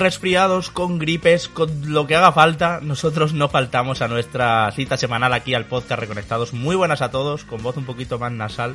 resfriados, con gripes, con lo que haga falta, nosotros no faltamos a nuestra cita semanal aquí al podcast Reconectados. Muy buenas a todos, con voz un poquito más nasal,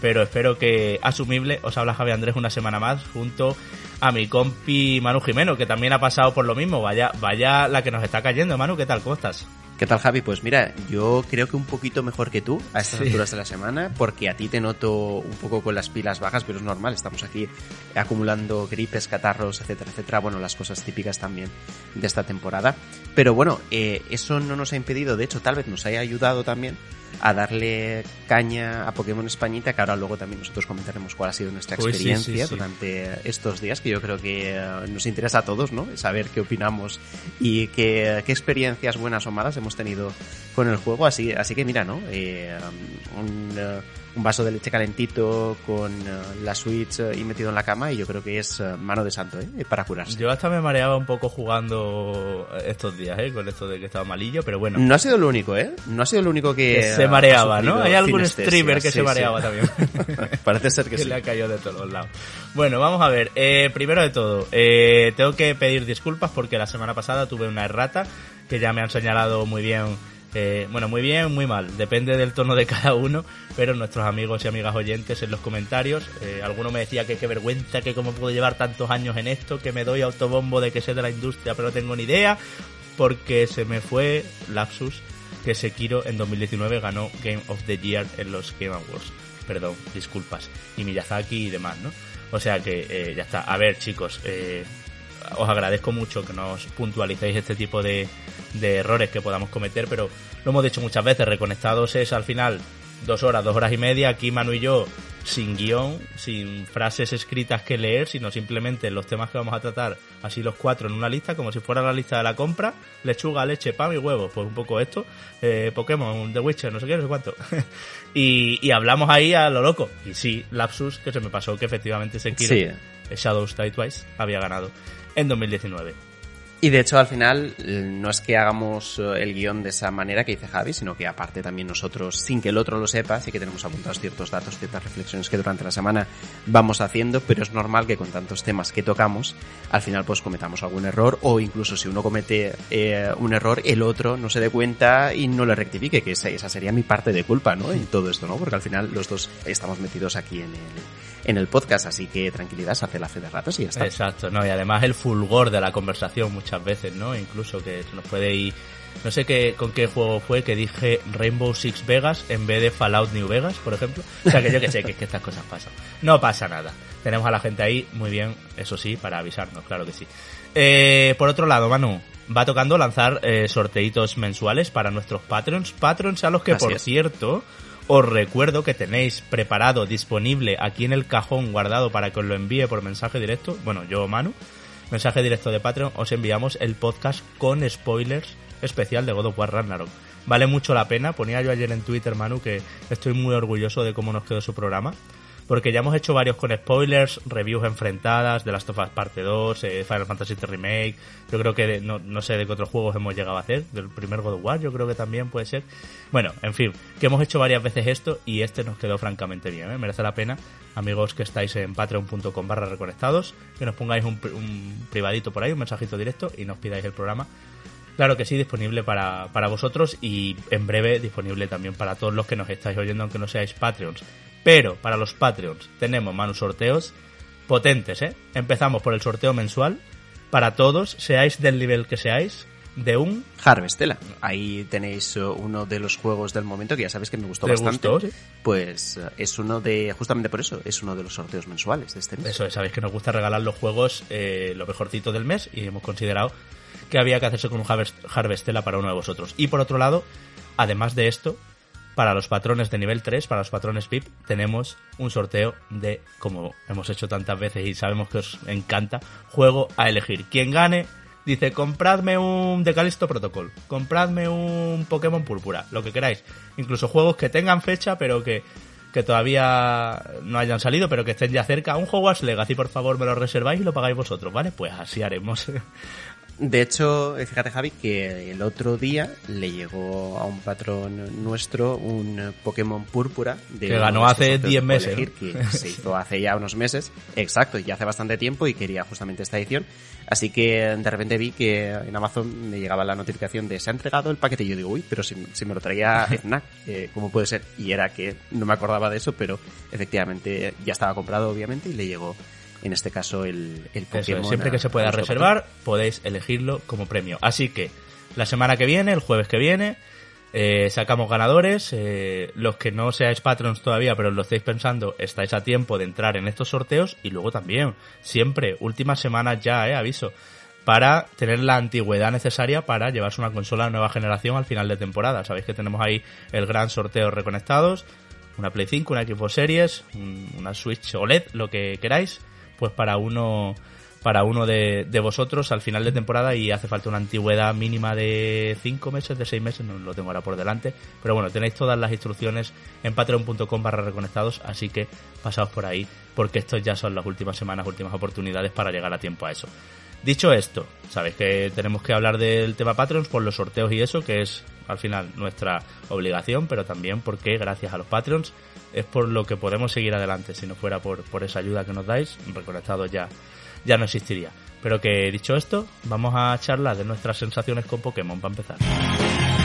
pero espero que asumible. Os habla Javi Andrés una semana más junto a mi compi Manu Jimeno, que también ha pasado por lo mismo. Vaya, vaya la que nos está cayendo, Manu, ¿qué tal? ¿Cómo estás? ¿Qué tal, Javi? Pues mira, yo creo que un poquito mejor que tú a estas alturas de la semana, porque a ti te noto un poco con las pilas bajas, pero es normal, estamos aquí acumulando gripes, catarros, etcétera, etcétera. Bueno, las cosas típicas también de esta temporada. Pero bueno, eh, eso no nos ha impedido, de hecho, tal vez nos haya ayudado también a darle caña a Pokémon Españita, que ahora luego también nosotros comentaremos cuál ha sido nuestra experiencia durante estos días, yo creo que eh, nos interesa a todos, ¿no? Saber qué opinamos y qué, experiencias buenas o malas hemos tenido con el juego. Así, así que mira, ¿no? Eh, un, eh, un vaso de leche calentito con eh, la Switch eh, y metido en la cama y yo creo que es eh, mano de santo, ¿eh? Para curarse. Yo hasta me mareaba un poco jugando estos días, ¿eh? Con esto de que estaba malillo, pero bueno. No ha sido lo único, ¿eh? No ha sido lo único que... que se mareaba, ¿no? Hay algún streamer que se mareaba también. Parece ser que, que sí. le ha caído de todos lados. Bueno, vamos a ver. Eh, primero de todo, eh, tengo que pedir disculpas porque la semana pasada tuve una errata que ya me han señalado muy bien eh, bueno, muy bien, muy mal, depende del tono de cada uno, pero nuestros amigos y amigas oyentes en los comentarios, eh, alguno me decía que qué vergüenza, que cómo puedo llevar tantos años en esto, que me doy autobombo de que sé de la industria, pero no tengo ni idea, porque se me fue lapsus que Sekiro en 2019 ganó Game of the Year en los Game Awards. Perdón, disculpas. Y Miyazaki y demás, ¿no? O sea que eh, ya está. A ver, chicos, eh, os agradezco mucho que nos puntualicéis este tipo de, de errores que podamos cometer, pero lo hemos dicho muchas veces, reconectados es al final dos horas, dos horas y media, aquí Manu y yo sin guion, sin frases escritas que leer, sino simplemente los temas que vamos a tratar, así los cuatro en una lista, como si fuera la lista de la compra, lechuga, leche, pan y huevo, pues un poco esto, eh, Pokémon, The Witcher, no sé qué, no sé cuánto. y, y, hablamos ahí a lo loco. Y sí, lapsus, que se me pasó que efectivamente se quiere sí. Shadows Die Twice había ganado en 2019. Y de hecho al final no es que hagamos el guion de esa manera que dice Javi, sino que aparte también nosotros, sin que el otro lo sepa, sí que tenemos apuntados ciertos datos, ciertas reflexiones que durante la semana vamos haciendo, pero es normal que con tantos temas que tocamos, al final pues cometamos algún error o incluso si uno comete eh, un error, el otro no se dé cuenta y no le rectifique, que esa sería mi parte de culpa, ¿no? En todo esto, ¿no? Porque al final los dos estamos metidos aquí en el en el podcast, así que tranquilidad, se hace la fe de ratos y ya está. Exacto, no, y además el fulgor de la conversación muchas veces, ¿no? Incluso que se nos puede ir, no sé qué, con qué juego fue que dije Rainbow Six Vegas en vez de Fallout New Vegas, por ejemplo. O sea que yo que sé que, que estas cosas pasan. No pasa nada. Tenemos a la gente ahí, muy bien, eso sí, para avisarnos, claro que sí. Eh, por otro lado, Manu, va tocando lanzar eh, sorteitos mensuales para nuestros patrons. Patrons a los que, Así por es. cierto, os recuerdo que tenéis preparado, disponible aquí en el cajón guardado para que os lo envíe por mensaje directo. Bueno, yo, Manu, mensaje directo de Patreon, os enviamos el podcast con spoilers especial de God of War Ragnarok. Vale mucho la pena. Ponía yo ayer en Twitter, Manu, que estoy muy orgulloso de cómo nos quedó su programa. Porque ya hemos hecho varios con spoilers, reviews enfrentadas, de Last of Us Parte 2, eh, Final Fantasy VII Remake. Yo creo que de, no, no, sé de qué otros juegos hemos llegado a hacer. Del primer God of War, yo creo que también puede ser. Bueno, en fin, que hemos hecho varias veces esto y este nos quedó francamente bien. ¿eh? Merece la pena, amigos que estáis en patreon.com barra reconectados, que nos pongáis un, un privadito por ahí, un mensajito directo y nos pidáis el programa. Claro que sí, disponible para, para vosotros y en breve disponible también para todos los que nos estáis oyendo, aunque no seáis Patreons. Pero para los Patreons tenemos manu sorteos potentes, ¿eh? Empezamos por el sorteo mensual. Para todos, seáis del nivel que seáis, de un Harvestella. Ahí tenéis uno de los juegos del momento que ya sabéis que me gustó bastante. Gustó, ¿sí? Pues es uno de, justamente por eso, es uno de los sorteos mensuales de este mes. Eso, sabéis que nos gusta regalar los juegos eh, lo mejorcito del mes y hemos considerado que había que hacerse con un Harvestella para uno de vosotros. Y por otro lado, además de esto, para los patrones de nivel 3, para los patrones VIP, tenemos un sorteo de, como hemos hecho tantas veces y sabemos que os encanta, juego a elegir. Quien gane, dice, compradme un Decalisto Protocol, compradme un Pokémon Púrpura, lo que queráis. Incluso juegos que tengan fecha, pero que, que todavía no hayan salido, pero que estén ya cerca. Un Hogwarts Legacy, por favor, me lo reserváis y lo pagáis vosotros, ¿vale? Pues así haremos. De hecho, fíjate Javi que el otro día le llegó a un patrón nuestro un Pokémon Púrpura de que ganó hace 10 meses, que se hizo hace ya unos meses, exacto, y hace bastante tiempo y quería justamente esta edición. Así que de repente vi que en Amazon me llegaba la notificación de se ha entregado el paquete y yo digo, uy, pero si, me lo traía FNAC, eh, ¿cómo puede ser? Y era que no me acordaba de eso, pero efectivamente ya estaba comprado obviamente y le llegó en este caso el, el Pokémon. siempre que se pueda reservar, podéis elegirlo como premio. Así que la semana que viene, el jueves que viene, eh, sacamos ganadores. Eh, los que no seáis patrons todavía, pero lo estáis pensando, estáis a tiempo de entrar en estos sorteos. Y luego también, siempre, últimas semanas ya, eh, aviso, para tener la antigüedad necesaria para llevarse una consola de nueva generación al final de temporada. Sabéis que tenemos ahí el gran sorteo reconectados. Una Play 5, una Xbox Series, una Switch OLED, lo que queráis pues para uno para uno de, vosotros al final de temporada y hace falta una antigüedad mínima de 5 meses, de 6 meses, no lo tengo ahora por delante. Pero bueno, tenéis todas las instrucciones en patreon.com barra reconectados, así que pasaos por ahí, porque estos ya son las últimas semanas, últimas oportunidades para llegar a tiempo a eso. Dicho esto, sabéis que tenemos que hablar del tema Patreons por los sorteos y eso, que es al final nuestra obligación, pero también porque gracias a los Patreons es por lo que podemos seguir adelante. Si no fuera por, por esa ayuda que nos dais, Reconectados ya, ya no existiría. Pero que dicho esto, vamos a charlar de nuestras sensaciones con Pokémon para empezar.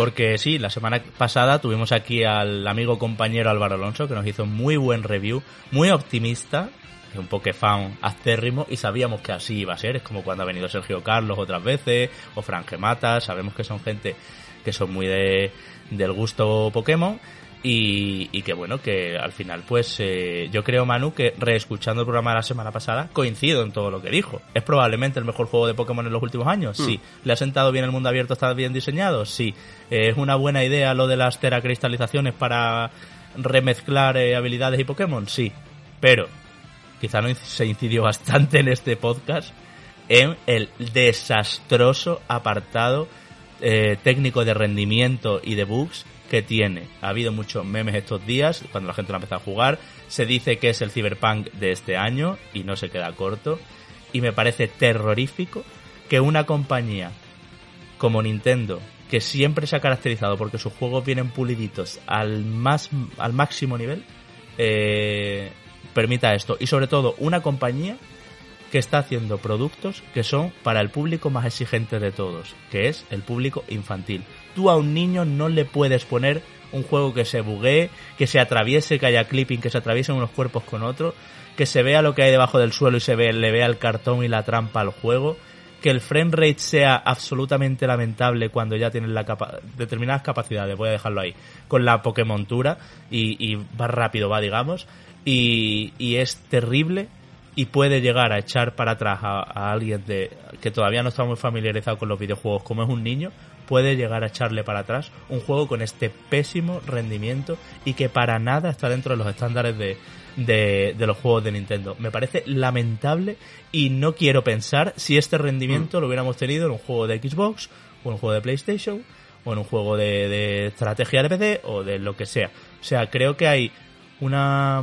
Porque sí, la semana pasada tuvimos aquí al amigo compañero Álvaro Alonso que nos hizo muy buen review, muy optimista, un Pokefan acérrimo y sabíamos que así iba a ser. Es como cuando ha venido Sergio Carlos otras veces o Fran Gemata, sabemos que son gente que son muy de, del gusto Pokémon y, que bueno, que al final pues eh, yo creo Manu que reescuchando el programa de la semana pasada coincido en todo lo que dijo. ¿Es probablemente el mejor juego de Pokémon en los últimos años? Hmm. Sí. ¿Le ha sentado bien el mundo abierto? ¿Está bien diseñado? Sí. ¿Es una buena idea lo de las teracristalizaciones para remezclar eh, habilidades y Pokémon? Sí. Pero quizá no se incidió bastante en este podcast en el desastroso apartado eh, técnico de rendimiento y de bugs que tiene. Ha habido muchos memes estos días, cuando la gente lo ha empezado a jugar. Se dice que es el Cyberpunk de este año y no se queda corto. Y me parece terrorífico que una compañía como Nintendo, que siempre se ha caracterizado porque sus juegos vienen puliditos al, más, al máximo nivel, eh, permita esto. Y sobre todo, una compañía que está haciendo productos que son para el público más exigente de todos, que es el público infantil. Tú a un niño no le puedes poner un juego que se buguee, que se atraviese, que haya clipping, que se atraviesen unos cuerpos con otros, que se vea lo que hay debajo del suelo y se ve, le vea el cartón y la trampa al juego, que el frame rate sea absolutamente lamentable cuando ya tienen la capa determinadas capacidades, voy a dejarlo ahí, con la Pokémontura y, y va rápido, va digamos, y, y es terrible y puede llegar a echar para atrás a, alguien de, que todavía no está muy familiarizado con los videojuegos como es un niño, puede llegar a echarle para atrás un juego con este pésimo rendimiento y que para nada está dentro de los estándares de, de, de los juegos de Nintendo. Me parece lamentable y no quiero pensar si este rendimiento mm. lo hubiéramos tenido en un juego de Xbox o en un juego de PlayStation o en un juego de, de estrategia de PC o de lo que sea. O sea, creo que hay una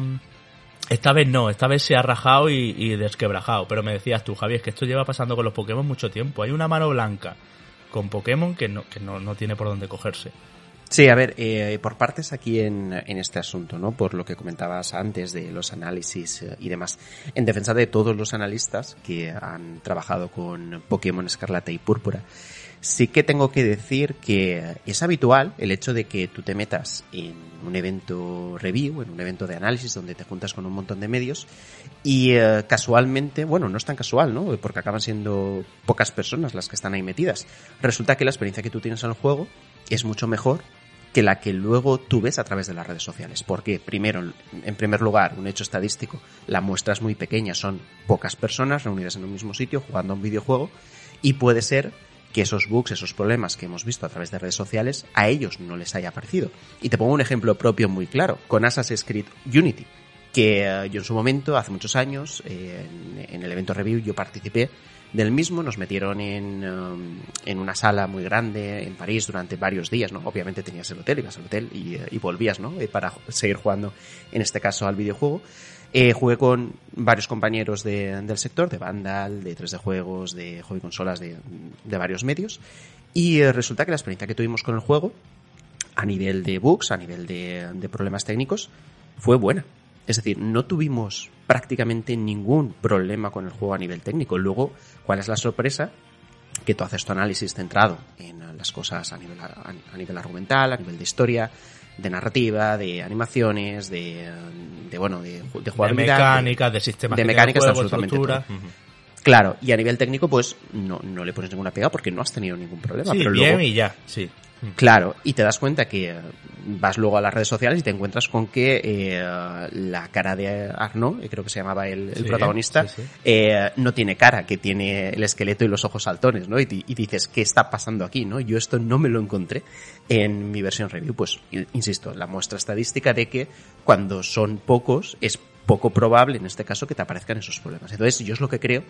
esta vez no, esta vez se ha rajado y, desquebrajado. Pero me decías tú, Javier, que esto lleva pasando con los Pokémon mucho tiempo. Hay una mano blanca con Pokémon que no, que no, tiene por dónde cogerse. Sí, a ver, eh, por partes aquí en, en, este asunto, ¿no? Por lo que comentabas antes de los análisis eh, y demás. En defensa de todos los analistas que han trabajado con Pokémon Escarlata y Púrpura, Sí que tengo que decir que es habitual el hecho de que tú te metas en un evento review, en un evento de análisis donde te juntas con un montón de medios y eh, casualmente, bueno, no es tan casual, ¿no? Porque acaban siendo pocas personas las que están ahí metidas. Resulta que la experiencia que tú tienes en el juego es mucho mejor que la que luego tú ves a través de las redes sociales. Porque, primero, en primer lugar, un hecho estadístico, la muestra es muy pequeña, son pocas personas reunidas en un mismo sitio jugando a un videojuego y puede ser que esos bugs, esos problemas que hemos visto a través de redes sociales, a ellos no les haya parecido. Y te pongo un ejemplo propio muy claro, con Assassin's Creed Unity, que eh, yo en su momento, hace muchos años, eh, en, el evento review, yo participé del mismo, nos metieron en, um, en una sala muy grande en París durante varios días, ¿no? Obviamente tenías el hotel, ibas al hotel y, eh, y volvías, ¿no? Para seguir jugando, en este caso, al videojuego. Eh, jugué con varios compañeros de, del sector, de Vandal, de 3D Juegos, de Hobby Consolas, de, de varios medios. Y resulta que la experiencia que tuvimos con el juego, a nivel de bugs, a nivel de, de problemas técnicos, fue buena. Es decir, no tuvimos prácticamente ningún problema con el juego a nivel técnico. Luego, ¿cuál es la sorpresa? Que tú haces tu análisis centrado en las cosas a nivel, a, a nivel argumental, a nivel de historia, de narrativa, de animaciones, de, de bueno, de, de jugabilidad. De mecánicas, de sistemas de mecánicas, juego, absolutamente. Claro, y a nivel técnico, pues no, no le pones ninguna pega porque no has tenido ningún problema. Sí, pero bien luego, y ya, sí. Claro, y te das cuenta que eh, vas luego a las redes sociales y te encuentras con que eh, la cara de Arnaud, eh, creo que se llamaba el, el Sí, protagonista, sí, sí. eh, no tiene cara, que tiene el esqueleto y los ojos saltones, ¿no? Y, y dices, ¿qué está pasando aquí, no? Yo esto no me lo encontré en mi versión review. Pues, insisto, la muestra estadística de que cuando son pocos es poco probable, en este caso, que te aparezcan esos problemas. Entonces, yo es lo que creo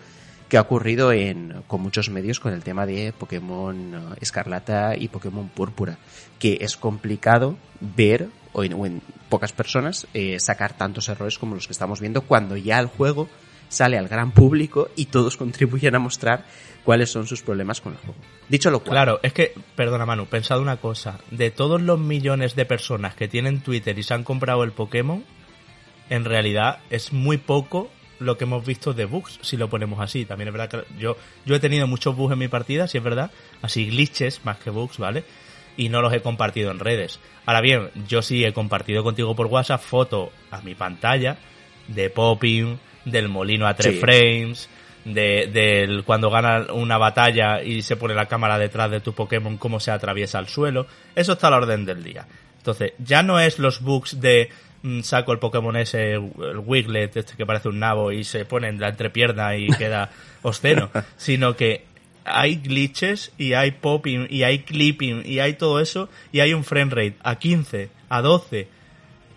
que ha ocurrido en, con muchos medios con el tema de Pokémon eh, Escarlata y Pokémon Púrpura, que es complicado ver, o en, pocas personas, eh, sacar tantos errores como los que estamos viendo cuando ya el juego sale al gran público y todos contribuyen a mostrar cuáles son sus problemas con el juego. Dicho lo cual, Claro, es que, perdona Manu, pensad una cosa. De todos los millones de personas que tienen Twitter y se han comprado el Pokémon, en realidad es muy poco lo que hemos visto de bugs, si lo ponemos así. También es verdad que yo, yo he tenido muchos bugs en mi partida, si es verdad, así glitches más que bugs, ¿vale? Y no los he compartido en redes. Ahora bien, yo sí he compartido contigo por WhatsApp foto a mi pantalla de popping, del molino a tres Sí. frames, de, del cuando gana una batalla y se pone la cámara detrás de tu Pokémon, cómo se atraviesa el suelo. Eso está a la orden del día. Entonces, ya no es los bugs de saco el Pokémon ese, el Wiglet, este que parece un nabo, y se pone en la entrepierna y queda obsceno, sino que hay glitches y hay popping y hay clipping y hay todo eso y hay un frame rate a 15, a 12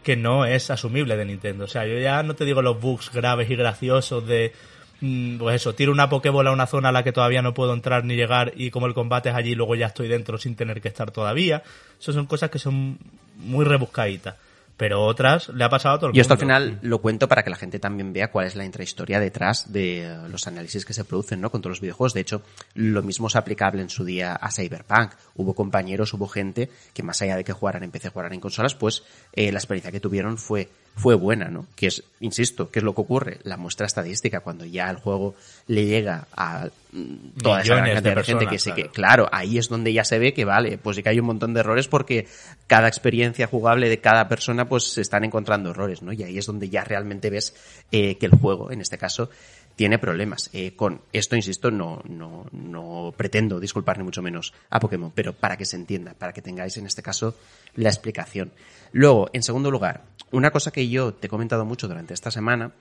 que no es asumible de Nintendo. O sea, yo ya no te digo los bugs graves y graciosos de mm, pues eso, tiro una Pokébola a una zona a la que todavía no puedo entrar ni llegar y como el combate es allí luego ya estoy dentro sin tener que estar todavía. Eso son cosas que son muy rebuscaditas. Pero otras le ha pasado a todo el Y esto al mundo. final lo cuento para que la gente también vea cuál es la intrahistoria detrás de eh, los análisis que se producen ¿no? con todos los videojuegos. De hecho, lo mismo es aplicable en su día a Cyberpunk. Hubo compañeros, hubo gente que más allá de que jugaran en PC, jugaran en consolas, pues eh, la experiencia que tuvieron fue, fue buena, ¿no? Que es, insisto, ¿qué es lo que ocurre? La muestra estadística, cuando ya el juego le llega a mm, toda esa gran Millones de cantidad de, gente que sí que, claro. claro, ahí es donde ya se ve que vale, pues sí que hay un montón de errores porque cada experiencia jugable de cada persona pues se están encontrando errores, ¿no? Y ahí es donde ya realmente ves eh, que el juego, en este caso, tiene problemas. Eh, con esto, insisto, no, no, no pretendo disculpar ni mucho menos a Pokémon, pero para que se entienda, para que tengáis en este caso la explicación. Luego, en segundo lugar, una cosa que yo te he comentado mucho durante esta semana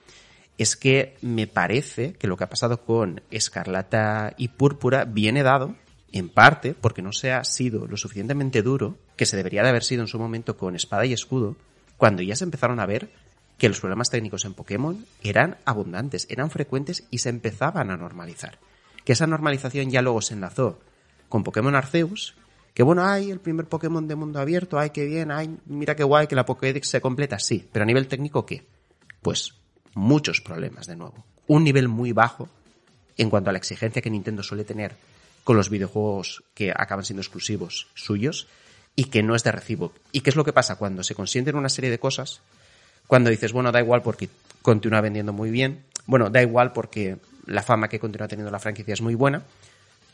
es que me parece que lo que ha pasado con Escarlata y Púrpura viene dado en parte porque no se ha sido lo suficientemente duro que se debería de haber sido en su momento con Espada y Escudo, cuando ya se empezaron a ver que los problemas técnicos en Pokémon eran abundantes, eran frecuentes y se empezaban a normalizar. Que esa normalización ya luego se enlazó con Pokémon Arceus, que bueno, hay el primer Pokémon de mundo abierto, ay, qué bien, ay, mira qué guay que la Pokédex se completa, sí, pero a nivel técnico, ¿qué? Pues muchos problemas de nuevo. Un nivel muy bajo en cuanto a la exigencia que Nintendo suele tener con los videojuegos que acaban siendo exclusivos suyos y que no es de recibo. ¿Y qué es lo que pasa cuando se consienten una serie de cosas? Cuando dices, bueno, da igual porque continúa vendiendo muy bien, bueno, da igual porque la fama que continúa teniendo la franquicia es muy buena,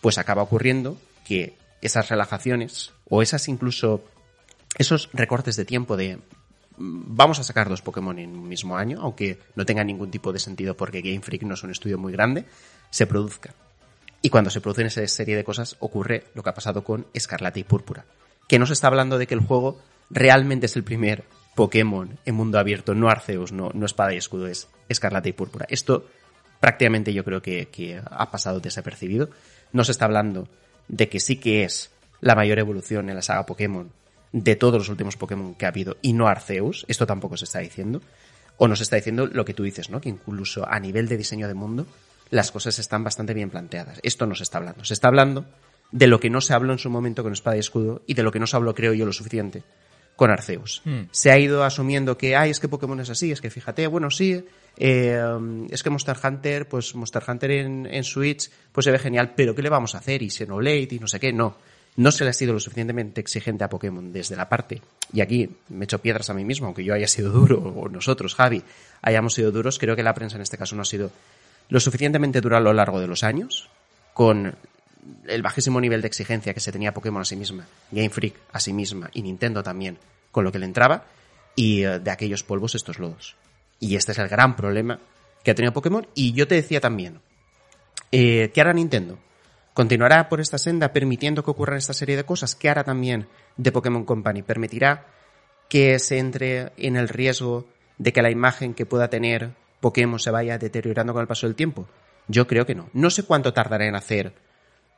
pues acaba ocurriendo que esas relajaciones o esas incluso esos recortes de tiempo de mm, vamos a sacar dos Pokémon en un mismo año, aunque no tenga ningún tipo de sentido porque Game Freak no es un estudio muy grande, se produzcan. Y cuando se producen esa serie de cosas ocurre lo que ha pasado con Escarlata y Púrpura. Que no se está hablando de que el juego realmente es el primer Pokémon en mundo abierto, no Arceus, no, no Espada y Escudo, es Escarlata y Púrpura. Esto prácticamente yo creo que, ha pasado desapercibido. No se está hablando de que sí que es la mayor evolución en la saga Pokémon de todos los últimos Pokémon que ha habido y no Arceus. Esto tampoco se está diciendo. O nos está diciendo lo que tú dices, ¿no? Que incluso a nivel de diseño de mundo las cosas están bastante bien planteadas. Esto no se está hablando. Se está hablando de lo que no se habló en su momento con Espada y Escudo y de lo que no se habló, creo yo, lo suficiente con Arceus. Hmm. Se ha ido asumiendo que, ay, es que Pokémon es así, es que fíjate, bueno, sí, eh, es que Monster Hunter, pues Monster Hunter en, en Switch, pues se ve genial, pero ¿qué le vamos a hacer? Y Xenoblade y no sé qué, no. No se le ha sido lo suficientemente exigente a Pokémon desde la parte, y aquí me echo piedras a mí mismo, aunque yo haya sido duro, o nosotros, Javi, hayamos sido duros, creo que la prensa en este caso no ha sido lo suficientemente dura a lo largo de los años, con el bajísimo nivel de exigencia que se tenía Pokémon a sí misma, Game Freak a sí misma y Nintendo también, con lo que le entraba, y eh, de aquellos polvos estos lodos. Y este es el gran problema que ha tenido Pokémon. Y yo te decía también, eh, ¿qué hará Nintendo? ¿Continuará por esta senda permitiendo que ocurran esta serie de cosas? ¿Qué hará también de Pokémon Company? ¿Permitirá que se entre en el riesgo de que la imagen que pueda tener Pokémon se vaya deteriorando con el paso del tiempo? Yo creo que no. No sé cuánto tardará en hacer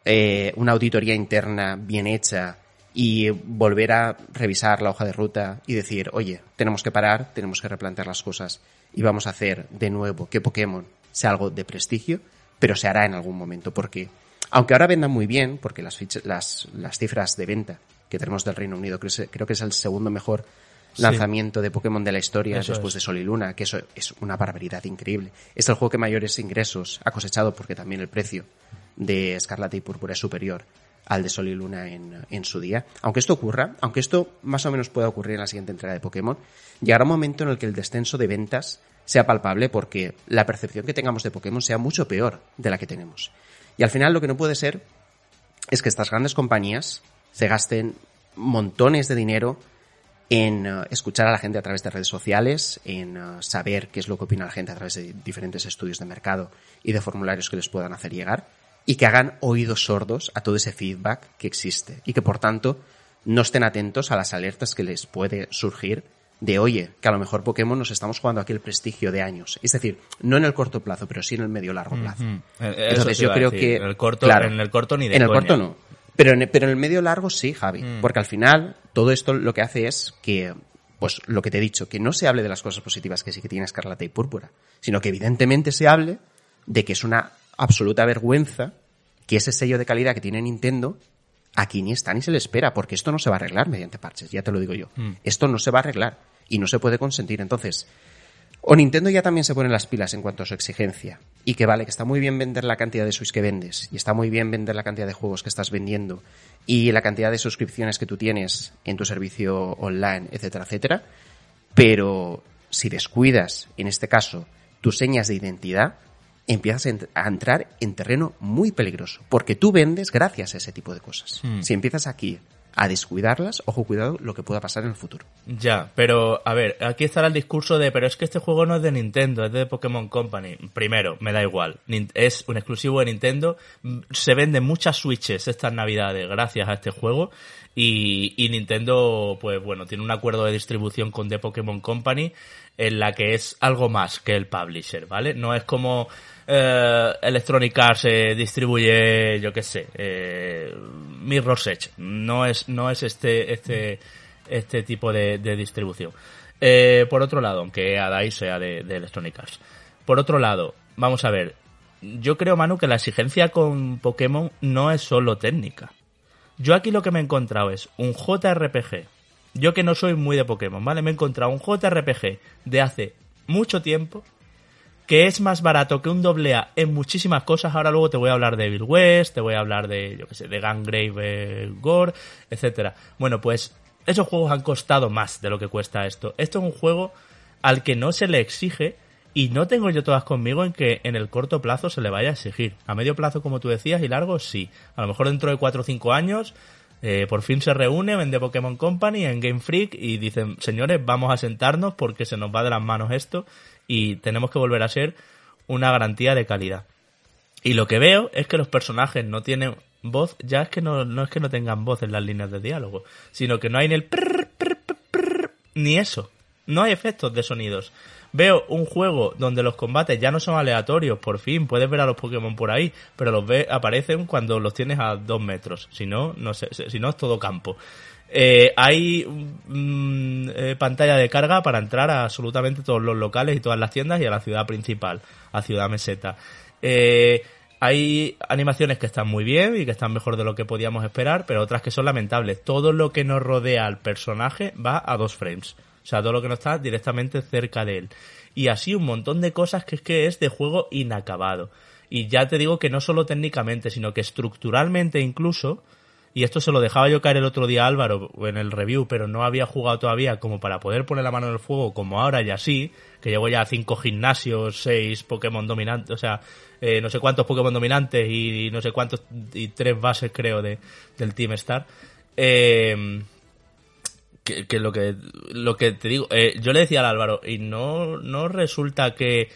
eh, una auditoría interna bien hecha y volver a revisar la hoja de ruta y decir, oye, tenemos que parar, tenemos que replantear las cosas y vamos a hacer de nuevo que Pokémon sea algo de prestigio, pero se hará en algún momento, porque aunque ahora vendan muy bien, porque las, fichas, las, las cifras de venta que tenemos del Reino Unido creo, creo que es el segundo mejor Sí. lanzamiento de Pokémon de la historia Eso después es. de Sol y Luna, que eso es una barbaridad increíble. Es el juego que mayores ingresos ha cosechado porque también el precio de Escarlata y Púrpura es superior al de Sol y Luna en, en su día. Aunque esto ocurra, aunque esto más o menos pueda ocurrir en la siguiente entrega de Pokémon, llegará un momento en el que el descenso de ventas sea palpable porque la percepción que tengamos de Pokémon sea mucho peor de la que tenemos. Y al final lo que no puede ser es que estas grandes compañías se gasten montones de dinero en eh, escuchar a la gente a través de redes sociales, en eh, saber qué es lo que opina la gente a través de diferentes estudios de mercado y de formularios que les puedan hacer llegar, y que hagan oídos sordos a todo ese feedback que existe, y que por tanto no estén atentos a las alertas que les puede surgir de, oye, que a lo mejor Pokémon nos estamos jugando aquí el prestigio de años. Es decir, no en el corto plazo, pero sí en el medio largo plazo. Eh, eso Entonces yo creo que... En el corto, claro, en el corto ni de en el coña. corto no. Pero en, pero en el medio largo sí, Javi. Mm. Porque al final todo esto lo que hace es que, pues lo que te he dicho, que no se hable de las cosas positivas que sí que tiene Escarlata y Púrpura, sino que evidentemente se hable de que es una absoluta vergüenza que ese sello de calidad que tiene Nintendo aquí ni está ni se le espera, porque esto no se va a arreglar mediante parches, ya te lo digo yo. Mm. Esto no se va a arreglar y no se puede consentir. Entonces, o Nintendo ya también se pone las pilas en cuanto a su exigencia. Y que vale, que está muy bien vender la cantidad de Switch que vendes. Y está muy bien vender la cantidad de juegos que estás vendiendo. Y la cantidad de suscripciones que tú tienes en tu servicio online, etcétera, etcétera. Pero si descuidas, en este caso, tus señas de identidad, empiezas a ent- a entrar en terreno muy peligroso. Porque tú vendes gracias a ese tipo de cosas. Hmm. Si empiezas aquí a descuidarlas, ojo, cuidado lo que pueda pasar en el futuro. Ya, pero a ver, aquí estará el discurso de, pero es que este juego no es de Nintendo, es de Pokémon Company. Primero, me da igual, es un exclusivo de Nintendo, Mm, se venden muchas Switches estas navidades gracias a este juego y, Nintendo, pues bueno, tiene un acuerdo de distribución con The Pokémon Company en la que es algo más que el publisher, ¿vale? No es como eh, Electronic Arts eh, distribuye, yo qué sé, eh, Mirror's Edge. No es, no es este, este, este tipo de, de distribución. Eh, por otro lado, aunque Adai sea de, de Electronic Arts. Por otro lado, vamos a ver. Yo creo, Manu, que la exigencia con Pokémon no es solo técnica. Yo aquí lo que me he encontrado es un JRPG. Yo que no soy muy de Pokémon, ¿vale? Me he encontrado un JRPG de hace mucho tiempo que es más barato que un doble A en muchísimas cosas. Ahora luego te voy a hablar de Bill West, te voy a hablar de, yo que sé, de Gangrave eh, Gore, etcétera. Bueno, pues esos juegos han costado más de lo que cuesta esto. Esto es un juego al que no se le exige y no tengo yo todas conmigo en que en el corto plazo se le vaya a exigir. A medio plazo, como tú decías, y largo, sí. A lo mejor dentro de 4 o 5 años eh, por fin se reúne, vende Pokémon Company en Game Freak y dicen, señores, vamos a sentarnos porque se nos va de las manos esto y tenemos que volver a ser una garantía de calidad. Y lo que veo es que los personajes no tienen voz, ya es que no, no es que no tengan voz en las líneas de diálogo, sino que no hay ni el prr, prr, prr, prr, ni eso. No hay efectos de sonidos. Veo un juego donde los combates ya no son aleatorios, por fin, puedes ver a los Pokémon por ahí, pero los ve, aparecen cuando los tienes a dos metros. Si no, no sé, si no es todo campo. Eh, hay mm, eh, pantalla de carga para entrar a absolutamente todos los locales y todas las tiendas y a la ciudad principal, a Ciudad Meseta. Eh, hay animaciones que están muy bien y que están mejor de lo que podíamos esperar, pero otras que son lamentables. Todo lo que nos rodea al personaje va a dos frames. O sea, todo lo que no está directamente cerca de él. Y así un montón de cosas que es que es de juego inacabado. Y ya te digo que no solo técnicamente, sino que estructuralmente incluso, y esto se lo dejaba yo caer el otro día a Álvaro en el review, pero no había jugado todavía como para poder poner la mano en el fuego como ahora y así, que llevo ya cinco gimnasios, seis Pokémon dominantes, o sea, eh, no sé cuántos Pokémon dominantes y, no sé cuántos, y tres bases creo de, del Team Star. Eh, que, lo que lo que te digo, eh, yo le decía al Álvaro, y no, no resulta que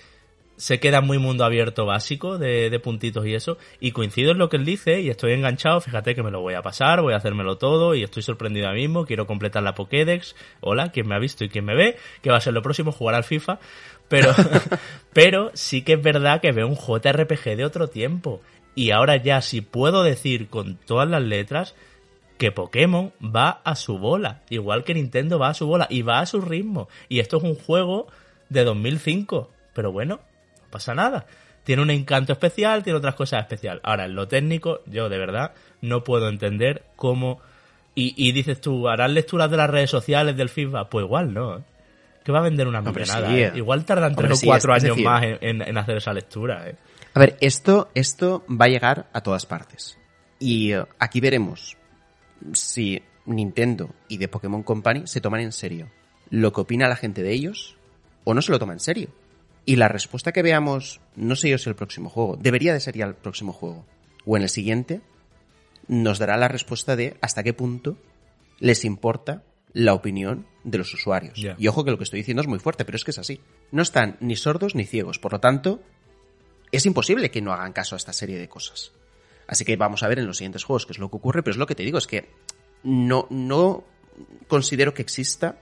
se queda muy mundo abierto básico de, puntitos y eso, y coincido en lo que él dice, y estoy enganchado, fíjate que me lo voy a pasar, voy a hacérmelo todo, y estoy sorprendido ahora mismo, quiero completar la Pokédex, hola, quien me ha visto y quien me ve, que va a ser lo próximo, jugar al FIFA, pero, pero sí que es verdad que veo un JRPG de otro tiempo, y ahora ya si puedo decir con todas las letras, que Pokémon va a su bola, igual que Nintendo va a su bola y va a su ritmo. Y esto es un juego de 2005, pero bueno, no pasa nada. Tiene un encanto especial, tiene otras cosas especiales. Ahora, en lo técnico, yo de verdad no puedo entender cómo... Y, dices tú, ¿harán lecturas de las redes sociales del FIFA? Pues igual no. ¿eh? Que va a vender una millonada. ¿eh? Igual tardan tres o cuatro años más en, hacer esa lectura. ¿eh? A ver, esto, esto va a llegar a todas partes. Y aquí veremos si Nintendo y The Pokémon Company se toman en serio lo que opina la gente de ellos o no se lo toma en serio. Y la respuesta que veamos, no sé yo si el próximo juego, debería de ser ya el próximo juego, o en el siguiente, nos dará la respuesta de hasta qué punto les importa la opinión de los usuarios. Y ojo que lo que estoy diciendo es muy fuerte, pero es que es así. No están ni sordos ni ciegos, por lo tanto, es imposible que no hagan caso a esta serie de cosas. Así que vamos a ver en los siguientes juegos qué es lo que ocurre, pero es lo que te digo, es que no, no considero que exista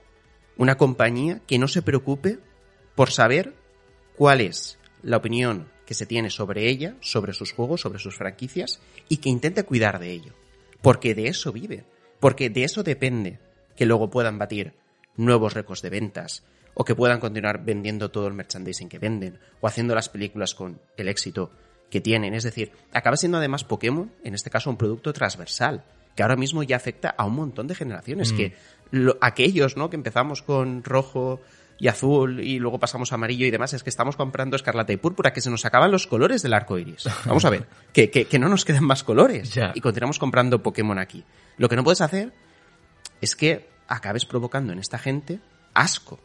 una compañía que no se preocupe por saber cuál es la opinión que se tiene sobre ella, sobre sus juegos, sobre sus franquicias, y que intente cuidar de ello. Porque de eso vive. Porque de eso depende que luego puedan batir nuevos récords de ventas, o que puedan continuar vendiendo todo el merchandising que venden, o haciendo las películas con el éxito que tienen. Es decir, acaba siendo además Pokémon, en este caso, un producto transversal, que ahora mismo ya afecta a un montón de generaciones, mm. que aquellos, ¿no? Que empezamos con rojo y azul y luego pasamos a amarillo y demás, es que estamos comprando escarlata y púrpura, que se nos acaban los colores del arco iris. Vamos a ver, que, que, no nos quedan más colores y continuamos comprando Pokémon aquí. Lo que no puedes hacer es que acabes provocando en esta gente asco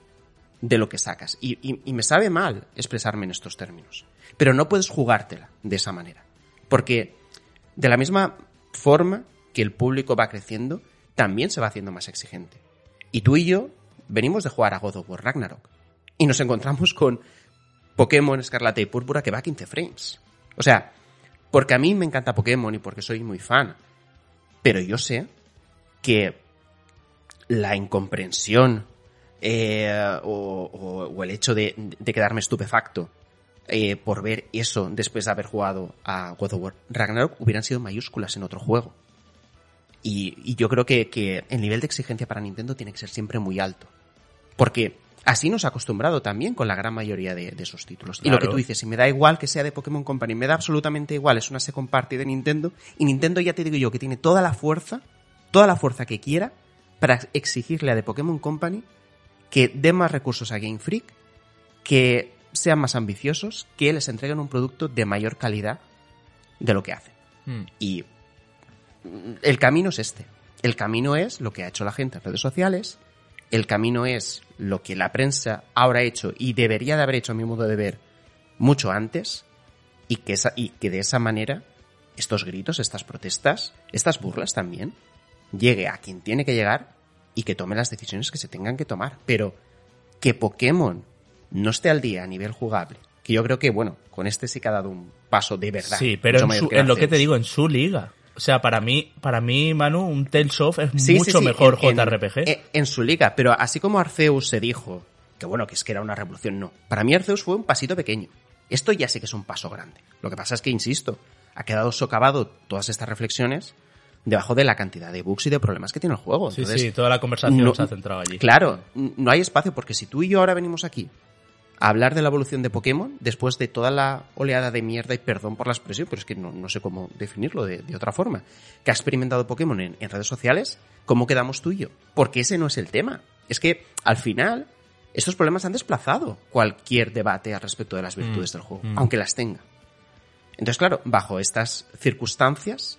de lo que sacas. y me sabe mal expresarme en estos términos. Pero no puedes jugártela de esa manera. Porque de la misma forma que el público va creciendo, también se va haciendo más exigente. Y tú y yo venimos de jugar a God of War Ragnarok. Y nos encontramos con Pokémon Escarlata y Púrpura que va a 15 frames. O sea, porque a mí me encanta Pokémon y porque soy muy fan. Pero yo sé que la incomprensión eh, o, el hecho de, quedarme estupefacto eh, por ver eso después de haber jugado a God of War Ragnarok hubieran sido mayúsculas en otro juego. Y, yo creo que, el nivel de exigencia para Nintendo tiene que ser siempre muy alto. Porque así nos ha acostumbrado también con la gran mayoría de, esos títulos. Y lo que tú dices, si me da igual que sea de Pokémon Company, me da absolutamente igual, es una second party de Nintendo, y Nintendo ya te digo yo que tiene toda la fuerza, toda la fuerza que quiera para exigirle a The Pokémon Company que dé más recursos a Game Freak, que sean más ambiciosos, que les entreguen un producto de mayor calidad de lo que hacen. Hmm. Y el camino es este. El camino es lo que ha hecho la gente en redes sociales. El camino es lo que la prensa ahora ha hecho y debería de haber hecho a mi modo de ver mucho antes. Y que, y que de esa manera estos gritos, estas protestas, estas burlas también, llegue a quien tiene que llegar y que tome las decisiones que se tengan que tomar. Pero que Pokémon no esté al día a nivel jugable, que yo creo que, bueno, con este sí que ha dado un paso de verdad. Sí, pero en, lo que te digo, en su liga. O sea, para mí, para mí, Manu, un Tales of es mucho mejor JRPG. En, su liga, pero así como Arceus se dijo que bueno, que es que era una revolución, no. Para mí Arceus fue un pasito pequeño. Esto ya sí que es un paso grande. Lo que pasa es que, insisto, ha quedado socavado todas estas reflexiones debajo de la cantidad de bugs y de problemas que tiene el juego. sí, sí, toda la conversación se ha centrado allí. Claro, no hay espacio porque si tú y yo ahora venimos aquí hablar de la evolución de Pokémon después de toda la oleada de mierda y perdón por la expresión, pero es que no, no sé cómo definirlo de, de, otra forma, que ha experimentado Pokémon en, en, redes sociales, ¿cómo quedamos tú y yo? Porque ese no es el tema. Es que al final estos problemas han desplazado cualquier debate al respecto de las virtudes mm, del juego, mm. aunque las tenga. Entonces, claro, bajo estas circunstancias,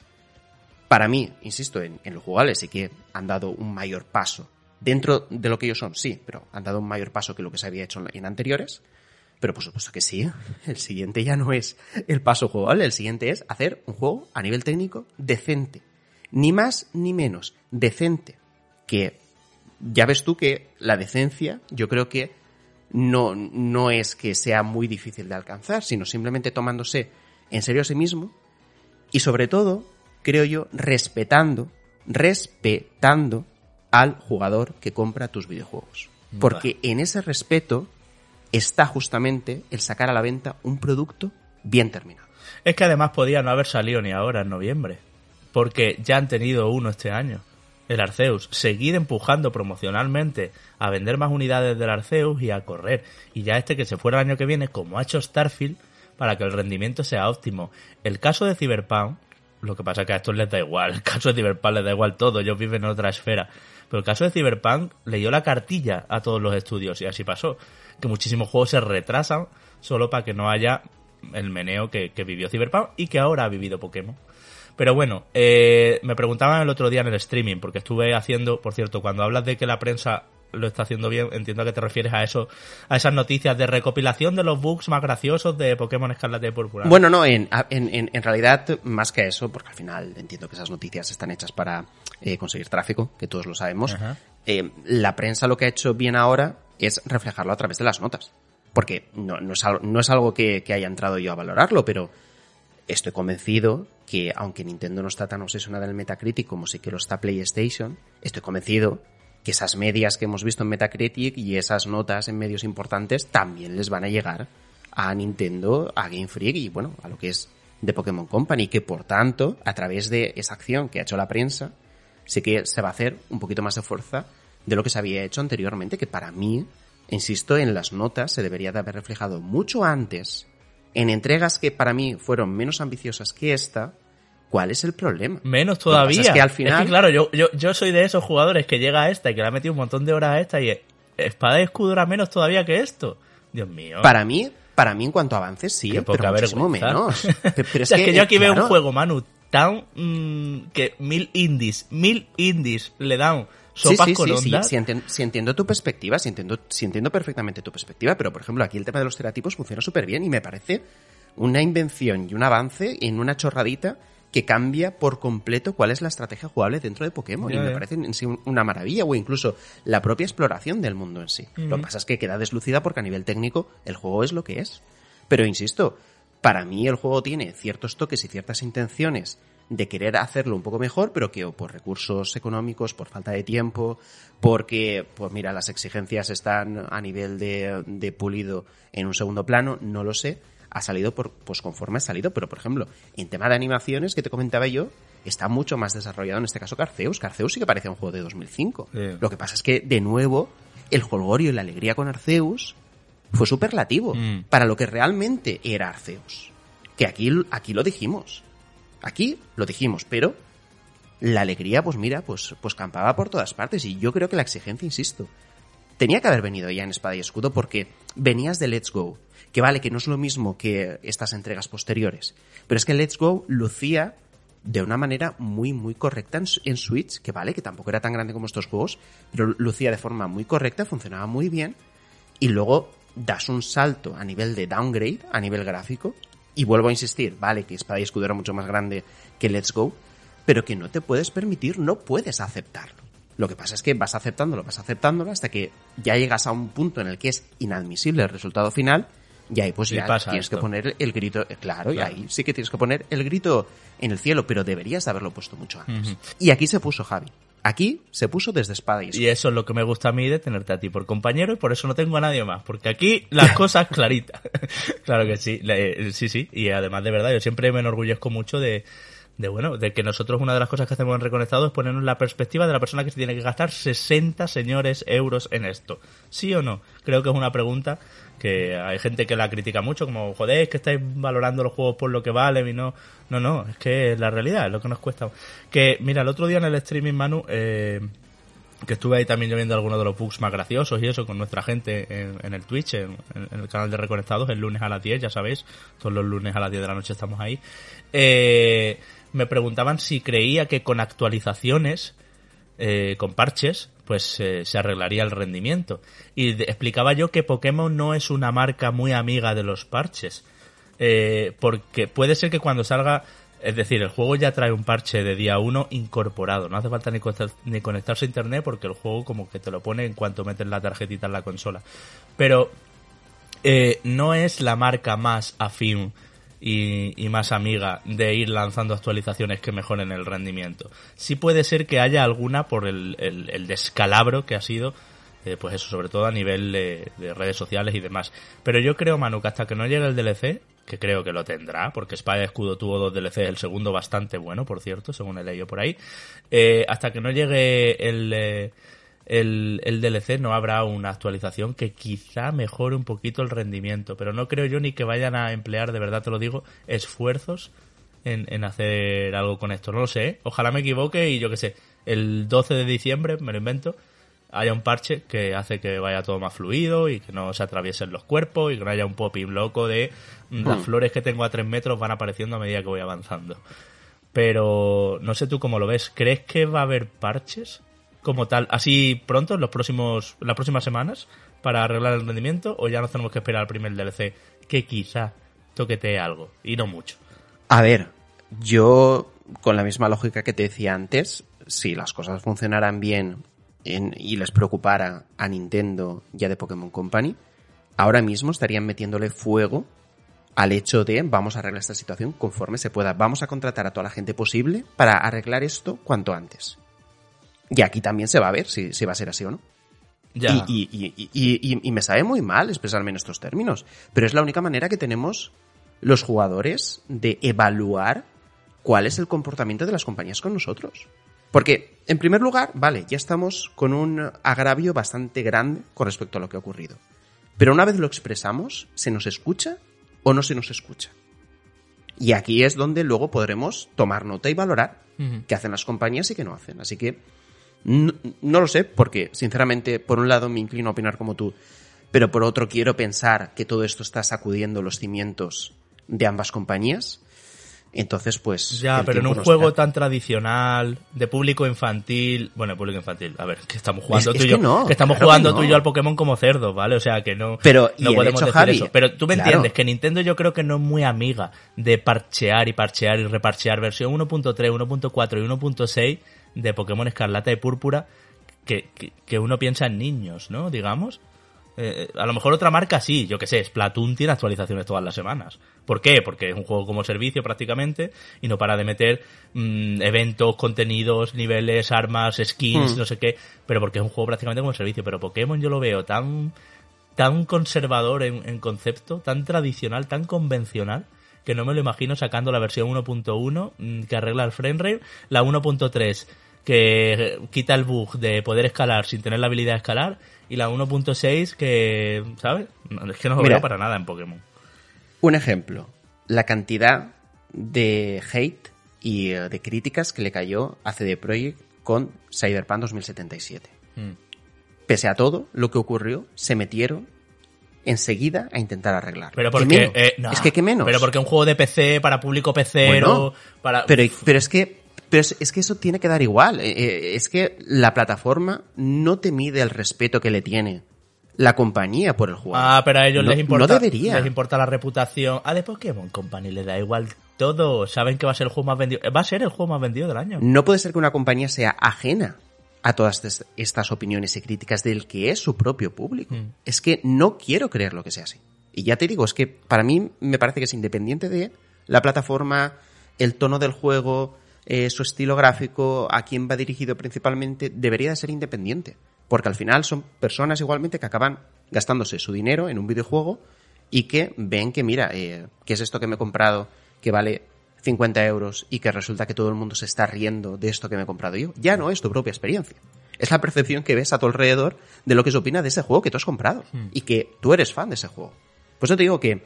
para mí, insisto, en, en los jugables sí que han dado un mayor paso Dentro de lo que ellos son, sí, pero han dado un mayor paso que lo que se había hecho en anteriores. Pero por supuesto que sí, el siguiente ya no es el paso jugable, el siguiente es hacer un juego a nivel técnico decente. Ni más ni menos, decente. Que ya ves tú que la decencia, yo creo que no, no es que sea muy difícil de alcanzar, sino simplemente tomándose en serio a sí mismo y sobre todo, creo yo, respetando, respetando al jugador que compra tus videojuegos. Porque en ese respeto está justamente el sacar a la venta un producto bien terminado. Es que además podía no haber salido ni ahora en noviembre, porque ya han tenido uno este año, el Arceus. Seguir empujando promocionalmente a vender más unidades del Arceus y a correr. Y ya este que se fuera el año que viene, como ha hecho Starfield, para que el rendimiento sea óptimo. El caso de Cyberpunk, lo que pasa es que a estos les da igual, el caso de Cyberpunk les da igual todo, ellos viven en otra esfera. Pero el caso de Cyberpunk leyó la cartilla a todos los estudios y así pasó. Que muchísimos juegos se retrasan solo para que no haya el meneo que, vivió Cyberpunk y que ahora ha vivido Pokémon. Pero bueno, eh, me preguntaban el otro día en el streaming, porque estuve haciendo, por cierto, cuando hablas de que la prensa lo está haciendo bien, entiendo que te refieres a eso, a esas noticias de recopilación de los bugs más graciosos de Pokémon Escarlata y Púrpura. Bueno, no, en, en, en, realidad, más que eso, porque al final entiendo que esas noticias están hechas para eh, conseguir tráfico, que todos lo sabemos, eh, la prensa lo que ha hecho bien ahora es reflejarlo a través de las notas. Porque no, no, es, algo, no es algo que, que haya entrado yo a valorarlo, pero estoy convencido que, aunque Nintendo no está tan obsesionada en el Metacritic como sí que lo está PlayStation, estoy convencido que esas medias que hemos visto en Metacritic y esas notas en medios importantes también les van a llegar a Nintendo, a Game Freak y bueno, a lo que es de Pokémon Company, que por tanto, a través de esa acción que ha hecho la prensa, sí que se va a hacer un poquito más de fuerza de lo que se había hecho anteriormente, que para mí, insisto, en las notas se debería de haber reflejado mucho antes, en entregas que para mí fueron menos ambiciosas que esta, ¿Cuál es el problema? Menos todavía. Es que al final. claro, yo, yo, yo soy de esos jugadores que llega a esta y que le ha metido un montón de horas a esta y espada y escudo era menos todavía que esto. Dios mío. Para mí, para mí en cuanto a avances sí, pero muchísimo menos. Pero es, que, yo aquí veo un juego, Manu, tan mm, que mil indies, mil indies le dan sopas sí, sí, con sí, sí, sí, entiendo tu perspectiva, sí entiendo, sí entiendo perfectamente tu perspectiva, pero por ejemplo aquí el tema de los teratipos funciona súper bien y me parece una invención y un avance en una chorradita que cambia por completo cuál es la estrategia jugable dentro de Pokémon. y me parece en sí una maravilla, o incluso la propia exploración del mundo en sí. Lo que pasa es que queda deslucida porque a nivel técnico el juego es lo que es. Pero insisto, para mí el juego tiene ciertos toques y ciertas intenciones de querer hacerlo un poco mejor, pero que o por recursos económicos, por falta de tiempo, porque, pues mira, las exigencias están a nivel de, de pulido en un segundo plano, no lo sé ha salido por, pues conforme ha salido, pero por ejemplo, en tema de animaciones que te comentaba yo, está mucho más desarrollado en este caso Carceus. Carceus sí que parece un juego de 2005. Lo que pasa es que, de nuevo, el jolgorio y la alegría con Arceus fue superlativo mm. para lo que realmente era Arceus. Que aquí, aquí lo dijimos. Aquí lo dijimos, pero la alegría, pues mira, pues, pues campaba por todas partes. Y yo creo que la exigencia, insisto, tenía que haber venido ya en Espada y Escudo porque venías de Let's Go, que vale, que no es lo mismo que estas entregas posteriores, pero es que Let's Go lucía de una manera muy, muy correcta en, Switch, que vale, que tampoco era tan grande como estos juegos, pero lucía de forma muy correcta, funcionaba muy bien, y luego das un salto a nivel de downgrade, a nivel gráfico, y vuelvo a insistir, vale, que Espada y Escudo era mucho más grande que Let's Go, pero que no te puedes permitir, no puedes aceptarlo. Lo que pasa es que vas aceptándolo, vas aceptándolo hasta que ya llegas a un punto en el que es inadmisible el resultado final y ahí pues ya tienes que poner el grito, eh, claro, y ahí sí que tienes que poner el grito en el cielo, pero deberías de haberlo puesto mucho antes. Y aquí se puso Javi. Aquí se puso desde espada y Y eso es lo que me gusta a mí de tenerte a ti por compañero y por eso no tengo a nadie más, porque aquí las cosas claritas. claro que sí, eh, sí, sí. Y además de verdad, yo siempre me enorgullezco mucho de, de bueno, de que nosotros una de las cosas que hacemos en Reconectado es ponernos la perspectiva de la persona que se tiene que gastar 60 señores euros en esto. ¿Sí o no? Creo que es una pregunta que hay gente que la critica mucho, como, joder, es que estáis valorando los juegos por lo que valen y no, no, no, es que es la realidad, es lo que nos cuesta. Que, mira, el otro día en el streaming, Manu, eh, que estuve ahí también viendo algunos de los bugs más graciosos y eso con nuestra gente en, el Twitch, en, el canal de Reconectados, el lunes a las 10, ya sabéis, todos los lunes a las 10 de la noche estamos ahí. Eh, me preguntaban si creía que con actualizaciones, eh, con parches, pues eh, se arreglaría el rendimiento. Y explicaba yo que Pokémon no es una marca muy amiga de los parches. Eh, porque puede ser que cuando salga, es decir, el juego ya trae un parche de día 1 incorporado. No hace falta ni, ni conectarse a internet porque el juego como que te lo pone en cuanto metes la tarjetita en la consola. Pero no es la marca más afín y, más amiga de ir lanzando actualizaciones que mejoren el rendimiento. Sí puede ser que haya alguna por el, el, descalabro que ha sido, eh, pues eso, sobre todo a nivel de, redes sociales y demás. Pero yo creo, Manu, que hasta que no llegue el DLC, que creo que lo tendrá, porque Espada Escudo tuvo dos DLCs, el segundo bastante bueno, por cierto, según he leído por ahí, eh, hasta que no llegue el... Eh, el, el, DLC no habrá una actualización que quizá mejore un poquito el rendimiento, pero no creo yo ni que vayan a emplear, de verdad te lo digo, esfuerzos en, en hacer algo con esto. No lo sé, ¿eh? ojalá me equivoque y yo que sé, el 12 de diciembre, me lo invento, haya un parche que hace que vaya todo más fluido y que no se atraviesen los cuerpos y que no haya un popping loco de mm, las hmm. flores que tengo a 3 metros van apareciendo a medida que voy avanzando. Pero no sé tú cómo lo ves. ¿Crees que va a haber parches? Como tal, así pronto, en los próximos, las próximas semanas, para arreglar el rendimiento, o ya nos tenemos que esperar al primer DLC, que quizá toquetee algo, y no mucho. A ver, yo, con la misma lógica que te decía antes, si las cosas funcionaran bien y les preocupara a Nintendo ya de Pokémon Company, ahora mismo estarían metiéndole fuego al hecho de vamos a arreglar esta situación conforme se pueda. Vamos a contratar a toda la gente posible para arreglar esto cuanto antes. Y aquí también se va a ver si, va a ser así o no. Ya. Y, me sabe muy mal expresarme en estos términos, pero es la única manera que tenemos los jugadores de evaluar cuál es el comportamiento de las compañías con nosotros. Porque, en primer lugar, vale, ya estamos con un agravio bastante grande con respecto a lo que ha ocurrido. Pero una vez lo expresamos, ¿se nos escucha o no se nos escucha? Y aquí es donde luego podremos tomar nota y valorar qué hacen las compañías y qué no hacen. Así que no, lo sé, porque sinceramente, por un lado me inclino a opinar como tú, pero por otro quiero pensar que todo esto está sacudiendo los cimientos de ambas compañías. Entonces, pues. Ya, pero en un juego tan tradicional, de público infantil. Bueno, público infantil, a ver, que estamos jugando tú y yo. Que, estamos jugando tú y yo al Pokémon como cerdos, ¿vale? O sea, que no. Pero, no podemos decir eso. Pero tú me entiendes, que Nintendo yo creo que no es muy amiga de parchear y parchear y reparchear versión 1.3, 1.4 y 1.6 de Pokémon Escarlata y Púrpura que, que, uno piensa en niños, ¿no? Digamos. Eh, a lo mejor otra marca sí, yo que sé, Splatoon tiene actualizaciones todas las semanas. ¿Por qué? Porque es un juego como servicio prácticamente y no para de meter mm, eventos, contenidos, niveles, armas, skins, hmm. no sé qué, pero porque es un juego prácticamente como servicio. Pero Pokémon yo lo veo tan, tan conservador en, en concepto, tan tradicional, tan convencional, que no me lo imagino sacando la versión 1.1 mm, que arregla el frame rate, la 1.3 que quita el bug de poder escalar sin tener la habilidad de escalar y la 1.6 que, ¿sabes? Es que no lo veo para nada en Pokémon. Un ejemplo, la cantidad de hate y eh, de críticas que le cayó a CD Projekt con Cyberpunk 2077. Hmm. Pese a todo lo que ocurrió, se metieron enseguida a intentar arreglar. Pero porque eh, es que qué menos. Pero porque un juego de PC para público PC para pero, pero es que pero es, que eso tiene que dar igual. Eh, eh, es que la plataforma no te mide el respeto que le tiene la compañía por el juego. Ah, pero a ellos les importa. No debería. Les importa la reputación. Ah, de Pokémon Company le da igual todo. Saben que va a ser el juego más vendido. Va a ser el juego más vendido del año. No puede ser que una compañía sea ajena a todas estas opiniones y críticas del que es su propio público. Mm. Es que no quiero creer lo que sea así. Y ya te digo, es que para mí me parece que es independiente de la plataforma, el tono del juego, eh, su estilo gráfico, a quién va dirigido principalmente, debería de ser independiente. Porque al final son personas igualmente que acaban gastándose su dinero en un videojuego y que ven que, mira, eh, ¿qué es esto que me he comprado que vale 50 euros y que resulta que todo el mundo se está riendo de esto que me he comprado yo. Ya no es tu propia experiencia. Es la percepción que ves a tu alrededor de lo que se opina de ese juego que tú has comprado Hmm. y que tú eres fan de ese juego. Pues yo te digo que,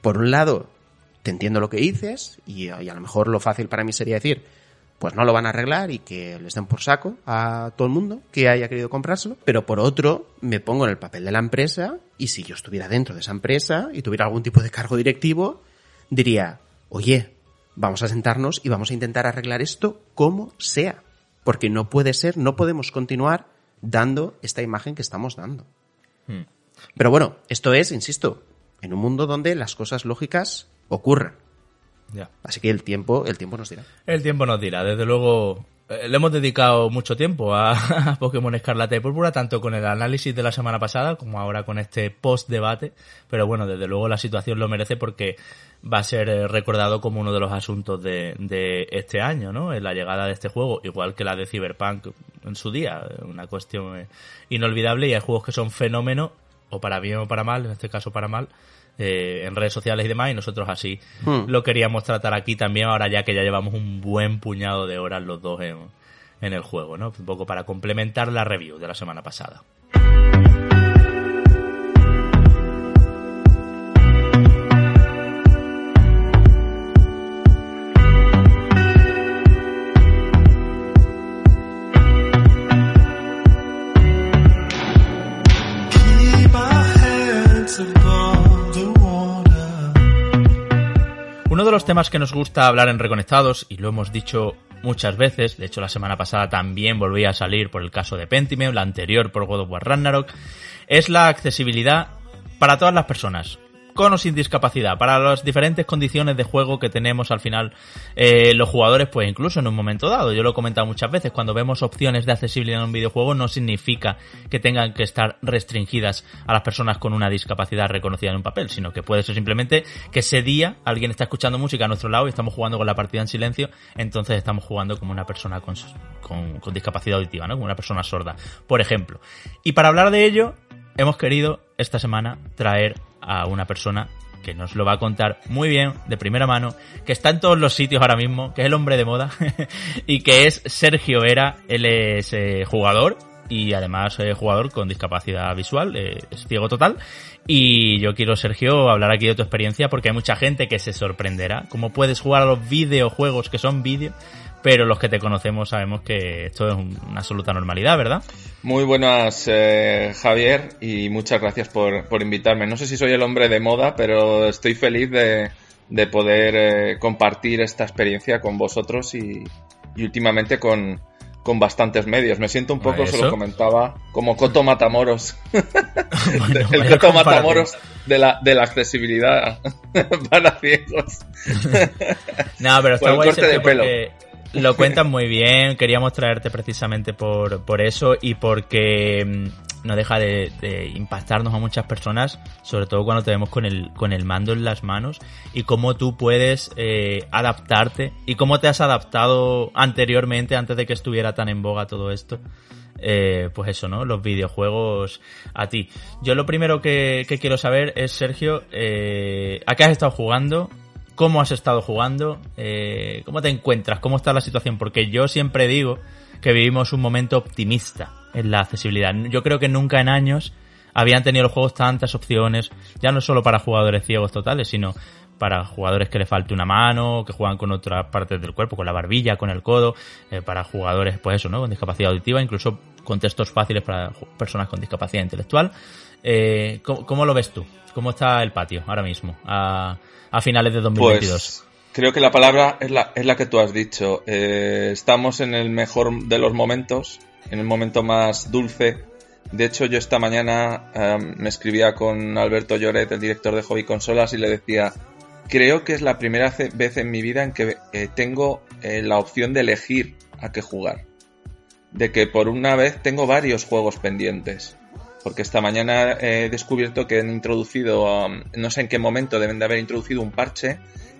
por un lado, te entiendo lo que dices y, y a lo mejor lo fácil para mí sería decir, pues no lo van a arreglar y que les den por saco a todo el mundo que haya querido comprárselo. Pero por otro, me pongo en el papel de la empresa y si yo estuviera dentro de esa empresa y tuviera algún tipo de cargo directivo, diría, oye, vamos a sentarnos y vamos a intentar arreglar esto como sea. Porque no puede ser, no podemos continuar dando esta imagen que estamos dando. Hmm. Pero bueno, esto es, insisto, en un mundo donde las cosas lógicas ocurren. Ya. Así que el tiempo, el tiempo nos dirá. El tiempo nos dirá, desde luego. eh, Le hemos dedicado mucho tiempo a, a Pokémon Escarlata y Púrpura, tanto con el análisis de la semana pasada como ahora con este post-debate. Pero bueno, desde luego la situación lo merece porque va a ser eh, recordado como uno de los asuntos de, de este año, ¿no? En la llegada de este juego, igual que la de Cyberpunk en su día, una cuestión eh, inolvidable. Y hay juegos que son fenómenos, o para bien o para mal, en este caso para mal, eh, en redes sociales y demás, y nosotros así Hmm. lo queríamos tratar aquí también, ahora ya que ya llevamos un buen puñado de horas los dos en, en el juego, ¿no? Un poco para complementar la review de la semana pasada. Los temas que nos gusta hablar en Reconectados, y lo hemos dicho muchas veces, de hecho la semana pasada también volví a salir por el caso de Pentiment, la anterior por God of War Ragnarok, es la accesibilidad para todas las personas, con o sin discapacidad, para las diferentes condiciones de juego que tenemos al final eh, los jugadores, pues incluso en un momento dado. Yo lo he comentado muchas veces, cuando vemos opciones de accesibilidad en un videojuego no significa que tengan que estar restringidas a las personas con una discapacidad reconocida en un papel, sino que puede ser simplemente que ese día alguien está escuchando música a nuestro lado y estamos jugando con la partida en silencio, entonces estamos jugando como una persona con, con, con discapacidad auditiva, ¿no? Como una persona sorda, por ejemplo. Y para hablar de ello, hemos querido esta semana traer a una persona que nos lo va a contar muy bien, de primera mano, que está en todos los sitios ahora mismo, que es el hombre de moda, y que es Sergio Era, él es eh, jugador y además jugador con discapacidad visual, eh, es ciego total. Y yo quiero, Sergio, hablar aquí de tu experiencia porque hay mucha gente que se sorprenderá. Cómo puedes jugar a los videojuegos que son vídeo, pero los que te conocemos sabemos que esto es un- una absoluta normalidad, ¿verdad? Muy buenas, eh, Javier, y muchas gracias por, por invitarme. No sé si soy el hombre de moda, pero estoy feliz de, de poder eh, compartir esta experiencia con vosotros y, y últimamente con, con bastantes medios. Me siento un poco, se lo comentaba, como Coto Matamoros. Bueno, el Coto. Matamoros de la, de la accesibilidad para ciegos. No, pero está el guay corte de Sergio, pelo. porque lo cuentas muy bien. Queríamos traerte precisamente por, por eso y porque mm, no deja de, de impactarnos a muchas personas, sobre todo cuando te vemos con el, con el mando en las manos y cómo tú puedes eh, adaptarte y cómo te has adaptado anteriormente, antes de que estuviera tan en boga todo esto. Eh, pues eso, ¿no? Los videojuegos a ti. Yo lo primero que, que quiero saber es, Sergio, eh, ¿a qué has estado jugando? ¿Cómo has estado jugando? Eh, ¿Cómo te encuentras? ¿Cómo está la situación? Porque yo siempre digo que vivimos un momento optimista en la accesibilidad. Yo creo que nunca en años habían tenido los juegos tantas opciones, ya no solo para jugadores ciegos totales, sino para jugadores que le falte una mano, que juegan con otras partes del cuerpo, con la barbilla, con el codo, eh, para jugadores, pues eso, ¿no? Con discapacidad auditiva, incluso con textos fáciles para personas con discapacidad intelectual. Eh, ¿cómo, lo ves tú? ¿Cómo está el patio ahora mismo, a, finales de 2022? Pues creo que la palabra es la, es la que tú has dicho. Eh, estamos en el mejor de los momentos, en el momento más dulce. De hecho, yo esta mañana eh, me escribía con Alberto Lloret, el director de Hobby Consolas, y le decía, creo que es la primera vez en mi vida en que eh, tengo eh, la opción de elegir a qué jugar. De que por una vez tengo varios juegos pendientes. Porque esta mañana he descubierto que han introducido, um, no sé en qué momento deben de haber introducido un parche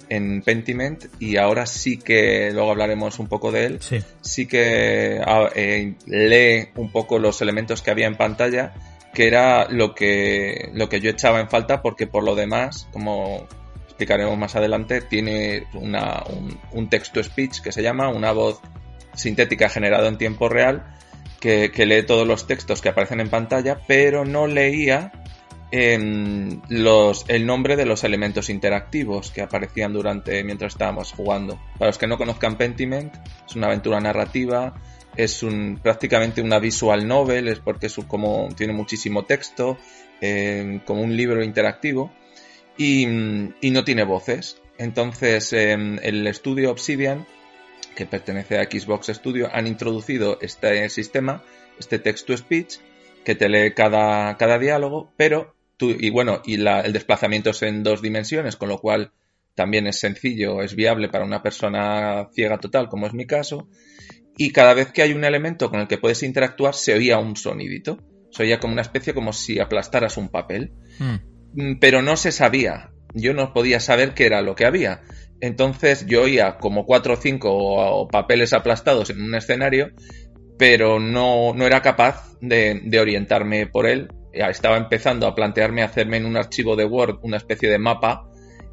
en Pentiment y ahora sí que, luego hablaremos un poco de él, Sí. sí que ah, eh, lee un poco los elementos que había en pantalla, que era lo que, lo que yo echaba en falta porque por lo demás, como explicaremos más adelante, tiene una, un, un text-to-speech que se llama, una voz sintética generada en tiempo real, que, lee todos los textos que aparecen en pantalla, pero no leía em, los, el nombre de los elementos interactivos que aparecían durante mientras estábamos jugando. Para los que no conozcan Pentiment, es una aventura narrativa, es un, prácticamente una visual novel, es porque es como tiene muchísimo texto, em, como un libro interactivo y, no tiene voces. Entonces, em, el estudio Obsidian, que pertenece a Xbox Studio, han introducido este sistema, este text-to-speech, que te lee cada, cada diálogo, pero tú, y bueno, y la- el desplazamiento es en dos dimensiones, con lo cual también es sencillo, es viable para una persona ciega total, como es mi caso, y cada vez que hay un elemento con el que puedes interactuar, se oía un sonidito. Se oía como una especie como si aplastaras un papel mm, pero no se sabía. Yo no podía saber qué era lo que había. Entonces yo oía como cuatro o cinco papeles aplastados en un escenario, pero no, no era capaz de, de orientarme por él. Estaba empezando a plantearme hacerme en un archivo de Word una especie de mapa,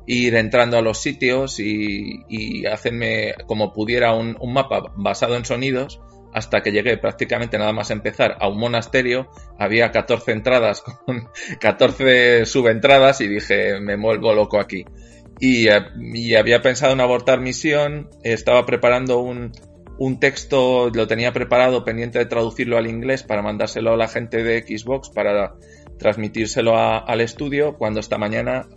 ir entrando a los sitios y, hacerme como pudiera un mapa basado en sonidos hasta que llegué prácticamente nada más empezar a un monasterio, había 14 entradas con 14 subentradas y dije, me vuelvo loco aquí. Y, eh, y había pensado en abortar misión, estaba preparando un, un texto, lo tenía preparado pendiente de traducirlo al inglés para mandárselo a la gente de Xbox para transmitírselo al estudio cuando esta mañana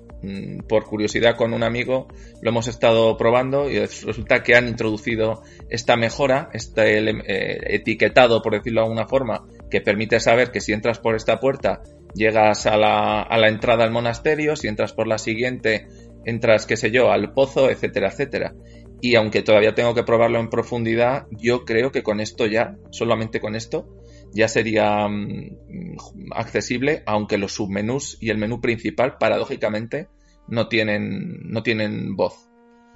por curiosidad con un amigo lo hemos estado probando y resulta que han introducido esta mejora, este eh, etiquetado por decirlo de alguna forma, que permite saber que si entras por esta puerta llegas a la, a la entrada al monasterio, si entras por la siguiente entras, qué sé yo, al pozo, etcétera, etcétera. Y aunque todavía tengo que probarlo en profundidad, yo creo que con esto ya, solamente con esto, ya sería mm, accesible, aunque los submenús y el menú principal, paradójicamente, no tienen, no tienen voz.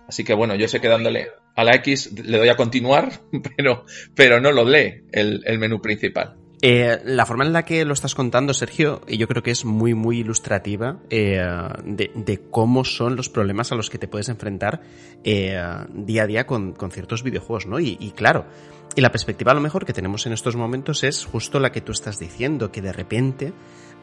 Así que bueno, yo sé que dándole a la X le doy a continuar, pero, pero no lo lee el, el menú principal. Eh, la forma en la que lo estás contando, Sergio, yo creo que es muy, muy ilustrativa eh, de, cómo son los problemas a los que te puedes enfrentar eh, día a día con, con ciertos videojuegos, ¿no? Y claro, y la perspectiva a lo mejor que tenemos en estos momentos es justo la que tú estás diciendo, que de repente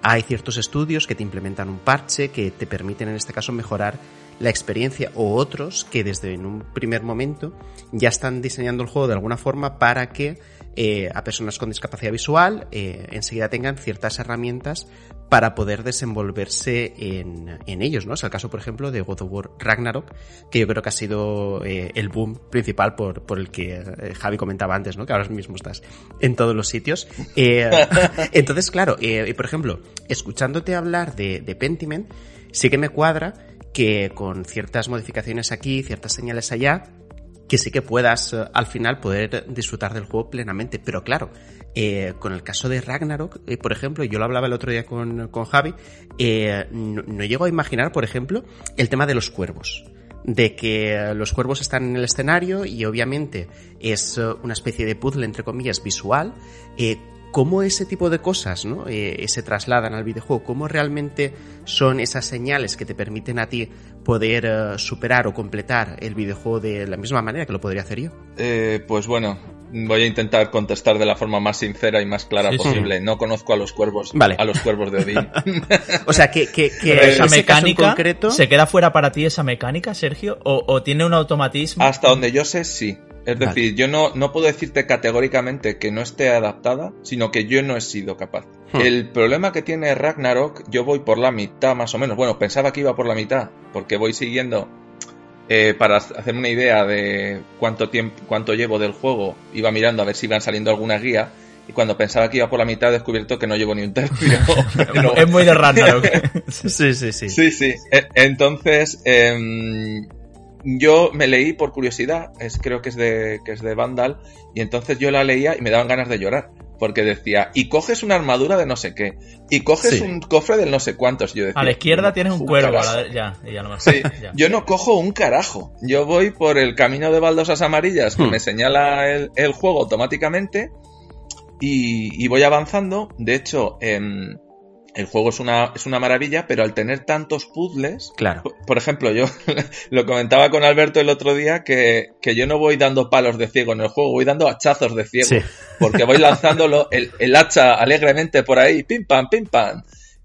hay ciertos estudios que te implementan un parche, que te permiten en este caso mejorar la experiencia o otros que desde en un primer momento ya están diseñando el juego de alguna forma para que eh, a personas con discapacidad visual eh, enseguida tengan ciertas herramientas para poder desenvolverse en, en ellos, ¿no? Es el caso, por ejemplo, de God of War Ragnarok, que yo creo que ha sido eh, el boom principal por, por el que eh, Javi comentaba antes, ¿no? Que ahora mismo estás en todos los sitios. Eh, entonces, claro, por ejemplo, escuchándote hablar de, de Pentiment, sí que me cuadra que con ciertas modificaciones aquí, ciertas señales allá, que sí que puedas eh, al final poder disfrutar del juego plenamente. Pero claro, eh, con el caso de Ragnarok, eh, por ejemplo, yo lo hablaba el otro día con, con Javi, no, no llego a imaginar, por ejemplo, el tema de los cuervos. De que los cuervos están en el escenario y obviamente es una especie de puzzle, entre comillas, visual. Cómo ese tipo de cosas ¿no? Eh, se trasladan al videojuego, cómo realmente son esas señales que te permiten a ti poder eh, superar o completar el videojuego de la misma manera que lo podría hacer yo. Eh, pues bueno, voy a intentar contestar de la forma más sincera y más clara Sí, sí. posible. No conozco a los cuervos, Vale. a los cuervos de Odín. O sea, que, que, que Pero esa mecánica, concreto... ¿se queda fuera para ti esa mecánica, Sergio? ¿O, o tiene un automatismo? Hasta donde yo sé, sí. Es Vale. decir, yo no, no puedo decirte categóricamente que no esté adaptada, sino que yo no he sido capaz. Hmm. El problema que tiene Ragnarok, yo voy por la mitad más o menos. Bueno, pensaba que iba por la mitad, porque voy siguiendo eh, para hacerme una idea de cuánto tiempo, cuánto llevo del juego, iba mirando a ver si iban saliendo alguna guía. Y cuando pensaba que iba por la mitad, he descubierto que no llevo ni un tercio. Pero- Es muy de Ragnarok. Sí, sí, sí. Sí, sí. E- Entonces, em, yo me leí por curiosidad, es, creo que es, de, que es de Vandal, y entonces yo la leía y me daban ganas de llorar. Porque decía, y coges una armadura de no sé qué, y coges Sí. un cofre del no sé cuántos. Yo decía, A la izquierda tienes un cuervo. a la de- Ya, ya no más. Sí, ya. yo no cojo un carajo. Yo voy por el camino de baldosas amarillas que Hmm. me señala el, el juego automáticamente y, y voy avanzando. De hecho, em, el juego es una, es una maravilla, pero al tener tantos puzzles, Claro. por- por ejemplo, yo lo comentaba con Alberto el otro día que, que yo no voy dando palos de ciego en el juego, voy dando hachazos de ciego, Sí. porque voy lanzándolo el, el hacha alegremente por ahí, pim pam, pim pam.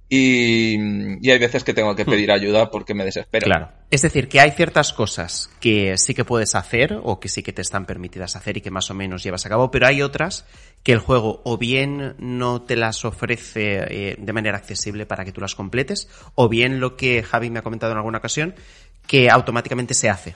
Y, y hay veces que tengo que pedir ayuda porque me desespero. Claro. Es decir, que hay ciertas cosas que sí que puedes hacer o que sí que te están permitidas hacer y que más o menos llevas a cabo, pero hay otras que el juego o bien no te las ofrece eh, de manera accesible para que tú las completes, o bien lo que Javi me ha comentado en alguna ocasión, que automáticamente se hace.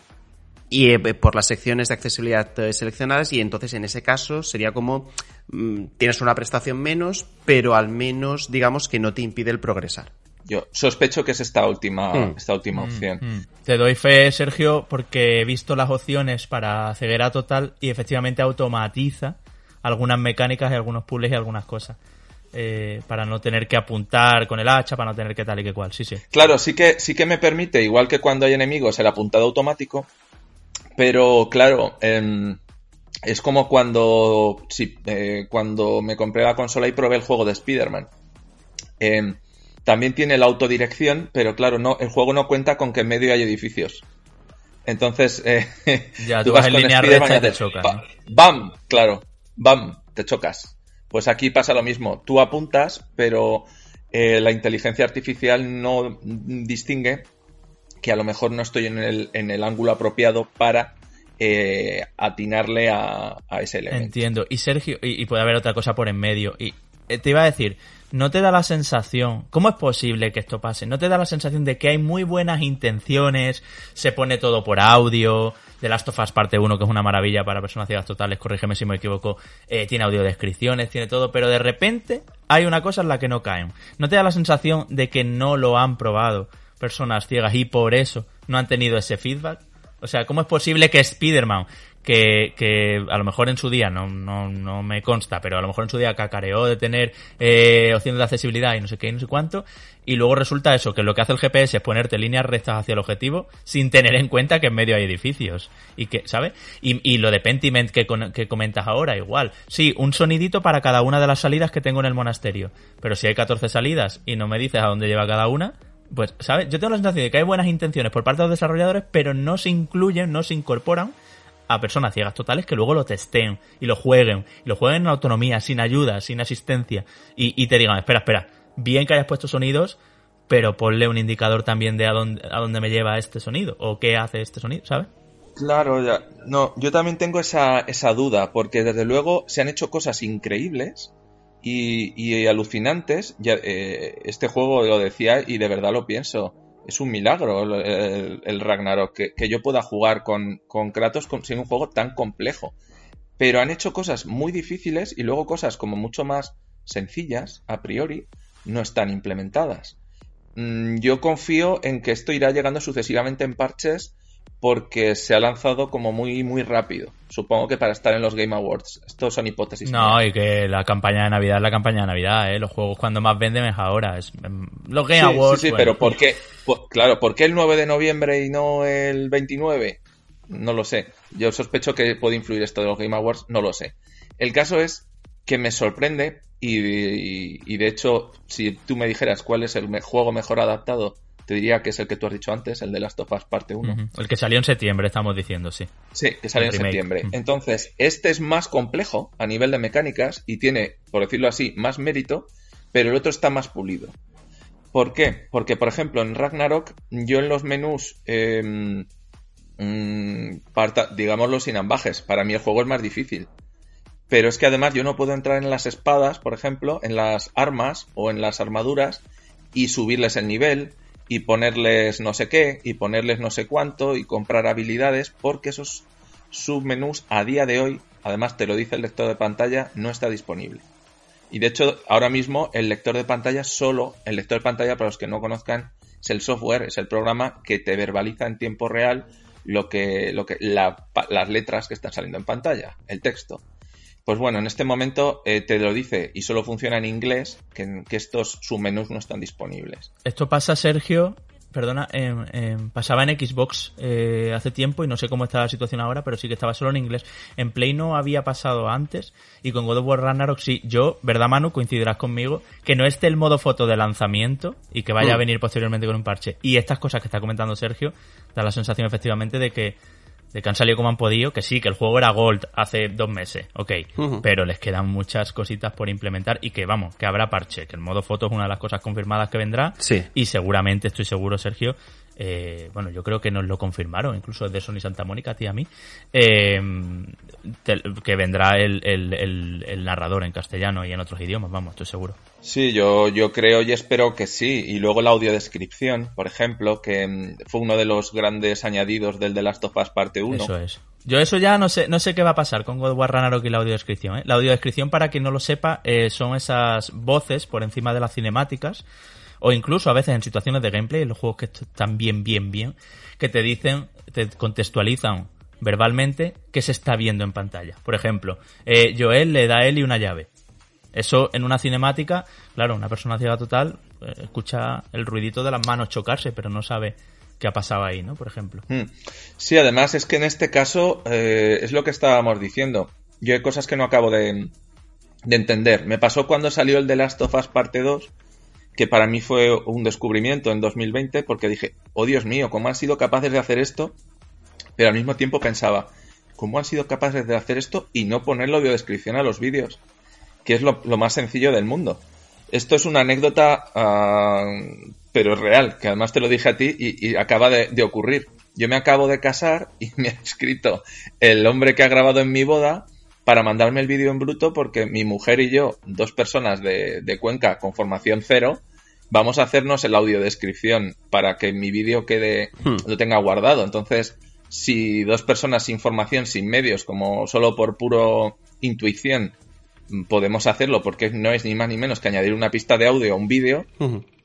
Y eh, por las secciones de accesibilidad eh, seleccionadas, y entonces en ese caso sería como mm, tienes una prestación menos, pero al menos digamos que no te impide el progresar. Yo sospecho que es esta última, Mm. esta última opción. Mm. Te doy fe, Sergio, porque he visto las opciones para ceguera total y efectivamente automatiza algunas mecánicas y algunos puzzles y algunas cosas. Eh, para no tener que apuntar con el hacha, para no tener que tal y que cual. Sí, sí. Claro, sí que, sí que me permite, igual que cuando hay enemigos, el apuntado automático. Pero claro, em, es como cuando, sí, eh, cuando me compré la consola y probé el juego de Spider-Man. Em, también tiene la autodirección, pero claro, no, el juego no cuenta con que en medio hay edificios. Entonces, eh, Ya, tú vas en línea recta y te chocas. ¡Bam! Claro, ¡bam! Te chocas. Pues aquí pasa lo mismo. Tú apuntas, pero eh, la inteligencia artificial no distingue que a lo mejor no estoy en el, en el ángulo apropiado para eh, atinarle a, a ese elemento. Entiendo. Y Sergio, y, puede haber otra cosa por en medio. Y eh, te iba a decir, ¿no te da la sensación, cómo es posible que esto pase? ¿No te da la sensación de que hay muy buenas intenciones, se pone todo por audio, de Last of Us parte 1, que es una maravilla para personas ciegas totales, corrígeme si me equivoco, eh, tiene audiodescripciones, tiene todo, pero de repente hay una cosa en la que no caen. ¿No te da la sensación de que no lo han probado personas ciegas y por eso no han tenido ese feedback? O sea, ¿cómo es posible que Spider-Man, que, que a lo mejor en su día, no, no, no me consta, pero a lo mejor en su día cacareó de tener eh, opciones de accesibilidad y no sé qué y no sé cuánto, y luego resulta eso, que lo que hace el GPS es ponerte líneas rectas hacia el objetivo sin tener en cuenta que en medio hay edificios. Y que, ¿sabes? Y, y lo de Pentiment que, con- que comentas ahora, igual. Sí, un sonidito para cada una de las salidas que tengo en el monasterio. Pero si hay 14 salidas y no me dices a dónde lleva cada una, pues, ¿sabes? Yo tengo la sensación de que hay buenas intenciones por parte de los desarrolladores, pero no se incluyen, no se incorporan a personas ciegas totales que luego lo testeen y lo jueguen, y lo jueguen en autonomía, sin ayuda, sin asistencia, y, y te digan, espera, espera, bien que hayas puesto sonidos, pero ponle un indicador también de a dónde, a dónde me lleva este sonido, o qué hace este sonido, ¿sabes? Claro, ya. No, yo también tengo esa, esa duda, porque desde luego se han hecho cosas increíbles y, alucinantes. Eh, este juego lo decía y de verdad lo pienso. Es un milagro el, Ragnarok, que, yo pueda jugar con, con Kratos con, sin un juego tan complejo. Pero han hecho cosas muy difíciles y luego cosas como mucho más sencillas, a priori, no están implementadas. Mm, Yo confío en que esto irá llegando sucesivamente en parches porque se ha lanzado como muy muy rápido. Supongo que para estar en los Game Awards. Estos son hipótesis. No, mías. y que la campaña de Navidad es la campaña de Navidad, ¿eh? Los juegos cuando más venden es ahora. Es, em, los Game Sí, Awards, sí, sí, bueno. pero ¿por qué? Por- claro, ¿por qué el 9 de noviembre y no el 29? No lo sé. Yo sospecho que puede influir esto de los Game Awards, no lo sé. El caso es que me sorprende y, y- y de hecho, si tú me dijeras cuál es el me- juego mejor adaptado, te diría que es el que tú has dicho antes, el de Last of Us parte 1. Ujú. El que salió en septiembre, estamos diciendo, sí. Sí, que sale El en remake. septiembre. Entonces, este es más complejo a nivel de mecánicas y tiene, por decirlo así, más mérito, pero el otro está más pulido. ¿Por qué? Porque, por ejemplo, en Ragnarok, yo en los menús, eh, mm, parta- digámoslo sin ambajes, para mí el juego es más difícil. Pero es que además yo no puedo entrar en las espadas, por ejemplo, en las armas o en las armaduras y subirles el nivel y ponerles no sé qué y ponerles no sé cuánto y comprar habilidades porque esos submenús a día de hoy, además te lo dice el lector de pantalla, no está disponible. Y de hecho, ahora mismo el lector de pantalla solo, el lector de pantalla para los que no conozcan, es el software, es el programa que te verbaliza en tiempo real lo que, lo que, la- las letras que están saliendo en pantalla, el texto. Pues bueno, en este momento eh, te lo dice y solo funciona en inglés, que, que estos submenús no están disponibles. Esto pasa, Sergio, perdona, em, em, pasaba en Xbox eh, hace tiempo y no sé cómo está la situación ahora, pero sí que estaba solo en inglés. En Play no había pasado antes y con God of War Ragnarok sí. Yo, verdad Manu, coincidirás conmigo, que no esté el modo foto de lanzamiento y que vaya a Mm. venir posteriormente con un parche. Y estas cosas que está comentando Sergio, da la sensación efectivamente de que de que han salido como han podido, que sí, que el juego era Gold hace dos meses, ok, pero les quedan muchas cositas por implementar y que vamos, que habrá parche, que el modo foto es una de las cosas confirmadas que vendrá Sí. y seguramente, estoy seguro, Sergio, eh, bueno, yo creo que nos lo confirmaron, incluso de Sony Santa Mónica, a ti a mí, eh, te- que vendrá el, el- el- el narrador en castellano y en otros idiomas, vamos, estoy seguro. Sí, yo, yo creo y espero que sí. Y luego la audiodescripción, por ejemplo, que mm, fue uno de los grandes añadidos del The Last of Us parte 1. Eso es. Yo eso ya no sé, no sé qué va a pasar con God War Ragnarok y la audiodescripción. ¿eh? La audiodescripción, para quien no lo sepa, eh, son esas voces por encima de las cinemáticas, o incluso a veces en situaciones de gameplay, en los juegos que est- están bien, bien, bien, que te dicen, te contextualizan verbalmente qué se está viendo en pantalla. Por ejemplo, eh, Joel le da a Ellie una llave. Eso en una cinemática, claro, una persona ciega total eh, escucha el ruidito de las manos chocarse, pero no sabe qué ha pasado ahí, ¿no? Por ejemplo. Mm. Sí, además es que en este caso eh, es lo que estábamos diciendo. Yo hay cosas que no acabo de, de entender. Me pasó cuando salió el The Last of Us parte 2, que para mí fue un descubrimiento en 2020, porque dije, oh Dios mío, ¿cómo han sido capaces de hacer esto? Pero al mismo tiempo pensaba, ¿cómo han sido capaces de hacer esto y no ponerlo de descripción a los vídeos? Que es lo, lo más sencillo del mundo. Esto es una anécdota, ah, pero real, que además te lo dije a ti y, y acaba de, de ocurrir. Yo me acabo de casar y me ha escrito el hombre que ha grabado en mi boda para mandarme el vídeo en bruto porque mi mujer y yo, dos personas de, de Cuenca con formación cero, vamos a hacernos el audiodescripción para que mi vídeo quede, Hmm. lo tenga guardado. Entonces, si dos personas sin formación, sin medios, como solo por puro intuición, podemos hacerlo porque no es ni más ni menos que añadir una pista de audio a un vídeo.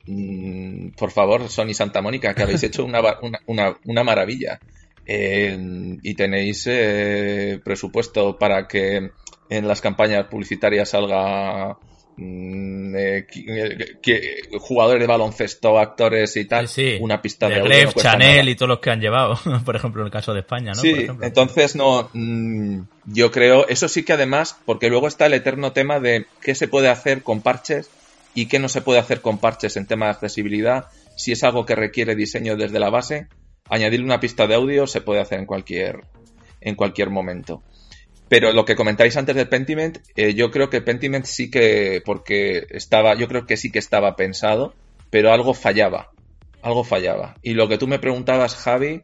Mm, por favor, Sony Santa Mónica, que habéis hecho una, una, una- una maravilla. Eh, y tenéis eh, presupuesto para que en las campañas publicitarias salga eh, qui- eh, que- jugadores de baloncesto, actores y tal, Sí, sí. una pista de, de audio. Gleb, no Chanel nada. y todos los que han llevado, por ejemplo, en el caso de España, ¿no? Sí, entonces no, mm, yo creo, eso sí que además, porque luego está el eterno tema de qué se puede hacer con parches y qué no se puede hacer con parches en tema de accesibilidad, si es algo que requiere diseño desde la base, añadirle una pista de audio se puede hacer en cualquier, en cualquier momento. Pero lo que comentáis antes del Pentiment, eh, yo creo que Pentiment sí que, porque estaba, yo creo que sí que estaba pensado, pero algo fallaba. Algo fallaba. Y lo que tú me preguntabas, Javi,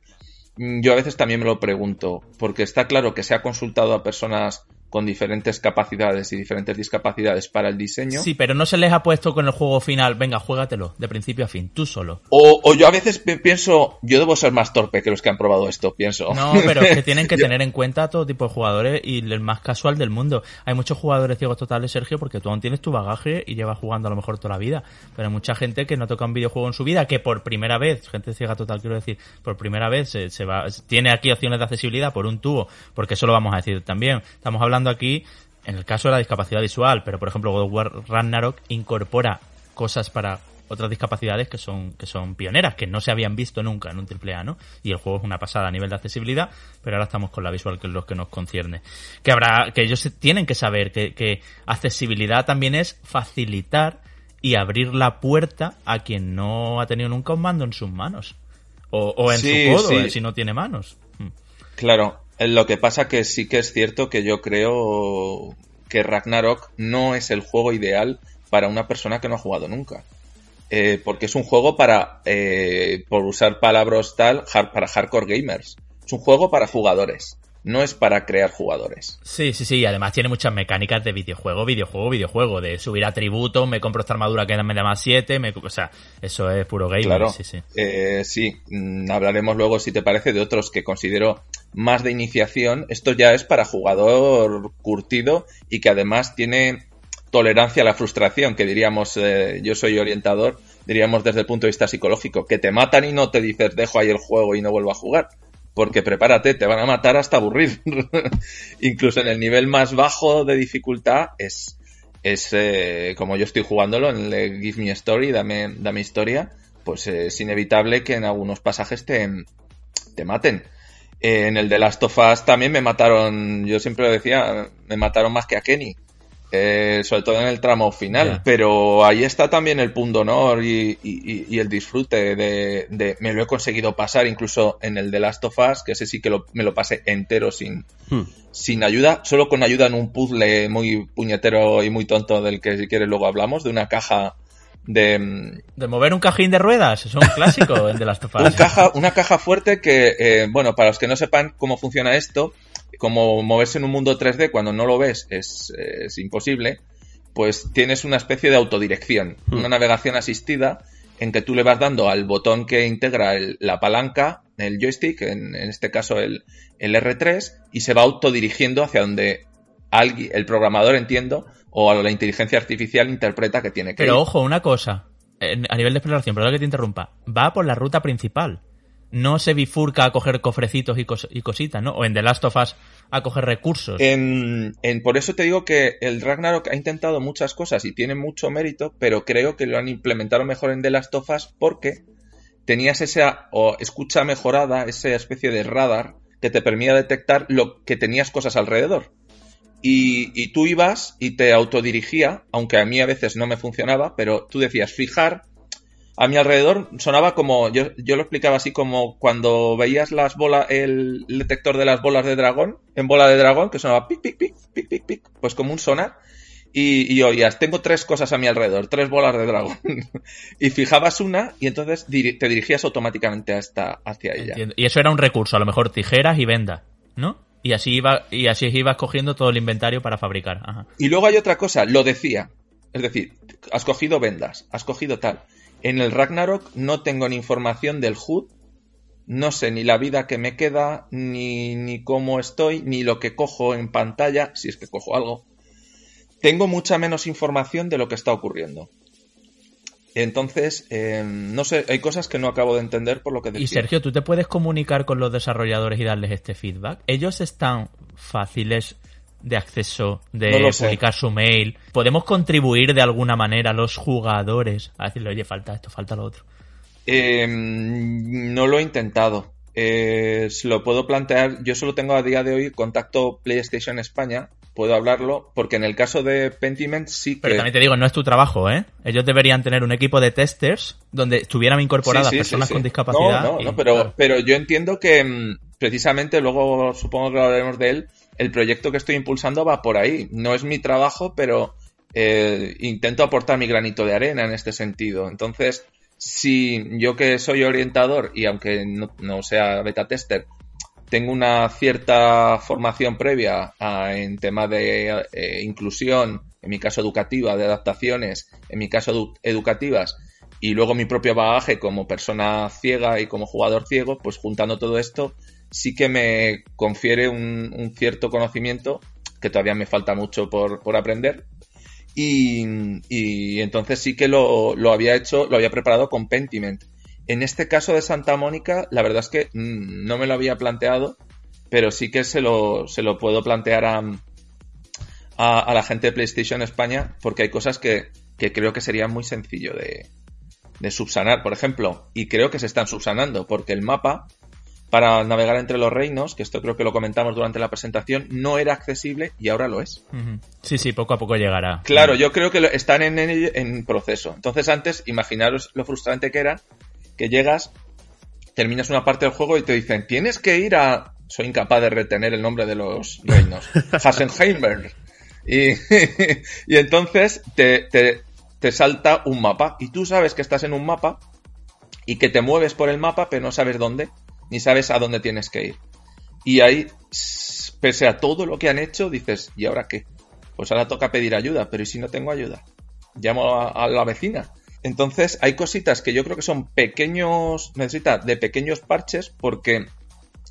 mm, yo a veces también me lo pregunto, porque está claro que se ha consultado a personas con diferentes capacidades y diferentes discapacidades para el diseño. Sí, pero no se les ha puesto con el juego final, venga, juégatelo, de principio a fin, tú solo. O, o yo a veces pi- pienso, yo debo ser más torpe que los que han probado esto, pienso. No, pero es que tienen que tener en cuenta a todo tipo de jugadores y el más casual del mundo. Hay muchos jugadores ciegos totales, Sergio, porque tú aún tienes tu bagaje y llevas jugando a lo mejor toda la vida. Pero hay mucha gente que no toca un videojuego en su vida, que por primera vez, gente ciega total quiero decir, por primera vez se, se va, tiene aquí opciones de accesibilidad por un tubo, porque eso lo vamos a decir también. Estamos hablando aquí, en el caso de la discapacidad visual, pero por ejemplo God of War Ragnarok incorpora cosas para otras discapacidades que son, que son pioneras, que no se habían visto nunca en un triple A, ¿no? Y el juego es una pasada a nivel de accesibilidad, pero ahora estamos con la visual, que es lo que nos concierne. Que habrá, que ellos tienen que saber que, que accesibilidad también es facilitar y abrir la puerta a quien no ha tenido nunca un mando en sus manos. O, o en Sí, su codo, sí. eh, si no tiene manos. Mm. Claro, lo que pasa que sí que es cierto que yo creo que Ragnarok no es el juego ideal para una persona que no ha jugado nunca. Eh, porque es un juego para, eh, por usar palabras tal, para hardcore gamers. Es un juego para jugadores, no es para crear jugadores. Sí, sí, sí, y además tiene muchas mecánicas de videojuego, videojuego, videojuego, de subir atributos, me compro esta armadura que me da más 7, me... o sea, eso es puro gamer, Claro, sí, sí. Eh, sí, mm, hablaremos luego, si te parece, de otros que considero más de iniciación. Esto ya es para jugador curtido y que además tiene tolerancia a la frustración, que diríamos, eh, yo soy orientador, diríamos desde el punto de vista psicológico, que te matan y no te dices dejo ahí el juego y no vuelvo a jugar. Porque prepárate, te van a matar hasta aburrir. Incluso en el nivel más bajo de dificultad es, es eh, como yo estoy jugándolo en el Give Me Story, dame, dame historia, pues es inevitable que en algunos pasajes te, te maten. Eh, en el de Last of Us también me mataron, yo siempre lo decía, me mataron más que a Kenny. Eh, sobre todo en el tramo final. Pero ahí está también el punto honor y, y- y el disfrute de, de- me lo he conseguido pasar incluso en el de Last of Us, que ese sí que lo- me lo pasé entero sin, Hmm. sin ayuda, solo con ayuda en un puzzle muy puñetero y muy tonto del que si quieres luego hablamos, de una caja de, mm, De mover un cajín de ruedas, es un clásico en The Last of Us. un caja, una caja fuerte que, eh, bueno, para los que no sepan cómo funciona esto, como moverse en un mundo 3D cuando no lo ves es, es imposible, pues tienes una especie de autodirección, Hmm. una navegación asistida en que tú le vas dando al botón que integra el- la palanca, el joystick, en, en este caso el, el R3, y se va autodirigiendo hacia donde alguien, el programador, entiendo, o la inteligencia artificial interpreta que tiene que Pero ir. ojo, una cosa, en- a nivel de exploración, perdón que te interrumpa, va por la ruta principal. No se bifurca a coger cofrecitos y, cos- y cositas, ¿no? O en The Last of Us a coger recursos. En, por eso te digo que el Ragnarok ha intentado muchas cosas y tiene mucho mérito, pero creo que lo han implementado mejor en The Last of Us porque tenías esa o escucha mejorada, esa especie de radar que te permitía detectar lo que tenías cosas alrededor. Y tú ibas y te autodirigía, aunque a mí a veces no me funcionaba, pero tú decías fijar a mi alrededor sonaba como, yo, yo lo explicaba así como cuando veías las bolas, el detector de las bolas de dragón, en bola de dragón, que sonaba pic, pic, pic, pic, pic, pic, pues como un sonar. Y, y oías, tengo tres cosas a mi alrededor, tres bolas de dragón. y fijabas una y entonces diri- te dirigías automáticamente hasta, hacia ella. Entiendo. Y eso era un recurso, a lo mejor tijeras y vendas, ¿no? Y así iba, y así ibas cogiendo todo el inventario para fabricar. Ajá. Y luego hay otra cosa, lo decía. Es decir, has cogido vendas, has cogido tal. En el Ragnarok no tengo ni información del HUD, no sé ni la vida que me queda, ni, ni cómo estoy, ni lo que cojo en pantalla, si es que cojo algo. Tengo mucha menos información de lo que está ocurriendo. Entonces, eh, no sé, hay cosas que no acabo de entender por lo que decía. Y Sergio, ¿tú te puedes comunicar con los desarrolladores y darles este feedback? ¿Ellos están fáciles de acceso, de No lo sé. publicar su mail? ¿Podemos contribuir de alguna manera a los jugadores a decirle, oye, falta esto, falta lo otro? Eh, no lo he intentado. Eh, lo puedo plantear. Yo solo tengo a día de hoy contacto PlayStation España. Puedo hablarlo porque en el caso de Pentiment sí que. Pero también te digo, no es tu trabajo, ¿eh? Ellos deberían tener un equipo de testers donde estuvieran incorporadas Sí, sí, sí, personas sí. con discapacidad. No, no, y- no, pero, claro. pero yo entiendo que mm, precisamente luego supongo que hablaremos de él. El proyecto que estoy impulsando va por ahí. No es mi trabajo, pero eh, intento aportar mi granito de arena en este sentido. Entonces, si yo que soy orientador y aunque no, sea beta tester, tengo una cierta formación previa en tema de eh, inclusión, en mi caso educativa, de adaptaciones, en mi caso edu- educativas, y luego mi propio bagaje como persona ciega y como jugador ciego, pues juntando todo esto, sí que me confiere un, cierto conocimiento que todavía me falta mucho por, aprender. Y, entonces sí que lo, había hecho, lo había preparado con Pentiment. En este caso de Santa Mónica, la verdad es que mm, no me lo había planteado, pero sí que se lo, se lo puedo plantear a, a, a la gente de PlayStation España, porque hay cosas que, que creo que sería muy sencillo de, de subsanar, por ejemplo, y creo que se están subsanando, porque el mapa para navegar entre los reinos, que esto creo que lo comentamos durante la presentación, no era accesible y ahora lo es. Sí, sí, poco a poco llegará. Claro, yo creo que están en, proceso. Entonces antes, imaginaros lo frustrante que era que llegas, terminas una parte del juego y te dicen, tienes que ir a... Soy incapaz de retener el nombre de los reinos. Hassenheimer. Y, y entonces te, te, te salta un mapa. Y tú sabes que estás en un mapa y que te mueves por el mapa, pero no sabes dónde, ni sabes a dónde tienes que ir. Y ahí, pese a todo lo que han hecho, dices, ¿y ahora qué? Pues ahora toca pedir ayuda, pero ¿y si no tengo ayuda? Llamo a, a la vecina. Entonces, hay cositas que yo creo que son pequeños, necesita de pequeños parches porque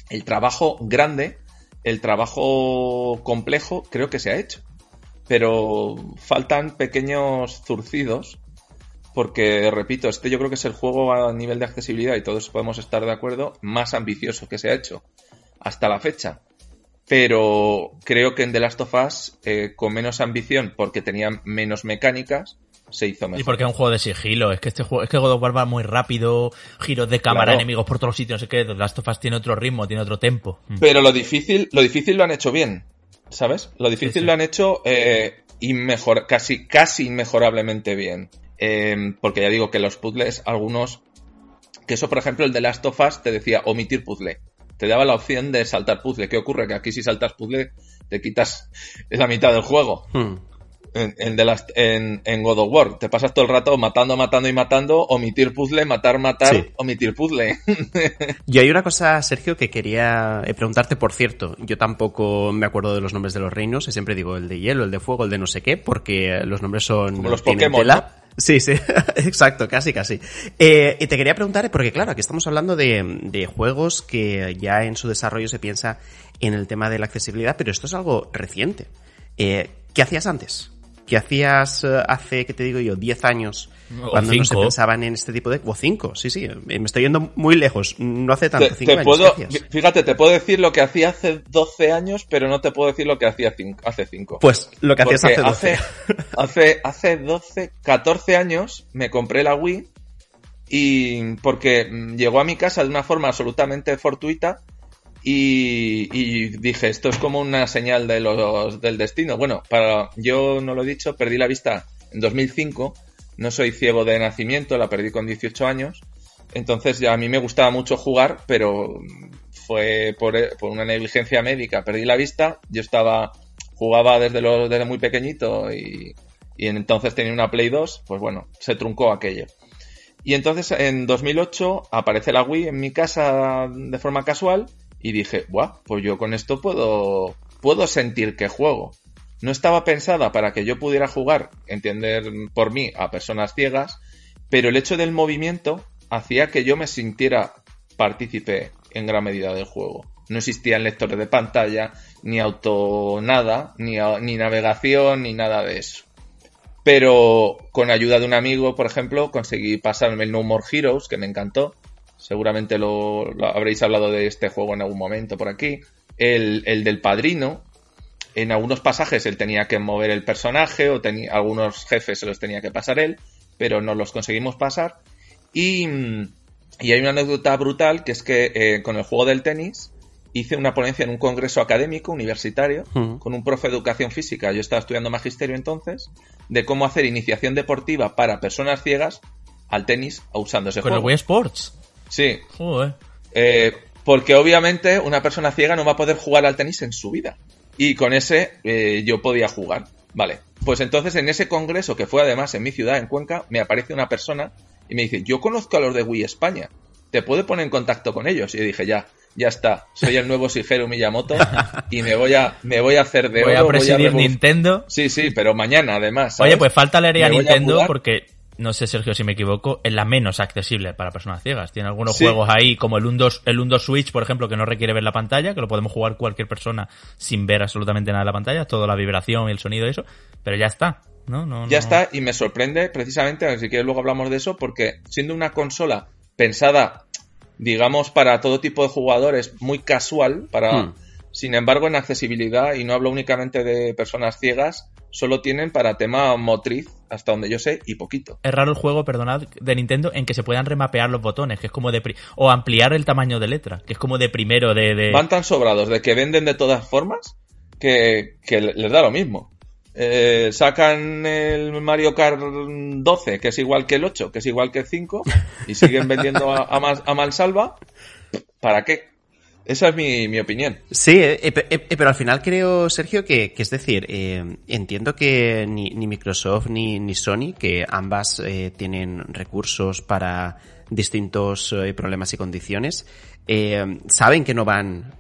el trabajo grande, el trabajo complejo, creo que se ha hecho. Pero faltan pequeños zurcidos porque, repito, este yo creo que es el juego a nivel de accesibilidad y todos podemos estar de acuerdo, más ambicioso que se ha hecho hasta la fecha. pero creo que en The Last of Us, eh, con menos ambición, porque tenía menos mecánicas, se hizo mejor. Y porque es un juego de sigilo, es que este juego, es que God of War va muy rápido, giros de cámara, Claro. enemigos por todos los sitios, no sé qué, The Last of Us tiene otro ritmo, tiene otro tempo. Mm. Pero lo difícil, lo difícil lo han hecho bien, ¿sabes? Lo difícil Sí, sí. lo han hecho eh, inmejor, casi, casi inmejorablemente bien. Eh, porque ya digo que los puzzles, algunos, que eso por ejemplo el de Last of Us te decía omitir puzzle. Te daba la opción de saltar puzzle. ¿Qué ocurre? Que aquí si saltas puzzle te quitas la mitad del juego. Hmm. En, en, The Last- en, en God of War. Te pasas todo el rato matando, matando y matando, omitir puzzle, matar, matar, Sí. omitir puzzle. Y hay una cosa, Sergio, que quería eh, preguntarte, por cierto. Yo tampoco me acuerdo de los nombres de los reinos, y siempre digo el de hielo, el de fuego, el de no sé qué, porque los nombres son... Como los Pokémon, tela. Sí, sí, exacto, casi, casi. Eh, y te quería preguntar, porque claro, aquí estamos hablando de, de juegos que ya en su desarrollo se piensa en el tema de la accesibilidad, pero esto es algo reciente. Eh, ¿Qué hacías antes? ¿Qué hacías eh, hace, qué te digo yo, 10 años? O Cuando no se cinco. pensaban en este tipo de... O 5, sí, sí. eh, Me estoy yendo muy lejos. No hace tanto, Te, 5 te años. fíjate, te puedo decir lo que hacía hace 12 años, pero no te puedo decir lo que hacía cinco- hace 5. Pues lo que hacías hace 12. hace, hace 12, 14 años me compré la Wii y porque mm, llegó a mi casa de una forma absolutamente fortuita y, y dije, esto es como una señal de los, del destino. Bueno, para, yo no lo he dicho, perdí la vista en 2005, no soy ciego de nacimiento, la perdí con 18 años, entonces ya a mí me gustaba mucho jugar, pero fue por, una negligencia médica, perdí la vista, yo estaba, jugaba desde, muy pequeñito y, entonces tenía una Play 2, pues bueno, se truncó aquello. Y entonces en 2008 aparece la Wii en mi casa de forma casual y dije, Buah, pues yo con esto puedo, puedo sentir que juego. No estaba pensada para que yo pudiera jugar, entender por mí, a personas ciegas, pero el hecho del movimiento hacía que yo me sintiera partícipe en gran medida del juego. No existían lectores de pantalla, ni auto nada, ni, ni navegación, ni nada de eso. Pero con ayuda de un amigo, por ejemplo, conseguí pasarme el No More Heroes, que me encantó. Seguramente lo, lo habréis hablado de este juego en algún momento por aquí. El, el del padrino. En algunos pasajes él tenía que mover el personaje o tenía, algunos jefes se los tenía que pasar él, pero no los conseguimos pasar. Y, y hay una anécdota brutal que es que eh, con el juego del tenis hice una ponencia en un congreso académico universitario con un profe de educación física, yo estaba estudiando magisterio entonces, de cómo hacer iniciación deportiva para personas ciegas al tenis usando ese Con el juego. Wii Sports. Sí, Joder. eh, porque obviamente una persona ciega no va a poder jugar al tenis en su vida. Y con ese eh, yo podía jugar. Vale. Pues entonces en ese congreso, que fue además en mi ciudad, en Cuenca, me aparece una persona y me dice, yo conozco a los de Wii España. ¿Te puedo poner en contacto con ellos? Y yo dije, ya, ya está. Soy el nuevo Shigeru Miyamoto y me voy a, me voy a hacer de Voy a presidir Nintendo. Sí, sí, pero mañana además. Oye, pues falta leer a Nintendo porque, no sé Sergio si me equivoco, es la menos accesible para personas ciegas. Tiene algunos Sí. juegos ahí, como el Undo, el Undo Switch, por ejemplo, que no requiere ver la pantalla, que lo podemos jugar cualquier persona sin ver absolutamente nada de la pantalla, toda la vibración y el sonido y eso, pero ya está. ¿no? No, Ya no- está, y me sorprende precisamente, a ver si quieres luego hablamos de eso, porque siendo una consola pensada, digamos, para todo tipo de jugadores, muy casual, para... Hmm. Sin embargo, en accesibilidad, y no hablo únicamente de personas ciegas, solo tienen para tema motriz, hasta donde yo sé, y poquito. Es raro el juego, perdonad, de Nintendo en que se puedan remapear los botones, que es como de... pri- O ampliar el tamaño de letra, que es como de primero de... de- Van tan sobrados de que venden de todas formas que, que les da lo mismo. Eh, sacan el Mario Kart 12, que es igual que el 8, que es igual que el 5, y siguen vendiendo a, a, más- a mansalva. ¿Para qué? Esa es mi, mi opinión. Sí, eh, eh, eh, pero al final creo, Sergio, que, que es decir, eh, entiendo que ni, ni Microsoft ni, ni Sony, que ambas eh, tienen recursos para distintos problemas y condiciones, saben que no van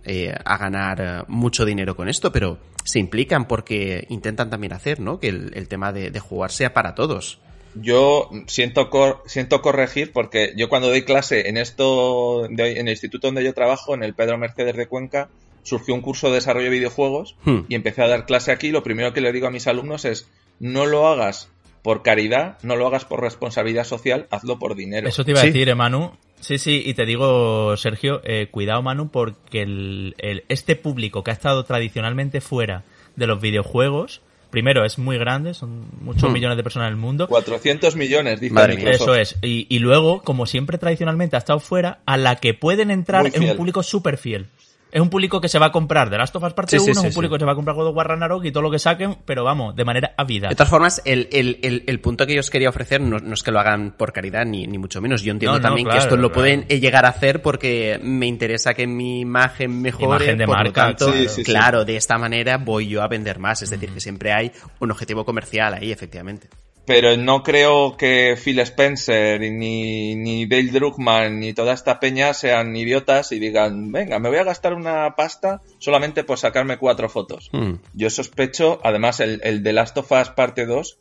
a ganar mucho dinero con esto, pero se implican porque intentan también hacer, ¿no? Que el, tema de jugar sea para todos. Yo siento, cor- siento corregir porque yo cuando doy clase en esto, de- en el instituto donde yo trabajo, en el Pedro Mercedes de Cuenca, surgió un curso de desarrollo de videojuegos Hmm. y empecé a dar clase aquí. Lo primero que le digo a mis alumnos es, no lo hagas por caridad, no lo hagas por responsabilidad social, hazlo por dinero. Eso te iba a decir, Emanu. Sí, sí, y te digo, Sergio, eh, cuidado, Manu, porque el, el- este público que ha estado tradicionalmente fuera de los videojuegos, primero es muy grande, son muchos Hmm. millones de personas en el mundo. 400 millones, dice Madre. Microsoft. Eso es. Y, y luego, como siempre tradicionalmente ha estado fuera, a la que pueden entrar es un público súper fiel. Es un público que se va a comprar The Last of Us Parte Sí, 1, sí, es un público que se va a comprar God of War Ragnarok y todo lo que saquen, pero vamos, de manera ávida. De todas formas, el, el, el, el punto que yo os quería ofrecer no, no es que lo hagan por caridad, ni, ni mucho menos. Yo entiendo No, no, también claro, que esto lo pueden eh, llegar a hacer porque me interesa que mi imagen mejore. Imagen de por lo tanto, claro, de esta manera voy yo a vender más. Es decir, que siempre hay un objetivo comercial ahí, efectivamente. Pero no creo que Phil Spencer, ni, ni Dale Druckmann, ni toda esta peña sean idiotas y digan, venga, me voy a gastar una pasta solamente por sacarme cuatro fotos. Hmm. Yo sospecho, además, el, el de Last of Us parte 2,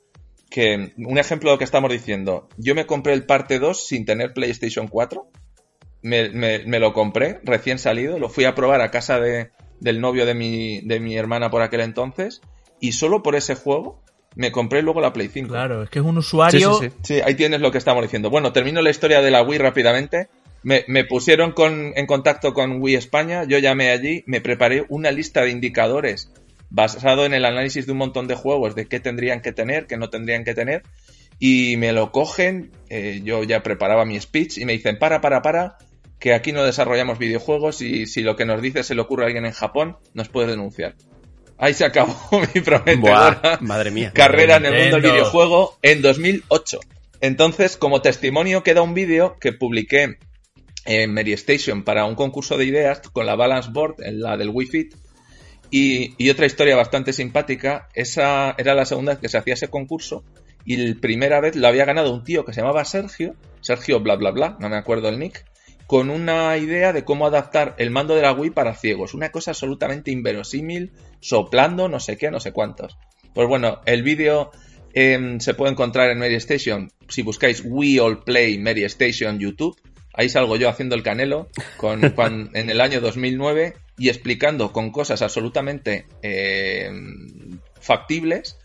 que un ejemplo de lo que estamos diciendo, yo me compré el parte 2 sin tener PlayStation 4, me, me- me lo compré recién salido, lo fui a probar a casa de, del novio de mi, de mi hermana por aquel entonces, y solo por ese juego me compré luego la Play 5. Claro, es que es un usuario. Sí, sí, sí. Sí, ahí tienes lo que estamos diciendo. Bueno, termino la historia de la Wii rápidamente. Me, me pusieron con, en contacto con Wii España, yo llamé allí, me preparé una lista de indicadores basado en el análisis de un montón de juegos, de qué tendrían que tener, qué no tendrían que tener, y me lo cogen, eh, yo ya preparaba mi speech y me dicen, para, para, para, que aquí no desarrollamos videojuegos y si lo que nos dice se le ocurre a alguien en Japón, nos puede denunciar. Ahí se acabó mi prometedora Buah, madre mía. carrera en el mundo del videojuego en 2008. Entonces, como testimonio queda un vídeo que publiqué en Mary Station para un concurso de ideas con la Balance Board, en la del Wii Fit. Y, y otra historia bastante simpática, esa era la segunda vez que se hacía ese concurso y la primera vez lo había ganado un tío que se llamaba Sergio, Sergio bla bla bla, no me acuerdo el nick, con una idea de cómo adaptar el mando de la Wii para ciegos, una cosa absolutamente inverosímil, soplando no sé qué, no sé cuántos. Pues bueno, el vídeo em, se puede encontrar en Mary Station si buscáis We All Play Mary Station YouTube. Ahí salgo yo haciendo el canelo con, en el año 2009 y explicando con cosas absolutamente em, factibles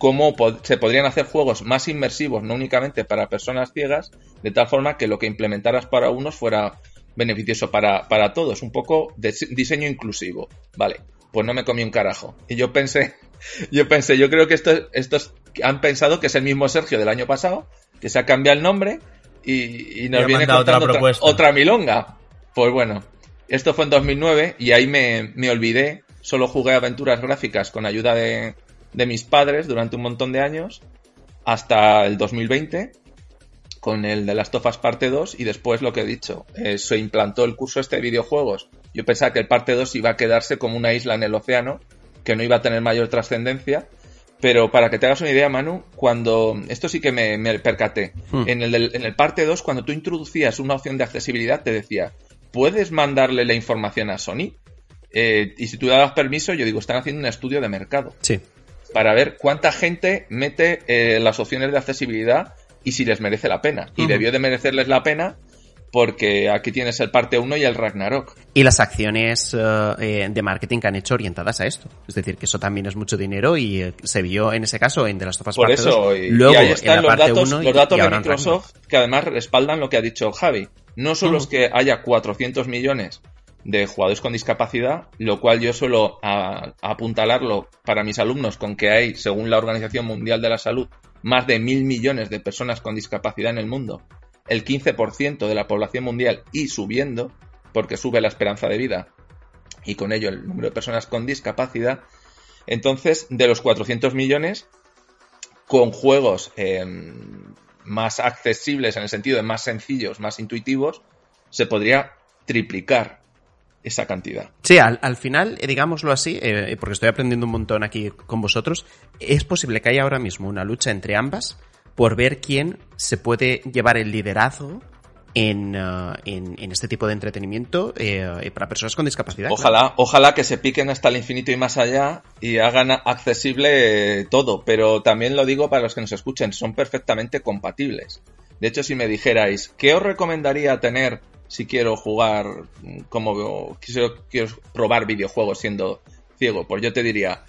cómo se podrían hacer juegos más inmersivos, no únicamente para personas ciegas, de tal forma que lo que implementaras para unos fuera beneficioso para, para todos, un poco de diseño inclusivo. Vale, pues no me comí un carajo. Y yo pensé, yo pensé, yo creo que estos, estos han pensado que es el mismo Sergio del año pasado, que se ha cambiado el nombre y, y nos viene otra contando otra, propuesta. otra milonga. Pues bueno, esto fue en 2009 y ahí me, me olvidé, solo jugué aventuras gráficas con ayuda de, de mis padres durante un montón de años, hasta el 2020, con el de las Tofas parte 2 y después lo que he dicho, eh, se implantó el curso este de videojuegos. Yo pensaba que el parte 2 iba a quedarse como una isla en el océano, que no iba a tener mayor trascendencia, pero para que te hagas una idea, Manu, cuando. Esto sí que me, me percaté. Hmm. En, el, en el parte 2, cuando tú introducías una opción de accesibilidad, te decía: ¿Puedes mandarle la información a Sony? Eh, y si tú dabas permiso, yo digo: están haciendo un estudio de mercado Sí. Para ver cuánta gente mete eh, las opciones de accesibilidad y si les merece la pena. Y debió de merecerles la pena porque aquí tienes el parte 1 y el Ragnarok. Y las acciones eh, eh, de marketing que han hecho orientadas a esto. Es decir, que eso también es mucho dinero y se vio en ese caso en The Last of Us Por Parte eso, 2, y, luego y ahí en están la los parte datos, 1 y- los datos y de Microsoft que además respaldan lo que ha dicho Javi. No solo Ujú. es que haya 400 millones de jugadores con discapacidad, lo cual yo suelo apuntalarlo para mis alumnos con que hay, según la Organización Mundial de la Salud, más de mil millones de personas con discapacidad en el mundo, el 15% de la población mundial y subiendo, porque sube la esperanza de vida y con ello el número de personas con discapacidad. Entonces, de los 400 millones, con juegos eh, más accesibles en el sentido de más sencillos, más intuitivos, se podría triplicar esa cantidad. Sí, al, al final, eh, digámoslo así, eh, porque estoy aprendiendo un montón aquí con vosotros, es posible que haya ahora mismo una lucha entre ambas por ver quién se puede llevar el liderazgo en, eh, en, en este tipo de entretenimiento eh, para personas con discapacidad. claro. Ojalá, ojalá que se piquen hasta el infinito y más allá y hagan accesible eh, todo, pero también lo digo para los que nos escuchen, son perfectamente compatibles. De hecho, si me dijerais, ¿qué os recomendaría tener si quiero jugar como quiero, quiero probar videojuegos siendo ciego? Pues yo te diría,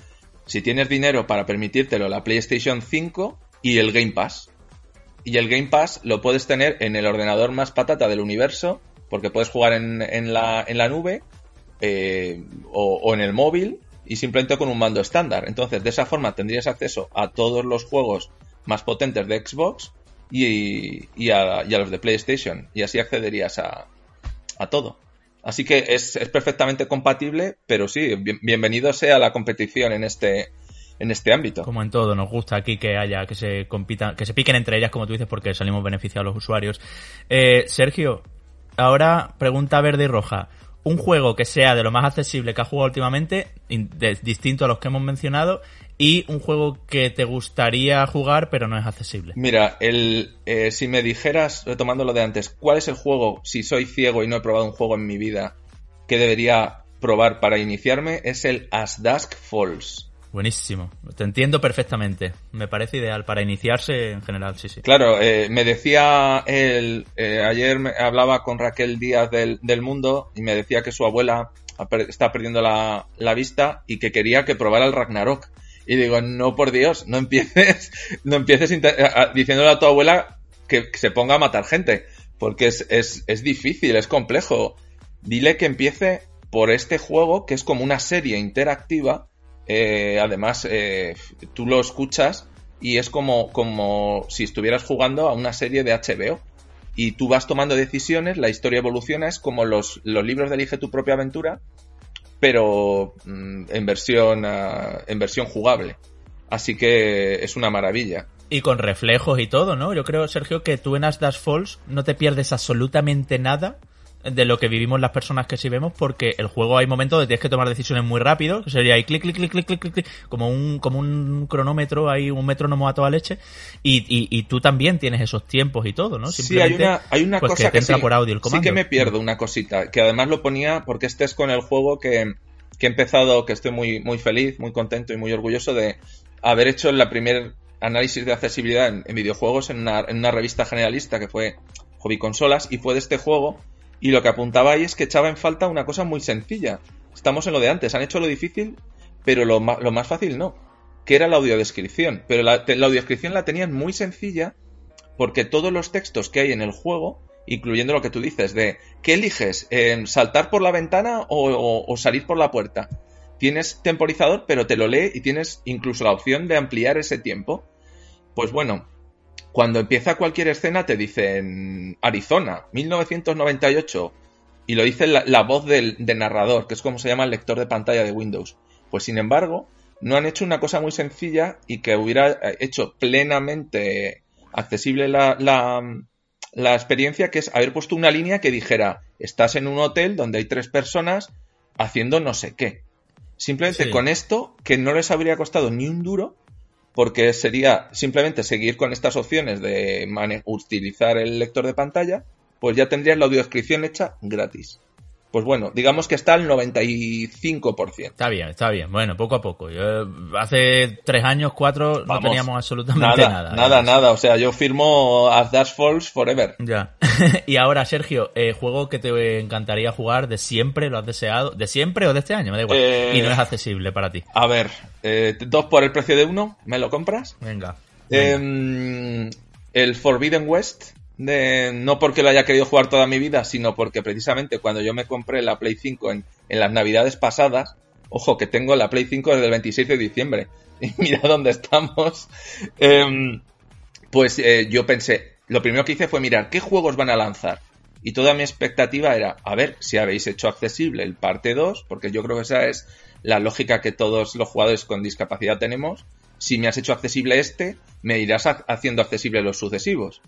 si tienes dinero para permitírtelo, la PlayStation 5 y el Game Pass. y el Game Pass lo puedes tener en el ordenador más patata del universo, porque puedes jugar en, en la, en la nube eh, o, o en el móvil y simplemente con un mando estándar. Entonces, de esa forma tendrías acceso a todos los juegos más potentes de Xbox y, y, a, y a los de PlayStation. Y así accederías a, a todo. Así que es, es perfectamente compatible, pero sí, bien- bienvenido sea la competición en este, en este ámbito. Como en todo, nos gusta aquí que haya, que se compitan, que se piquen entre ellas, como tú dices, porque salimos beneficiados los usuarios. Eh, Sergio, ahora pregunta verde y roja. Un juego que sea de lo más accesible que has jugado últimamente, distinto a los que hemos mencionado, y un juego que te gustaría jugar pero no es accesible. Mira, el, eh, si me dijeras, retomando lo de antes, ¿cuál es el juego, si soy ciego y no he probado un juego en mi vida, que debería probar para iniciarme? Es el As Dusk Falls. Buenísimo. Te entiendo perfectamente. Me parece ideal para iniciarse en general, sí, sí. Claro, eh, me decía él, eh, ayer me hablaba con Raquel Díaz del, del Mundo y me decía que su abuela está perdiendo la, la vista y que quería que probara el Ragnarok. Y digo, no por Dios, no empieces, no empieces diciéndole a tu abuela que, que se ponga a matar gente, porque es, es, es difícil, es complejo. Dile que empiece por este juego que es como una serie interactiva. eh, además, eh, tú lo escuchas y es como, como si estuvieras jugando a una serie de HBO. Y tú vas tomando decisiones, la historia evoluciona, es como los, los libros de Elige tu propia aventura, pero mm, en versión ah, en versión jugable. Así que es una maravilla. Y con reflejos y todo, ¿no? Yo creo, Sergio, que tú en As Falls no te pierdes absolutamente nada de lo que vivimos las personas que sí vemos, porque el juego hay momentos donde tienes que tomar decisiones muy rápido, que sería ahí clic, clic, clic, clic, clic, clic, clic, como un, como un cronómetro, ahí un metrónomo a toda leche, y, y, y tú también tienes esos tiempos y todo, ¿no? Sí, hay una, hay una pues, cosa que te entra sí, por audio el sí comando. que me pierdo una cosita, que además lo ponía porque este es con el juego que, que he empezado, que estoy muy, muy feliz, muy contento y muy orgulloso de haber hecho el primer análisis de accesibilidad en, en videojuegos en una, en una revista generalista que fue Hobby Consolas y fue de este juego y lo que apuntaba ahí es que echaba en falta una cosa muy sencilla. Estamos en lo de antes, han hecho lo difícil, pero lo, más fácil no, que era la audiodescripción. Pero la, audiodescripción la tenían muy sencilla porque todos los textos que hay en el juego, incluyendo lo que tú dices de ¿qué eliges? ¿Saltar por la ventana o- o salir por la puerta? Tienes temporizador, pero te lo lee y tienes incluso la opción de ampliar ese tiempo. Pues bueno, cuando empieza cualquier escena te dicen Arizona, 1998, y lo dice la, la voz del, del narrador, que es como se llama el lector de pantalla de Windows. Pues sin embargo, no han hecho una cosa muy sencilla y que hubiera eh, hecho plenamente accesible la, la, la experiencia, que es haber puesto una línea que dijera, estás en un hotel donde hay tres personas haciendo no sé qué. Simplemente Sí. con esto, que no les habría costado ni un duro, porque sería simplemente seguir con estas opciones de utilizar el lector de pantalla, pues ya tendrías la audiodescripción hecha gratis. Pues bueno, digamos que está al 95%. Está bien, está bien. Bueno, poco a poco. Yo, hace tres años, cuatro, no teníamos absolutamente Nada, nada. nada. O sea, yo firmo As Dash Falls Forever. Ya. y ahora, Sergio, eh, juego que te encantaría jugar de siempre, lo has deseado, de siempre o de este año, me da igual. Eh, Y no es accesible para ti. A ver, eh, dos por el precio de uno, ¿me lo compras? Venga. Eh, el Forbidden West, de, no porque lo haya querido jugar toda mi vida, sino porque precisamente cuando yo me compré la Play 5 en, las navidades pasadas, ojo que tengo la Play 5 desde el 26 de diciembre, y mira dónde estamos, Em, pues eh, yo pensé, lo primero que hice fue mirar qué juegos van a lanzar. Y toda mi expectativa era, a ver si habéis hecho accesible el parte 2, porque yo creo que esa es la lógica que todos los jugadores con discapacidad tenemos. Si me has hecho accesible este, me irás ha- haciendo accesible los sucesivos.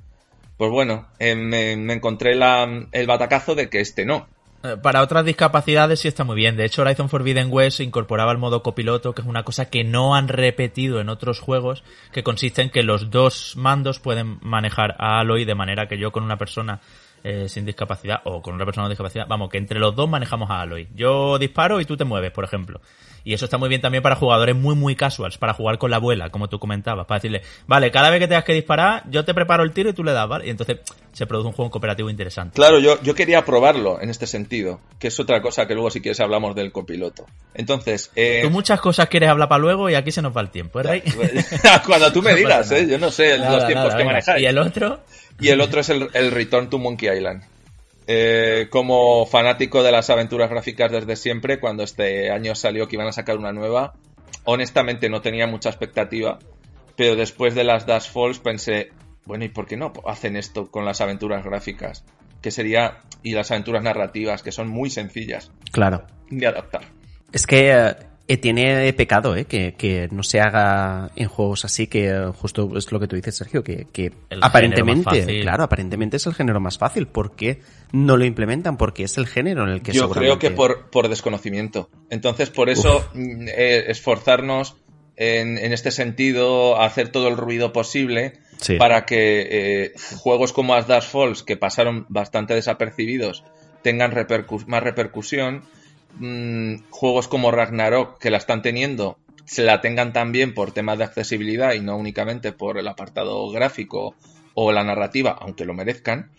Pues bueno, eh, me, encontré la- el batacazo de que este no. Eh, Para otras discapacidades sí está muy bien. De hecho, Horizon Forbidden West incorporaba el modo copiloto, que es una cosa que no han repetido en otros juegos, que consiste en que los dos mandos pueden manejar a Aloy de manera que yo con una persona eh, sin discapacidad o con una persona con discapacidad, vamos, que entre los dos manejamos a Aloy. Yo disparo y tú te mueves, por ejemplo. Y eso está muy bien también para jugadores muy, muy casuals, para jugar con la abuela, como tú comentabas, para decirle, vale, cada vez que tengas que disparar, yo te preparo el tiro y tú le das, ¿vale? Y entonces se produce un juego cooperativo interesante. Claro, yo, yo quería probarlo en este sentido, que es otra cosa que luego si quieres hablamos del copiloto. Entonces, eh, Tú muchas cosas quieres hablar para luego y aquí se nos va el tiempo, ¿eh, cuando tú me digas, ¿eh? yo no sé Nada, los tiempos nada, que venga. manejáis. Y el otro, Y el otro es el, el Return to Monkey Island. Eh, como fanático de las aventuras gráficas desde siempre, cuando este año salió que iban a sacar una nueva, honestamente no tenía mucha expectativa, pero después de las Dash Falls pensé, bueno, ¿y por qué no hacen esto con las aventuras gráficas? Que sería, y las aventuras narrativas, que son muy sencillas Claro. de adaptar. Es que eh, eh, tiene pecado, ¿eh? Que, que no se haga en juegos así, que justo es lo que tú dices, Sergio, que, aparentemente, claro, aparentemente es el género más fácil. ¿Por qué no lo implementan? Porque es el género en el que Yo creo que por, por desconocimiento. Entonces, por eso, mm, eh, esforzarnos en, en este sentido, a hacer todo el ruido posible Sí. para que eh, juegos como As Dash Falls, que pasaron bastante desapercibidos, tengan repercus- más repercusión. Mm, juegos como Ragnarok, que la están teniendo, se la tengan también por temas de accesibilidad y no únicamente por el apartado gráfico o la narrativa, aunque lo merezcan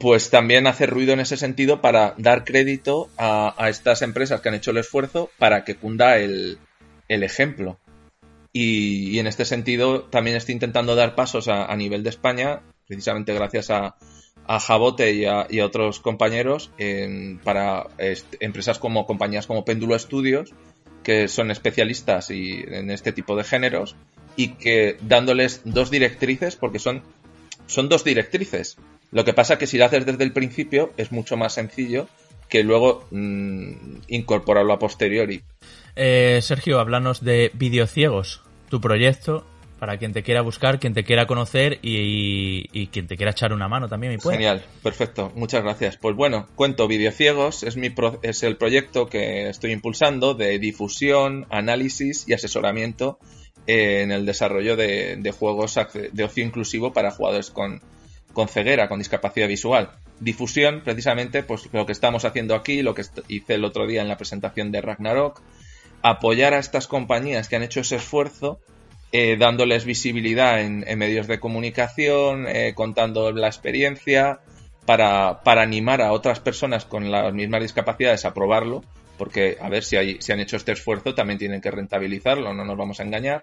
pues también hace ruido en ese sentido para dar crédito a, estas empresas que han hecho el esfuerzo para que cunda el, ejemplo. Y, en este sentido también estoy intentando dar pasos a nivel de España, precisamente gracias a, a Jabote y a, y a otros compañeros, en- para empresas como compañías como Péndulo Studios, que son especialistas y, en este tipo de géneros, y que dándoles dos directrices, porque son son dos directrices. Lo que pasa que si lo haces desde el principio es mucho más sencillo que luego mm, incorporarlo a posteriori. eh, Sergio, háblanos de Videociegos, tu proyecto, para quien te quiera buscar, quien te quiera conocer y, quien te quiera echar una mano también. Genial, perfecto, muchas gracias. Pues bueno, cuento Videociegos, es, mi pro- es el proyecto que estoy impulsando de difusión, análisis y asesoramiento eh, en el desarrollo de, juegos de ocio inclusivo para jugadores con, con ceguera, con discapacidad visual. Difusión, precisamente, pues lo que estamos haciendo aquí, lo que hice el otro día en la presentación de Ragnarok, apoyar a estas compañías que han hecho ese esfuerzo, eh, dándoles visibilidad en, en medios de comunicación, eh, contando la experiencia, para, para animar a otras personas con las mismas discapacidades a probarlo, porque a ver si, hay, si han hecho este esfuerzo, también tienen que rentabilizarlo, no nos vamos a engañar,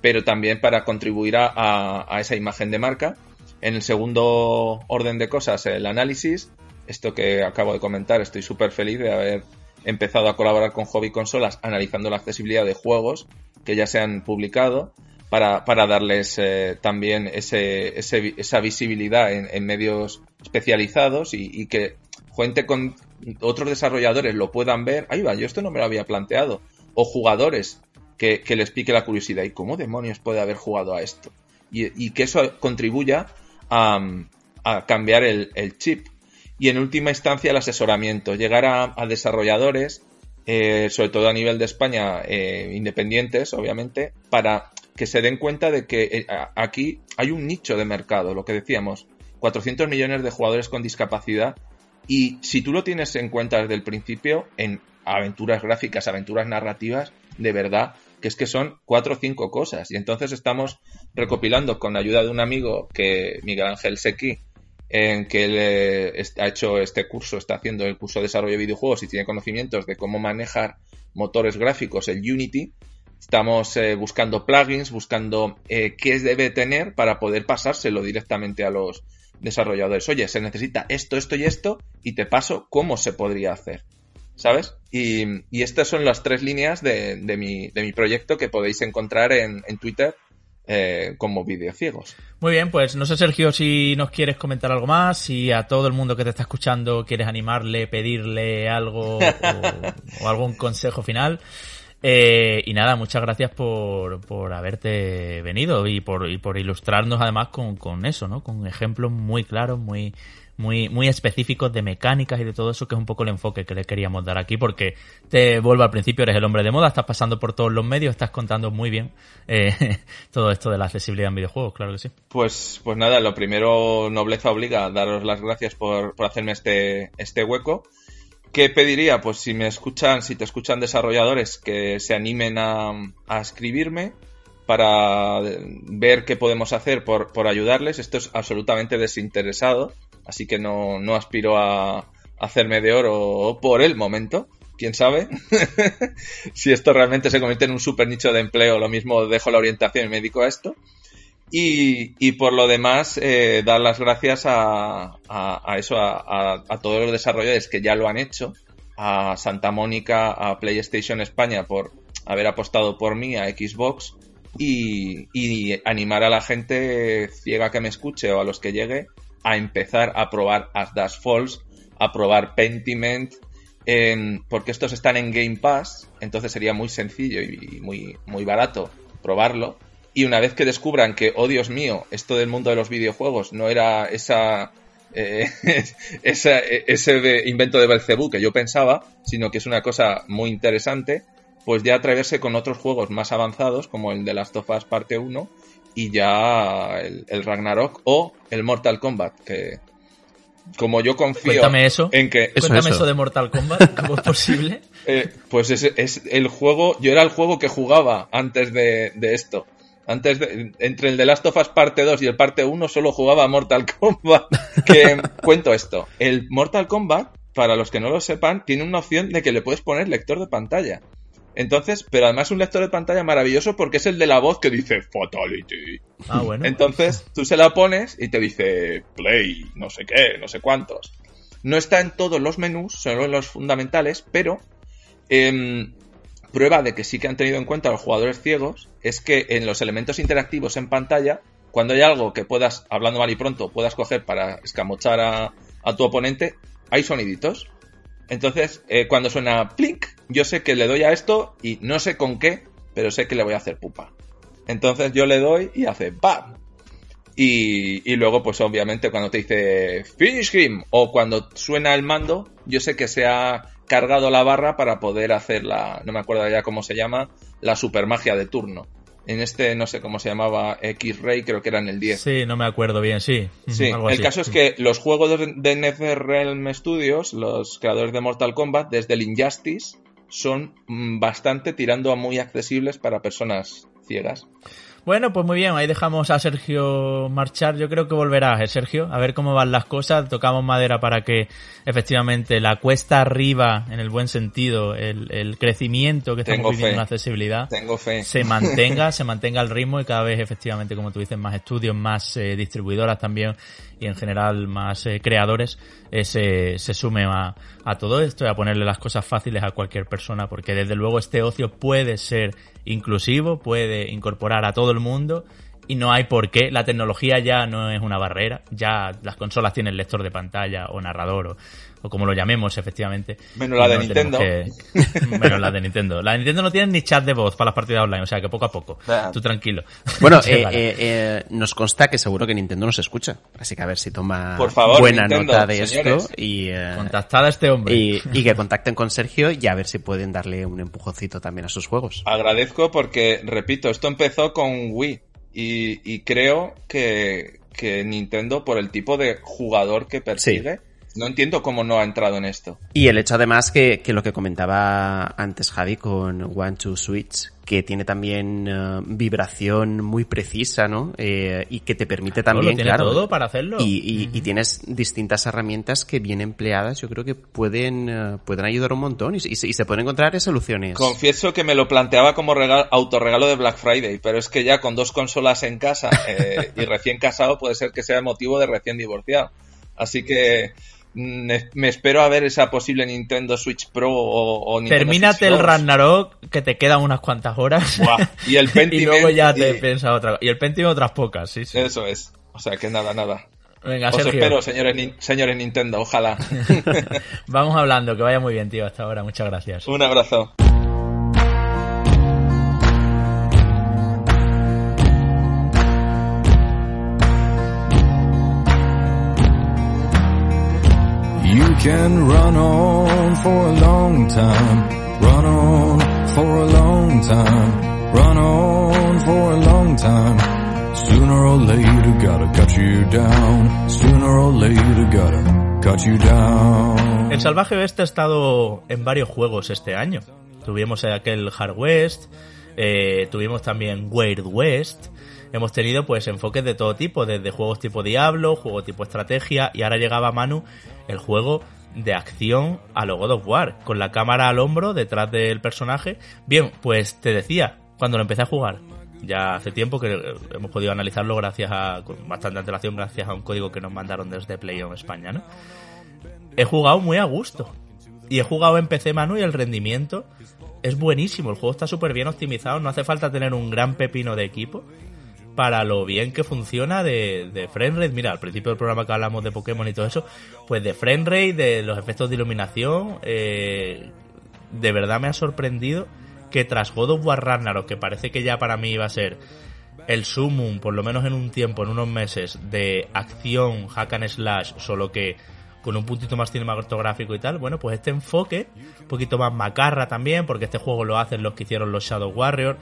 pero también para contribuir a, a- a esa imagen de marca. En el segundo orden de cosas, el análisis, esto que acabo de comentar, estoy súper feliz de haber empezado a colaborar con Hobby Consolas analizando la accesibilidad de juegos que ya se han publicado para, para darles eh, también ese, ese esa visibilidad en, medios especializados y, que gente con otros desarrolladores lo puedan ver. Ahí va, yo esto no me lo había planteado. O jugadores que, les pique la curiosidad. ¿Y cómo demonios puede haber jugado a esto? Y, que eso contribuya a, a cambiar el, chip. Y en última instancia el asesoramiento. Llegar a desarrolladores, eh, sobre todo a nivel de España, eh, independientes, obviamente, para que se den cuenta de que eh, aquí hay un nicho de mercado, lo que decíamos, 400 millones de jugadores con discapacidad y si tú lo tienes en cuenta desde el principio, en aventuras gráficas, aventuras narrativas, de verdad, que es que son cuatro o cinco cosas. Y entonces estamos recopilando con ayuda de un amigo que, Miguel Ángel Sequi, en que él eh, ha hecho este curso, está haciendo el curso de desarrollo de videojuegos y tiene conocimientos de cómo manejar motores gráficos, el Unity. Estamos eh, buscando plugins, buscando eh, qué debe tener para poder pasárselo directamente a los desarrolladores. Oye, se necesita esto, esto y esto, y te paso cómo se podría hacer. ¿Sabes? Y, estas son las tres líneas de, mi, proyecto que podéis encontrar en, en Twitter eh, como videociegos. Muy bien, pues no sé, Sergio, si nos quieres comentar algo más, si a todo el mundo que te está escuchando quieres animarle, pedirle algo o, o algún consejo final. Eh, y nada, muchas gracias por, por haberte venido y por, y por ilustrarnos además con, con eso, ¿no? Con ejemplos muy claros, muy, muy, muy específicos de mecánicas y de todo eso, que es un poco el enfoque que le queríamos dar aquí, porque te vuelvo al principio, eres el hombre de moda, estás pasando por todos los medios, estás contando muy bien eh, todo esto de la accesibilidad en videojuegos, claro que sí. Pues, pues nada, lo primero, nobleza obliga, daros las gracias por, por hacerme este, este hueco. ¿Qué pediría? Pues si me escuchan, si te escuchan desarrolladores que se animen a, a escribirme para ver qué podemos hacer por, por ayudarles. Esto es absolutamente desinteresado, así que no, no aspiro a hacerme de oro por el momento. ¿Quién sabe? si esto realmente se convierte en un super nicho de empleo, lo mismo dejo la orientación y me dedico a esto. Y, y por lo demás, eh, dar las gracias a, eso, a, todos los desarrolladores que ya lo han hecho, a Santa Mónica, a PlayStation España por haber apostado por mí, a Xbox, y, y, animar a la gente ciega que me escuche o a los que llegue a empezar a probar As Das Falls, a probar Pentiment, porque estos están en Game Pass, entonces sería muy sencillo y muy, muy barato probarlo. Y una vez que descubran que, oh Dios mío, esto del mundo de los videojuegos no era esa, eh, esa ese invento de Belcebú que yo pensaba, sino que es una cosa muy interesante, pues ya atreverse con otros juegos más avanzados, como el de Last of Us Parte 1, y ya el, el Ragnarok o el Mortal Kombat, que como yo confío Cuéntame eso. en que... Cuéntame eso. eso de Mortal Kombat, ¿cómo es posible? eh, pues es, es, el juego, yo era el juego que jugaba antes de, de esto. Antes de, entre el de Last of Us parte 2 y el parte 1 solo jugaba Mortal Kombat. Que cuento esto. El Mortal Kombat, para los que no lo sepan, tiene una opción de que le puedes poner lector de pantalla. Entonces, pero además un lector de pantalla maravilloso porque es el de la voz que dice Fatality. Ah, bueno. Entonces, tú se la pones y te dice Play, no sé qué, no sé cuántos. No está en todos los menús, solo en los fundamentales, pero eh, prueba de que sí que han tenido en cuenta los jugadores ciegos es que en los elementos interactivos en pantalla, cuando hay algo que puedas, hablando mal y pronto, puedas coger para escamochar a, a tu oponente, hay soniditos. Entonces, eh, cuando suena plink, yo sé que le doy a esto y no sé con qué, pero sé que le voy a hacer pupa. Entonces yo le doy y hace ¡bam! Y, y, luego, pues obviamente, cuando te dice Finish him o cuando suena el mando, yo sé que se ha cargado la barra para poder hacer la, no me acuerdo ya cómo se llama, la super magia de turno. En este, no sé cómo se llamaba, X-Ray, creo que era en el 10. Sí, no me acuerdo bien, sí. Sí, Algo el así. caso es que los juegos de, de NetherRealm Studios, los creadores de Mortal Kombat, desde el Injustice, son bastante tirando a muy accesibles para personas ciegas. Bueno, pues muy bien, ahí dejamos a Sergio marchar. Yo creo que volverás, ¿eh, Sergio? A ver cómo van las cosas. Tocamos madera para que efectivamente la cuesta arriba, en el buen sentido, el, el crecimiento que estamos Tengo viviendo fe. en la accesibilidad, Tengo fe. se mantenga, se mantenga el ritmo y cada vez efectivamente, como tú dices, más estudios, más eh, distribuidoras también y en general más eh, creadores eh, se, se sume a, a todo esto y a ponerle las cosas fáciles a cualquier persona porque desde luego este ocio puede ser inclusivo, puede incorporar a todo el mundo y no hay por qué. La tecnología ya no es una barrera, ya las consolas tienen lector de pantalla o narrador o como lo llamemos efectivamente. Menos la de no Nintendo. que- Menos la de Nintendo. La de Nintendo no tiene ni chat de voz para las partidas online, o sea que poco a poco. Tú tranquilo. Bueno, eh, vale. eh, eh, nos consta que seguro que Nintendo nos escucha. Así que a ver si toma Por favor, buena Nintendo, nota de señores. esto y, eh, Contactad a este hombre. y, y que contacten con Sergio y a ver si pueden darle un empujoncito también a sus juegos. Agradezco porque, repito, esto empezó con Wii y, y creo que, que Nintendo, por el tipo de jugador que persigue, no entiendo cómo no ha entrado en esto. Y el hecho además que, que lo que comentaba antes Javi con One Two Switch, que tiene también eh, vibración muy precisa, ¿no? Eh, y que te permite Todo, también, lo tiene claro. todo para hacerlo. Y, y- y tienes distintas herramientas que bien empleadas, yo creo que pueden, eh, pueden ayudar un montón y, se- y se, y se pueden encontrar soluciones. Confieso que me lo planteaba como regal- autorregalo de Black Friday, pero es que ya con dos consolas en casa eh, y recién casado puede ser que sea motivo de recién divorciado. Así que me espero a ver esa posible Nintendo Switch Pro o, o Nintendo Termínate Switch el 2. Ragnarok, que te quedan unas cuantas horas. Y el y luego ya te y- piensas otra Y el Pentiment otras pocas, sí, sí. Eso es. O sea que nada, nada. Venga, Os Sergio. espero, señores, señores Nintendo, ojalá. Vamos hablando, que vaya muy bien, tío, hasta ahora. Muchas gracias. Un abrazo. El Salvaje Oeste ha estado en varios juegos este año. Tuvimos aquel Hard West, eh, tuvimos también Weird West. Hemos tenido pues enfoques de todo tipo, desde juegos tipo Diablo, juego tipo estrategia, y ahora llegaba Manu el juego de acción a lo God of War, con la cámara al hombro detrás del personaje. Bien, pues te decía, cuando lo empecé a jugar, ya hace tiempo que hemos podido analizarlo gracias a, con bastante antelación, gracias a un código que nos mandaron desde PlayOn España, ¿no? He jugado muy a gusto. Y he jugado en PC Manu y el rendimiento es buenísimo. El juego está súper bien optimizado. No hace falta tener un gran pepino de equipo para lo bien que funciona de, de frame rate. Mira, al principio del programa que hablamos de Pokémon y todo eso, pues de frame rate, de los efectos de iluminación, eh, de verdad me ha sorprendido que tras God of War Ragnarok, que parece que ya para mí iba a ser el sumum, por lo menos en un tiempo, en unos meses, de acción, hack and slash, solo que con un puntito más cinematográfico y tal, bueno, pues este enfoque, un poquito más macarra también, porque este juego lo hacen los que hicieron los Shadow Warriors,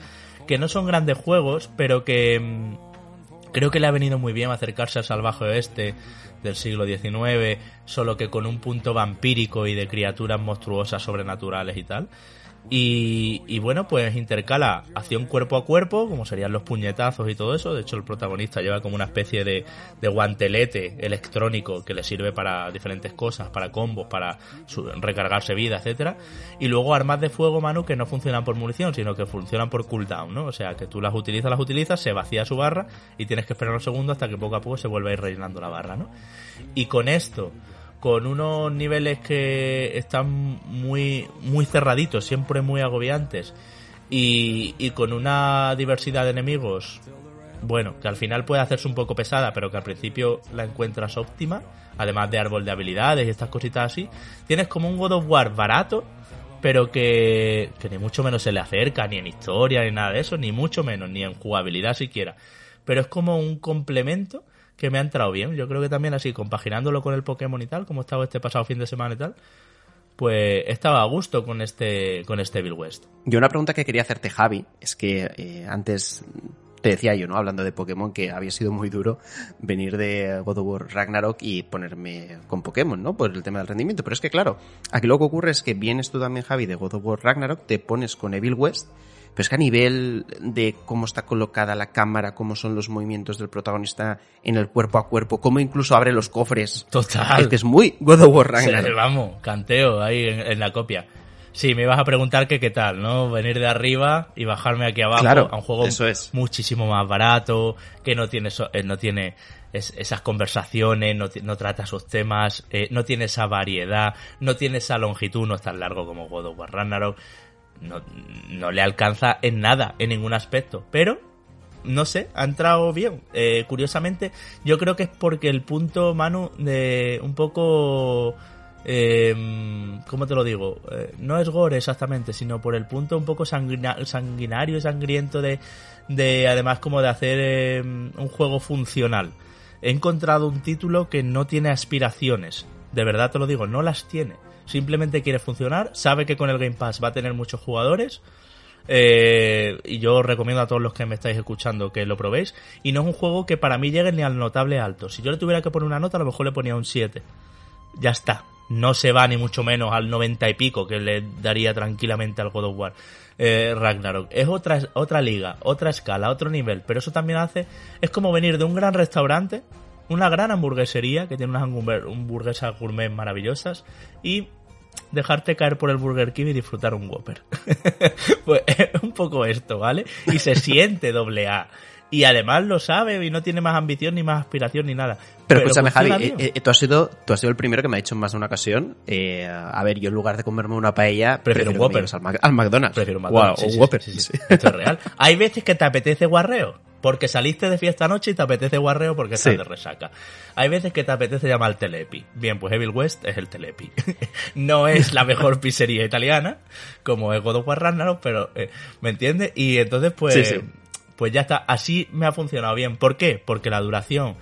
que no son grandes juegos, pero que mm, creo que le ha venido muy bien acercarse al salvaje oeste del siglo XIX, solo que con un punto vampírico y de criaturas monstruosas sobrenaturales y tal. Y, y bueno, pues intercala acción cuerpo a cuerpo, como serían los puñetazos y todo eso. De hecho, el protagonista lleva como una especie de, de guantelete electrónico que le sirve para diferentes cosas, para combos, para su- recargarse vida, etcétera. Y luego armas de fuego, Manu, que no funcionan por munición, sino que funcionan por cooldown, ¿no? O sea, que tú las utilizas, las utilizas, se vacía su barra y tienes que esperar un segundo hasta que poco a poco se vuelva a ir rellenando la barra, ¿no? Y con esto, con unos niveles que están muy, muy cerraditos, siempre muy agobiantes, y, y con una diversidad de enemigos, bueno, que al final puede hacerse un poco pesada, pero que al principio la encuentras óptima, además de árbol de habilidades y estas cositas así, tienes como un God of War barato, pero que, que ni mucho menos se le acerca, ni en historia, ni nada de eso, ni mucho menos, ni en jugabilidad siquiera. Pero es como un complemento que me ha entrado bien. Yo creo que también así, compaginándolo con el Pokémon y tal, como he estado este pasado fin de semana y tal, pues estaba a gusto con este, con este Bill West. Yo una pregunta que quería hacerte, Javi, es que eh, antes te decía yo, ¿no? Hablando de Pokémon, que había sido muy duro venir de God of War Ragnarok y ponerme con Pokémon, ¿no? Por el tema del rendimiento. Pero es que, claro, aquí lo que ocurre es que vienes tú también, Javi, de God of War Ragnarok, te pones con Evil West, pero es que a nivel de cómo está colocada la cámara, cómo son los movimientos del protagonista en el cuerpo a cuerpo, cómo incluso abre los cofres. Total. Es que es muy God of War Sí, Ragnarok. vamos, canteo ahí en, en la copia. Sí, me ibas a preguntar que qué tal, ¿no? Venir de arriba y bajarme aquí abajo Claro, a un juego eso es. muchísimo más barato, que no tiene, so- eh, no tiene es- esas conversaciones, no, no trata esos temas, eh, no tiene esa variedad, no tiene esa longitud, no es tan largo como God of War Ragnarok, no, no le alcanza en nada, en ningún aspecto, pero no sé, ha entrado bien. Eh, curiosamente, yo creo que es porque el punto, Manu, de un poco... Eh, ¿Cómo te lo digo? Eh, no es gore exactamente, sino por el punto un poco sanguina- sanguinario, sangriento de, de, además como de hacer eh, un juego funcional. He encontrado un título que no tiene aspiraciones. De verdad te lo digo, no las tiene. Simplemente quiere funcionar, sabe que con el Game Pass va a tener muchos jugadores, eh, y yo os recomiendo a todos los que me estáis escuchando que lo probéis. Y no es un juego que para mí llegue ni al notable alto. Si yo le tuviera que poner una nota, a lo mejor le ponía un 7. Ya está. No se va ni mucho menos al 90 y pico que le daría tranquilamente al God of War. Eh, Ragnarok. Es otra, otra liga, otra escala, otro nivel. Pero eso también hace. Es como venir de un gran restaurante, una gran hamburguesería que tiene unas hamburguesas gourmet maravillosas y dejarte caer por el Burger King y disfrutar un Whopper. pues es un poco esto, ¿vale? Y se siente doble A. Y además lo sabe y no tiene más ambición ni más aspiración ni nada. Pero, escúchame, Javi, eh, eh, tú, has sido, tú has sido el primero que me ha dicho en más de una ocasión. eh, a ver, yo en lugar de comerme una paella, Prefiero un que me Whopper. Al, Mac- al McDonald's. Prefiero un Wow, McDonald's. sí, un sí, Whopper. sí. Esto es real. Hay veces que te apetece guarreo. Porque saliste de fiesta anoche y te apetece guarreo porque estás Sí. de resaca. Hay veces que te apetece llamar al Telepi. Bien, pues Evil West es el Telepi. no es la mejor pizzería italiana, como es God of War Ragnarok, pero ¿me ¿me entiendes? Y entonces pues, Sí, sí. pues ya está. Así me ha funcionado bien. ¿Por qué? Porque la duración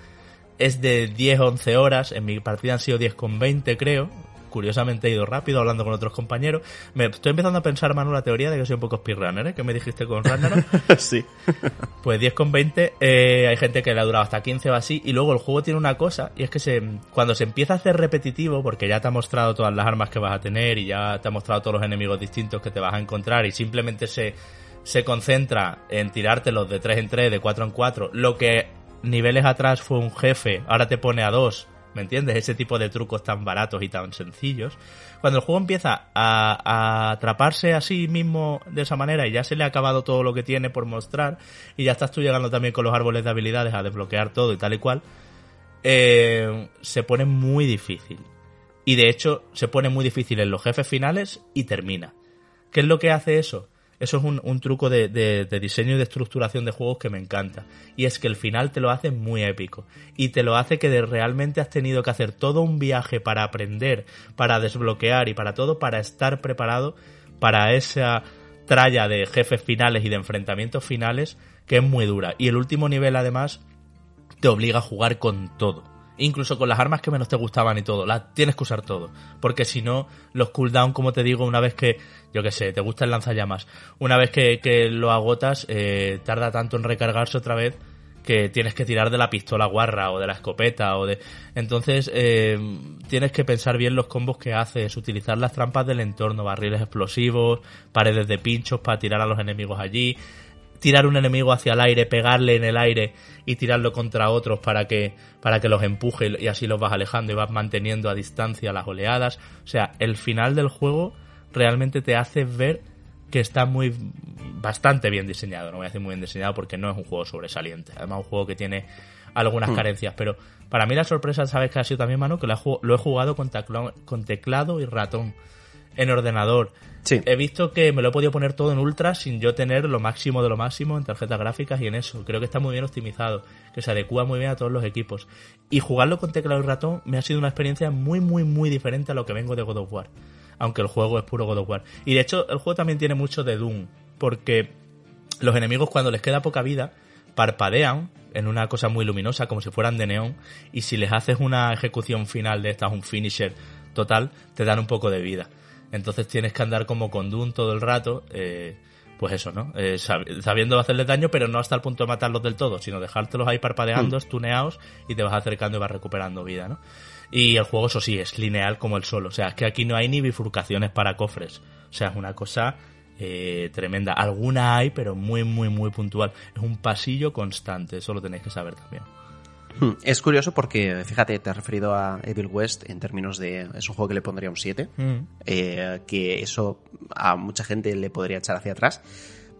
es de 10-11 horas. En mi partida han sido 10 con 20, creo. Curiosamente he ido rápido hablando con otros compañeros. Me estoy empezando a pensar, Manu, la teoría de que soy un poco speedrunner, ¿eh? Que me dijiste con Ragnarok. sí. Pues 10 con 20, eh, hay gente que le ha durado hasta 15 o así, y luego el juego tiene una cosa, y es que se, cuando se empieza a hacer repetitivo, porque ya te ha mostrado todas las armas que vas a tener, y ya te ha mostrado todos los enemigos distintos que te vas a encontrar, y simplemente se, se concentra en tirártelos de 3 en 3, de 4 en 4, lo que niveles atrás fue un jefe, ahora te pone a 2, ¿me entiendes? Ese tipo de trucos tan baratos y tan sencillos. Cuando el juego empieza a, atraparse a sí mismo de esa manera y ya se le ha acabado todo lo que tiene por mostrar y ya estás tú llegando también con los árboles de habilidades a desbloquear todo y tal y cual, eh, se pone muy difícil. Y de hecho se pone muy difícil en los jefes finales y termina. ¿Qué es lo que hace eso? Eso es un, un truco de, de, diseño y de estructuración de juegos que me encanta. Y es que el final te lo hace muy épico. Y te lo hace que de, realmente has tenido que hacer todo un viaje para aprender, para desbloquear y para todo, para estar preparado para esa tralla de jefes finales y de enfrentamientos finales que es muy dura. Y el último nivel además te obliga a jugar con todo incluso con las armas que menos te gustaban y todo, las tienes que usar todo, porque si no, los cooldown, como te digo, una vez que, yo que sé, te gusta el lanzallamas, una vez que, que lo agotas, eh, tarda tanto en recargarse otra vez que tienes que tirar de la pistola guarra o de la escopeta o de entonces eh, tienes que pensar bien los combos que haces utilizar las trampas del entorno barriles explosivos paredes de pinchos para tirar a los enemigos allí tirar un enemigo hacia el aire, pegarle en el aire y tirarlo contra otros para que, para que los empuje y así los vas alejando y vas manteniendo a distancia las oleadas. O sea, el final del juego realmente te hace ver que está muy bastante bien diseñado. No voy a decir muy bien diseñado porque no es un juego sobresaliente. Además, un juego que tiene algunas hmm. carencias. Pero para mí la sorpresa, ¿sabes que ha sido también, mano? Que lo he jugado con, con teclado y ratón en ordenador. Sí. He visto que me lo he podido poner todo en ultra sin yo tener lo máximo de lo máximo en tarjetas gráficas y en eso. Creo que está muy bien optimizado, que se adecua muy bien a todos los equipos. Y jugarlo con teclado y ratón me ha sido una experiencia muy, muy, muy diferente a lo que vengo de God of War. Aunque el juego es puro God of War. Y de hecho, el juego también tiene mucho de Doom, porque los enemigos cuando les queda poca vida parpadean en una cosa muy luminosa como si fueran de neón y si les haces una ejecución final de estas, un finisher total, te dan un poco de vida. Entonces tienes que andar como con Doom todo el rato, eh, pues eso, ¿no? Eh, sabiendo hacerles daño, pero no hasta el punto de matarlos del todo, sino dejártelos ahí parpadeando, estuneados, y te vas acercando y vas recuperando vida, ¿no? Y el juego, eso sí, es lineal como el solo. O sea, es que aquí no hay ni bifurcaciones para cofres. O sea, es una cosa eh, tremenda. Alguna hay, pero muy, muy, muy puntual. Es un pasillo constante, eso lo tenéis que saber también. Hmm. Es curioso porque, fíjate, te has referido a Evil West en términos de. Es un juego que le pondría un 7. Mm. Eh, que eso a mucha gente le podría echar hacia atrás.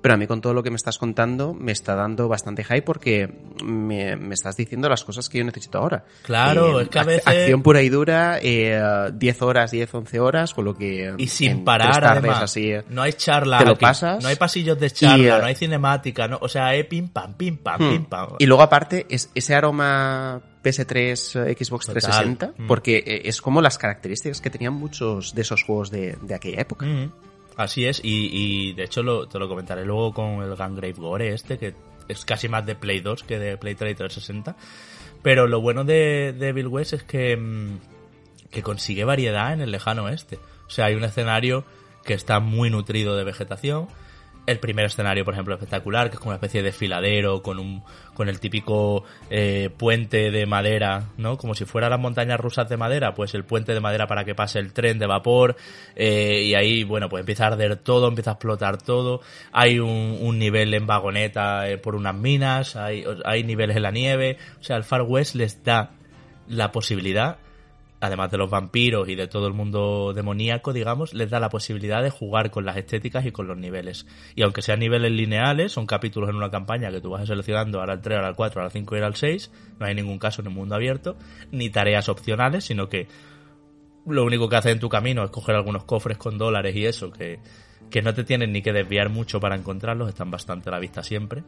Pero a mí con todo lo que me estás contando me está dando bastante hype porque me, me estás diciendo las cosas que yo necesito ahora. Claro, eh, es que a veces... Acción pura y dura, eh, 10 horas, 10, 11 horas, con lo que... Y sin parar, además. Así, no hay charla te lo pasas. No hay pasillos de charla, y, no hay cinemática, no, o sea, es pim pam, pim pam, hmm. pim pam. Y luego aparte, es, ese aroma PS3, Xbox Total. 360, mm. porque eh, es como las características que tenían muchos de esos juegos de, de aquella época. Mm. Así es, y, y de hecho lo, te lo comentaré luego con el Gangrave Gore este, que es casi más de Play 2 que de Play 3 y 360. Pero lo bueno de, de Bill West es que, mm, que consigue variedad en el lejano oeste. O sea, hay un escenario que está muy nutrido de vegetación, el primer escenario, por ejemplo, espectacular, que es como una especie de filadero con un con el típico eh, puente de madera, ¿no? Como si fueran las montañas rusas de madera, pues el puente de madera para que pase el tren de vapor eh, y ahí, bueno, pues empieza a arder todo, empieza a explotar todo. Hay un, un nivel en vagoneta eh, por unas minas, hay, hay niveles en la nieve. O sea, el Far West les da la posibilidad además de los vampiros y de todo el mundo demoníaco, digamos, les da la posibilidad de jugar con las estéticas y con los niveles. Y aunque sean niveles lineales, son capítulos en una campaña que tú vas seleccionando ahora el 3, ahora el 4, ahora el 5 y ahora el 6, no hay ningún caso en el mundo abierto, ni tareas opcionales, sino que lo único que haces en tu camino es coger algunos cofres con dólares y eso, que, que no te tienen ni que desviar mucho para encontrarlos, están bastante a la vista siempre.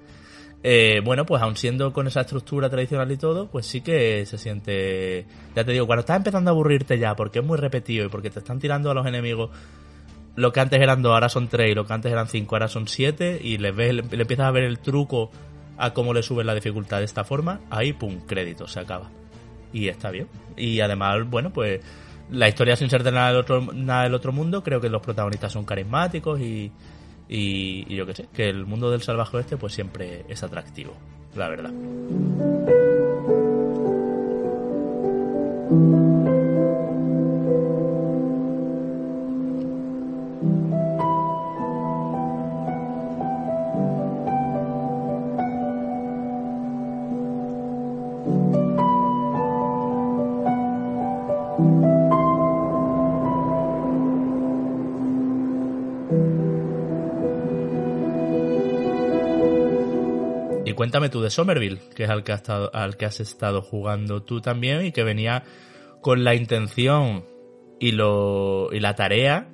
Eh, bueno, pues aún siendo con esa estructura tradicional y todo, pues sí que se siente, ya te digo, cuando estás empezando a aburrirte ya, porque es muy repetido y porque te están tirando a los enemigos, lo que antes eran dos, ahora son tres, y lo que antes eran cinco, ahora son siete, y le, ves, le, le empiezas a ver el truco a cómo le suben la dificultad de esta forma, ahí, pum, crédito, se acaba. Y está bien. Y además, bueno, pues la historia sin ser de nada del otro mundo, creo que los protagonistas son carismáticos y, y, yo qué sé, que el mundo del salvaje oeste pues siempre es atractivo, la verdad. Cuéntame tú de Somerville, que es al que, has estado, al que has estado jugando tú también y que venía con la intención y, lo, y la tarea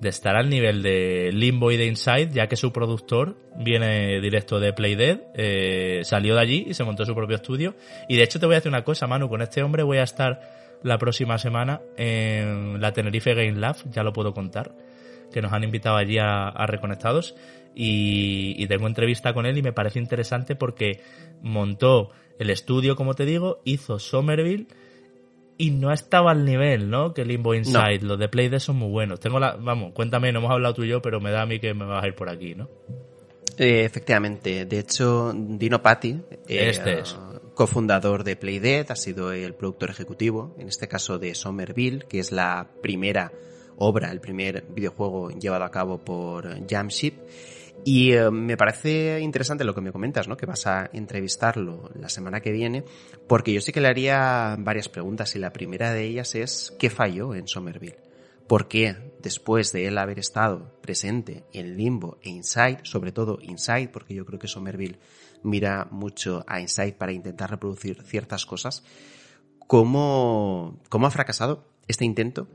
de estar al nivel de Limbo y de Inside, ya que su productor viene directo de Playdead, eh, salió de allí y se montó su propio estudio. Y de hecho te voy a decir una cosa, Manu, con este hombre voy a estar la próxima semana en la Tenerife Game Lab, ya lo puedo contar, que nos han invitado allí a, a Reconectados y, y tengo entrevista con él y me parece interesante porque montó el estudio, como te digo, hizo Somerville y no estaba al nivel, ¿no? Que Limbo Inside. Los de Play son muy buenos. Tengo la, vamos, cuéntame, no hemos hablado tú y yo, pero me da a mí que me vas a ir por aquí, ¿no? Eh, efectivamente. De hecho, Dino Patti, eh, Este es. cofundador de Playdead, ha sido el productor ejecutivo, en este caso de Somerville, que es la primera obra, el primer videojuego llevado a cabo por Jamship. Y eh, me parece interesante lo que me comentas, ¿no? Que vas a entrevistarlo la semana que viene, porque yo sí que le haría varias preguntas y la primera de ellas es ¿qué falló en Somerville? ¿Por qué después de él haber estado presente en Limbo e Inside, sobre todo Inside, porque yo creo que Somerville mira mucho a Inside para intentar reproducir ciertas cosas, cómo, cómo ha fracasado este intento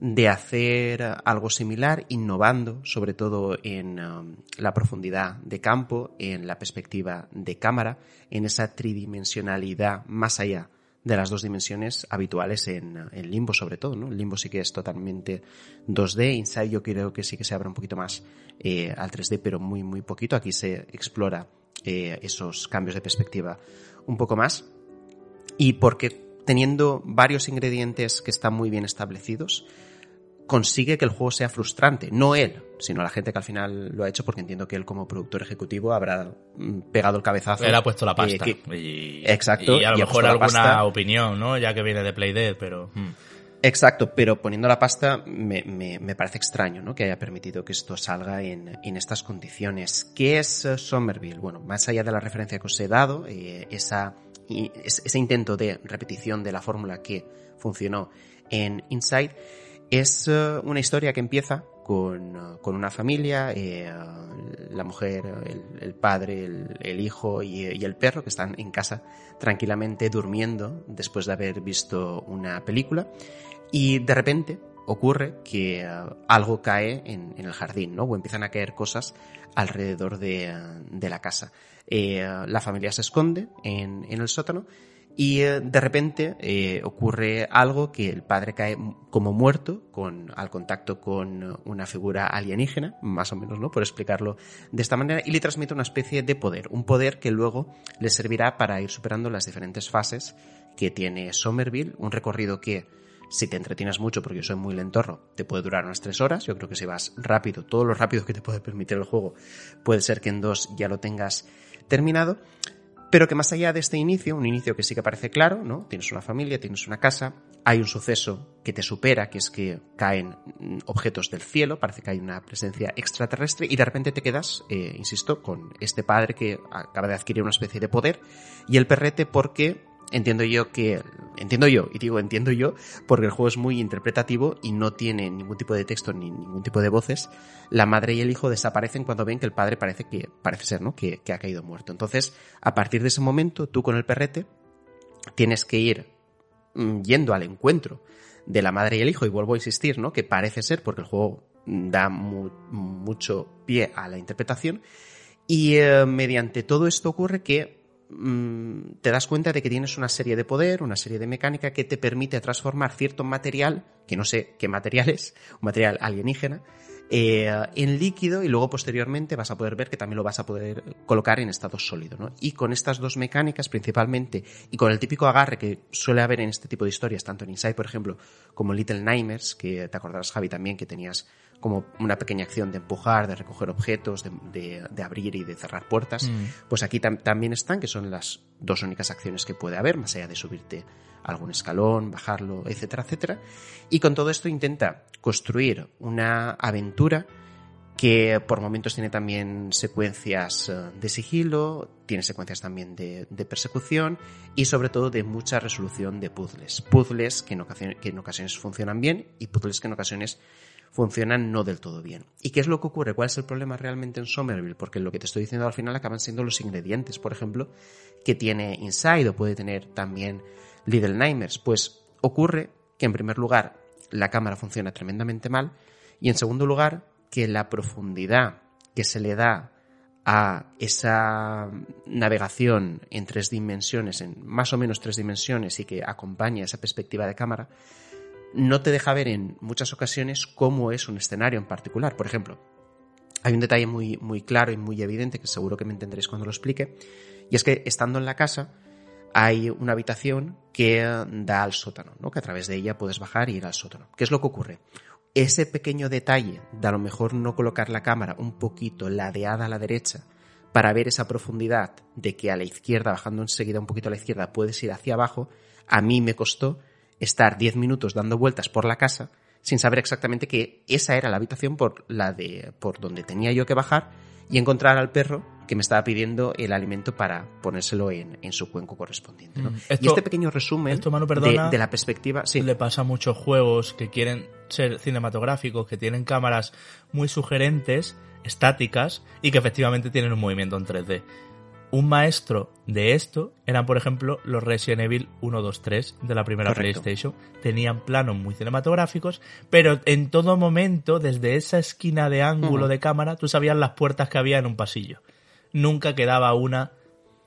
de hacer algo similar, innovando sobre todo en um, la profundidad de campo, en la perspectiva de cámara, en esa tridimensionalidad más allá de las dos dimensiones habituales en, en Limbo sobre todo, ¿no? Limbo sí que es totalmente 2D, Inside yo creo que sí que se abre un poquito más eh, al 3D, pero muy muy poquito, aquí se explora eh, esos cambios de perspectiva un poco más y porque teniendo varios ingredientes que están muy bien establecidos, consigue que el juego sea frustrante. No él, sino la gente que al final lo ha hecho, porque entiendo que él como productor ejecutivo habrá mm, pegado el cabezazo. Él ha puesto la eh, pasta. que- y, Exacto, Y a lo y mejor alguna pasta. opinión, ¿no? Ya que viene de Playdead, pero... mm. Exacto, pero poniendo la pasta me, me- me parece extraño ¿no? que haya permitido que esto salga en, en estas condiciones. ¿Qué es eh, Somerville? Bueno, más allá de la referencia que os he dado, eh, esa, y- ese intento de repetición de la fórmula que funcionó en Inside, es eh, una historia que empieza con, eh, con una familia, eh, la mujer, el, padre, el, hijo y, el perro que están en casa tranquilamente durmiendo después de haber visto una película y de repente ocurre que algo cae en, el jardín, ¿no? O empiezan a caer cosas alrededor de, la casa. La familia se esconde en, en el sótano y eh, de repente eh, ocurre algo que el padre cae como muerto con, al contacto con una figura alienígena, más o menos, ¿no? Por explicarlo de esta manera, y le transmite una especie de poder, un poder que luego le servirá para ir superando las diferentes fases que tiene Somerville, un recorrido que si te entretienes mucho, porque yo soy muy lentorro, te puede durar unas tres horas. Yo creo que si vas rápido, todo lo rápido que te puede permitir el juego, puede ser que en dos ya lo tengas terminado. Pero que más allá de este inicio, un inicio que sí que parece claro, ¿no? Tienes una familia, tienes una casa, hay un suceso que te supera, que es que caen mm, objetos del cielo, parece que hay una presencia extraterrestre y de repente te quedas, eh, insisto, con este padre que acaba de adquirir una especie de poder y el perrete porque entiendo yo que, entiendo yo, y digo entiendo yo, porque el juego es muy interpretativo y no tiene ningún tipo de texto ni ningún tipo de voces, la madre y el hijo desaparecen cuando ven que el padre parece que, parece ser, ¿no? Que, ha caído muerto. Entonces, a partir de ese momento, tú con el perrete tienes que ir mm, yendo al encuentro de la madre y el hijo, y vuelvo a insistir, ¿no? Que parece ser, porque el juego da mu- mucho pie a la interpretación, y eh, mediante todo esto ocurre que mm, te das cuenta de que tienes una serie de poder, una serie de mecánica que te permite transformar cierto material, que no sé qué material es, un material alienígena, eh, en líquido y luego posteriormente vas a poder ver que también lo vas a poder colocar en estado sólido. ¿no? Y con estas dos mecánicas principalmente y con el típico agarre que suele haber en este tipo de historias, tanto en Inside, por ejemplo, como en Little Nightmares, que te acordarás Javi también que tenías como una pequeña acción de empujar, de recoger objetos, de, de, abrir y de cerrar puertas, mm. pues aquí también están, que son las dos únicas acciones que puede haber, más allá de subirte algún escalón, bajarlo, etcétera, etcétera. Y con todo esto intenta construir una aventura que por momentos tiene también secuencias eh, de sigilo, tiene secuencias también de, persecución y sobre todo de mucha resolución de puzzles. Puzzles que en, ocasiones, que en ocasiones funcionan bien y puzzles que en ocasiones funcionan no del todo bien. ¿Y qué es lo que ocurre? ¿Cuál es el problema realmente en Somerville? Porque lo que te estoy diciendo al final acaban siendo los ingredientes, por ejemplo, que tiene Inside o puede tener también Little Nightmares. Pues ocurre que en primer lugar la cámara funciona tremendamente mal y en segundo lugar que la profundidad que se le da a esa navegación en tres dimensiones, en más o menos tres dimensiones y que acompaña esa perspectiva de cámara, no te deja ver en muchas ocasiones cómo es un escenario en particular. Por ejemplo, hay un detalle muy, muy claro y muy evidente que seguro que me entenderéis cuando lo explique, y es que estando en la casa hay una habitación que da al sótano, ¿no? que a través de ella puedes bajar y ir al sótano. ¿Qué es lo que ocurre? Ese pequeño detalle de a lo mejor no colocar la cámara un poquito ladeada a la derecha para ver esa profundidad de que a la izquierda, bajando enseguida un poquito a la izquierda, puedes ir hacia abajo, a mí me costó estar 10 minutos dando vueltas por la casa sin saber exactamente que esa era la habitación por la de por donde tenía yo que bajar y encontrar al perro que me estaba pidiendo el alimento para ponérselo en, su cuenco correspondiente. Mm. y este pequeño resumen de, la perspectiva... Sí. Le pasa a muchos juegos que quieren ser cinematográficos, que tienen cámaras muy sugerentes, estáticas, y que efectivamente tienen un movimiento en 3D. Un maestro de esto eran, por ejemplo, los Resident Evil 1, 2, 3 de la primera PlayStation. Tenían planos muy cinematográficos, pero en todo momento, desde esa esquina de ángulo de cámara, tú sabías las puertas que había en un pasillo. Nunca quedaba una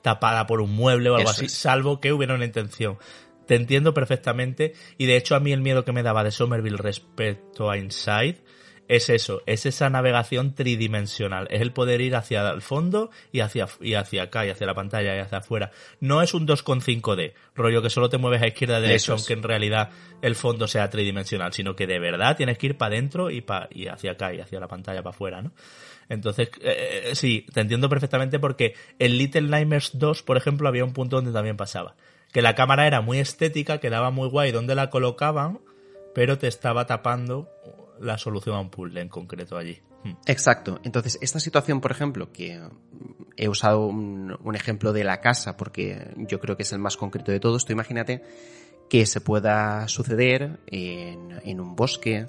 tapada por un mueble o algo así, salvo que hubiera una intención. Te entiendo perfectamente y de hecho a mí el miedo que me daba de Somerville respecto a Inside es eso, es esa navegación tridimensional, es el poder ir hacia el fondo y hacia, y hacia acá, y hacia la pantalla y hacia afuera. No es un 2,5D, rollo que solo te mueves a izquierda y derecha, aunque en realidad el fondo sea tridimensional, sino que de verdad tienes que ir para adentro y, pa, y hacia acá y hacia la pantalla para afuera, ¿no? Entonces, eh, eh, sí, te entiendo perfectamente porque en Little Nightmares 2, por ejemplo, había un punto donde también pasaba. Que la cámara era muy estética, quedaba muy guay donde la colocaban, pero te estaba tapando la solución a un puzzle en concreto allí. Hmm. Exacto. Entonces, esta situación, por ejemplo, que he usado un, ejemplo de la casa porque yo creo que es el más concreto de todos, tú imagínate que se pueda suceder en, un bosque,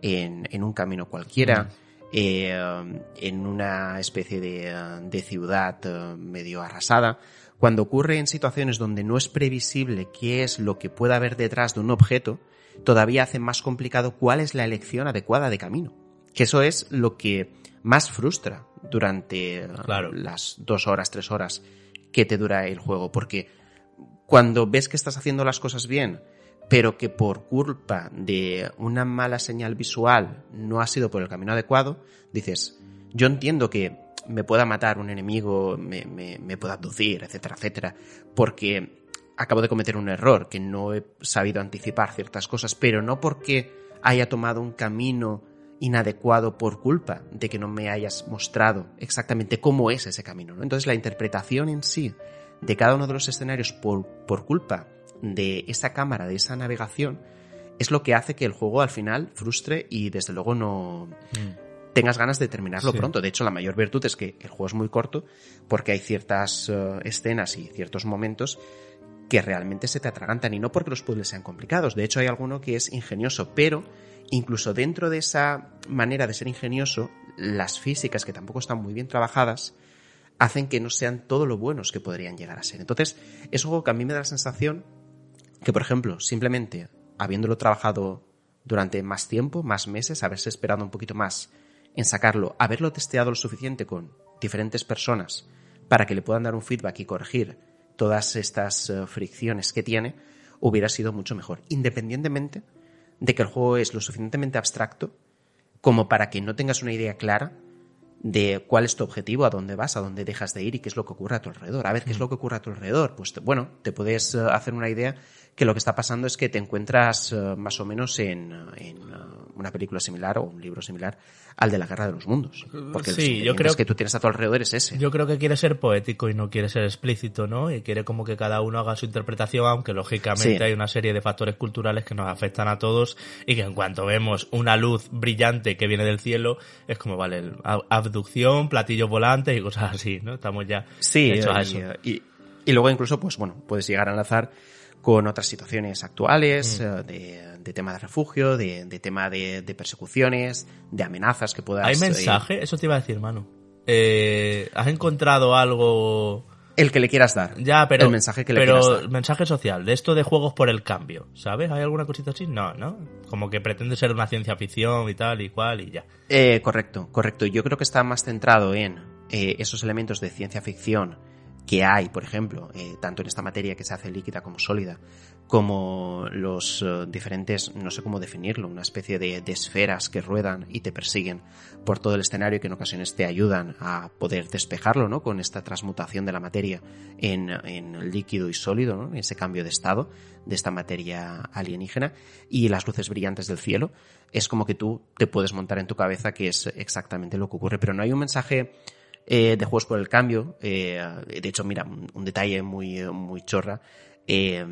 en, un camino cualquiera, hmm. eh, en una especie de, de ciudad eh, medio arrasada. Cuando ocurre en situaciones donde no es previsible qué es lo que pueda haber detrás de un objeto, todavía hace más complicado cuál es la elección adecuada de camino. Que eso es lo que más frustra durante las dos horas, tres horas que te dura el juego. Porque cuando ves que estás haciendo las cosas bien, pero que por culpa de una mala señal visual no ha sido por el camino adecuado, dices, yo entiendo que me pueda matar un enemigo, me, me, me pueda abducir, etcétera, etcétera, porque acabo de cometer un error, que no he sabido anticipar ciertas cosas, pero no porque haya tomado un camino inadecuado por culpa de que no me hayas mostrado exactamente cómo es ese camino. Entonces la interpretación en sí de cada uno de los escenarios por, por culpa de esa cámara, de esa navegación, es lo que hace que el juego al final frustre y desde luego no... Mm. tengas ganas de terminarlo pronto. De hecho, la mayor virtud es que el juego es muy corto porque hay ciertas eh, escenas y ciertos momentos que realmente se te atragantan y no porque los puzzles sean complicados. De hecho, hay alguno que es ingenioso, pero incluso dentro de esa manera de ser ingenioso, las físicas, que tampoco están muy bien trabajadas, hacen que no sean todo lo buenos que podrían llegar a ser. Entonces, es algo que a mí me da la sensación que, por ejemplo, simplemente habiéndolo trabajado durante más tiempo, más meses, haberse esperado un poquito más en sacarlo, haberlo testeado lo suficiente con diferentes personas para que le puedan dar un feedback y corregir todas estas eh, fricciones que tiene, hubiera sido mucho mejor. Independientemente de que el juego es lo suficientemente abstracto como para que no tengas una idea clara de cuál es tu objetivo, a dónde vas, a dónde dejas de ir y qué es lo que ocurre a tu alrededor. A ver, ¿qué es lo que ocurre a tu alrededor? Pues bueno, te puedes eh, hacer una idea que lo que está pasando es que te encuentras eh, más o menos en, en eh, una película similar o un libro similar al de la Guerra de los Mundos. Porque Sí, yo creo que tú tienes a tu alrededor es ese. Yo creo que quiere ser poético y no quiere ser explícito, ¿no? Y quiere como que cada uno haga su interpretación, aunque lógicamente Sí. hay una serie de factores culturales que nos afectan a todos y que en cuanto vemos una luz brillante que viene del cielo, es como, vale, abducción, platillos volantes y cosas así, ¿no? Estamos ya Sí, hechos a y, eso. y- y luego incluso, pues bueno, puedes llegar a enlazar con otras situaciones actuales, Mm. eh, de, de tema de refugio, de, de tema de, de persecuciones, de amenazas que puedas... ¿Hay eh, mensaje? Eso te iba a decir, Manu. Eh, ¿Has encontrado algo el que le quieras dar. Ya, pero. El mensaje que le pero quieras dar. mensaje social, de esto de juegos por el cambio, ¿sabes? ¿Hay alguna cosita así? No, ¿no? Como que pretende ser una ciencia ficción y tal y cual y ya. Eh, correcto, correcto. Yo creo que está más centrado en eh, esos elementos de ciencia ficción que hay, por ejemplo, eh, tanto en esta materia que se hace líquida como sólida, como los eh, diferentes, no sé cómo definirlo, una especie de, de esferas que ruedan y te persiguen por todo el escenario que en ocasiones te ayudan a poder despejarlo, ¿no? Con esta transmutación de la materia en, en líquido y sólido, ¿no? Ese cambio de estado de esta materia alienígena y las luces brillantes del cielo. Es como que tú te puedes montar en tu cabeza que es exactamente lo que ocurre, pero no hay un mensaje eh, de juegos por el cambio. eh, de hecho, mira, un, detalle muy, muy chorra. eh,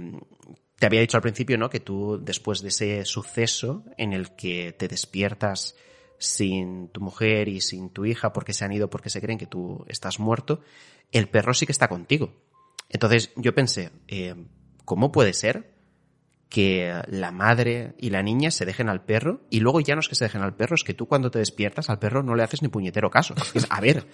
te había dicho al principio, ¿no? Que tú, después de ese suceso en el que te despiertas sin tu mujer y sin tu hija porque se han ido porque se creen que tú estás muerto, el perro sí que está contigo. Entonces yo pensé, ¿cómo puede ser que la madre y la niña se dejen al perro y luego ya no es que se dejen al perro, es que tú cuando te despiertas al perro no le haces ni puñetero caso. Es, a ver,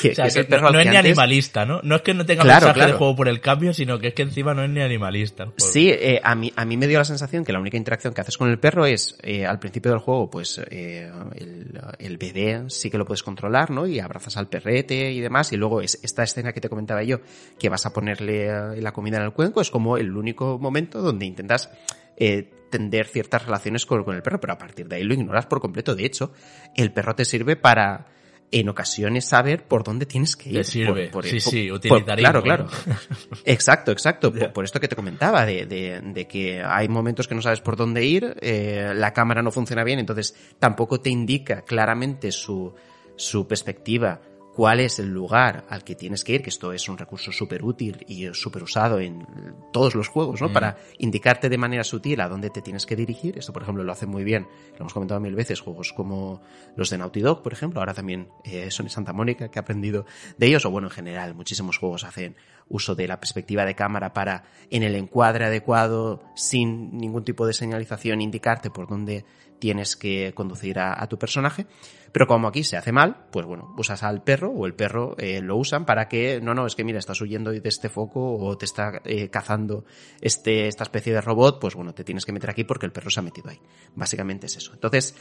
que, O sea, que es el perro no, no es ni antes- animalista, ¿no? No es que no tenga Claro, mensaje de claro. juego por el cambio, sino que es que encima no es ni animalista. Sí, eh, a, mí, a mí me dio la sensación que la única interacción que haces con el perro es, eh, al principio del juego, pues eh, el, el bebé sí que lo puedes controlar, ¿no? Y abrazas al perrete y demás, y luego es esta escena que te comentaba yo, que vas a ponerle eh, la comida en el cuenco, es como el único momento donde intentas eh, tender ciertas relaciones con, con el perro, pero a partir de ahí lo ignoras por completo. De hecho, el perro te sirve para en ocasiones saber por dónde tienes que ir. Te sirve. Por- por- Sí, por- sí, utilitarismo, Claro, claro. Exacto, exacto. Por, por esto que te comentaba, de, de- de que hay momentos que no sabes por dónde ir, eh, la cámara no funciona bien, entonces tampoco te indica claramente su, su perspectiva cuál es el lugar al que tienes que ir, que esto es un recurso súper útil y súper usado en todos los juegos, ¿no? Mm. Para indicarte de manera sutil a dónde te tienes que dirigir. Esto, por ejemplo, lo hace muy bien, lo hemos comentado mil veces, juegos como los de Naughty Dog, por ejemplo, ahora también eh, Sony Santa Mónica, que ha aprendido de ellos, o bueno, en general, muchísimos juegos hacen uso de la perspectiva de cámara para, en el encuadre adecuado, sin ningún tipo de señalización, indicarte por dónde tienes que conducir a, tu personaje. Pero como aquí se hace mal, pues bueno, usas al perro o el perro eh, lo usan para que, no, no, es que mira, estás huyendo de este foco o te está eh, cazando este, esta especie de robot, pues bueno, te tienes que meter aquí porque el perro se ha metido ahí. Básicamente es eso. Entonces,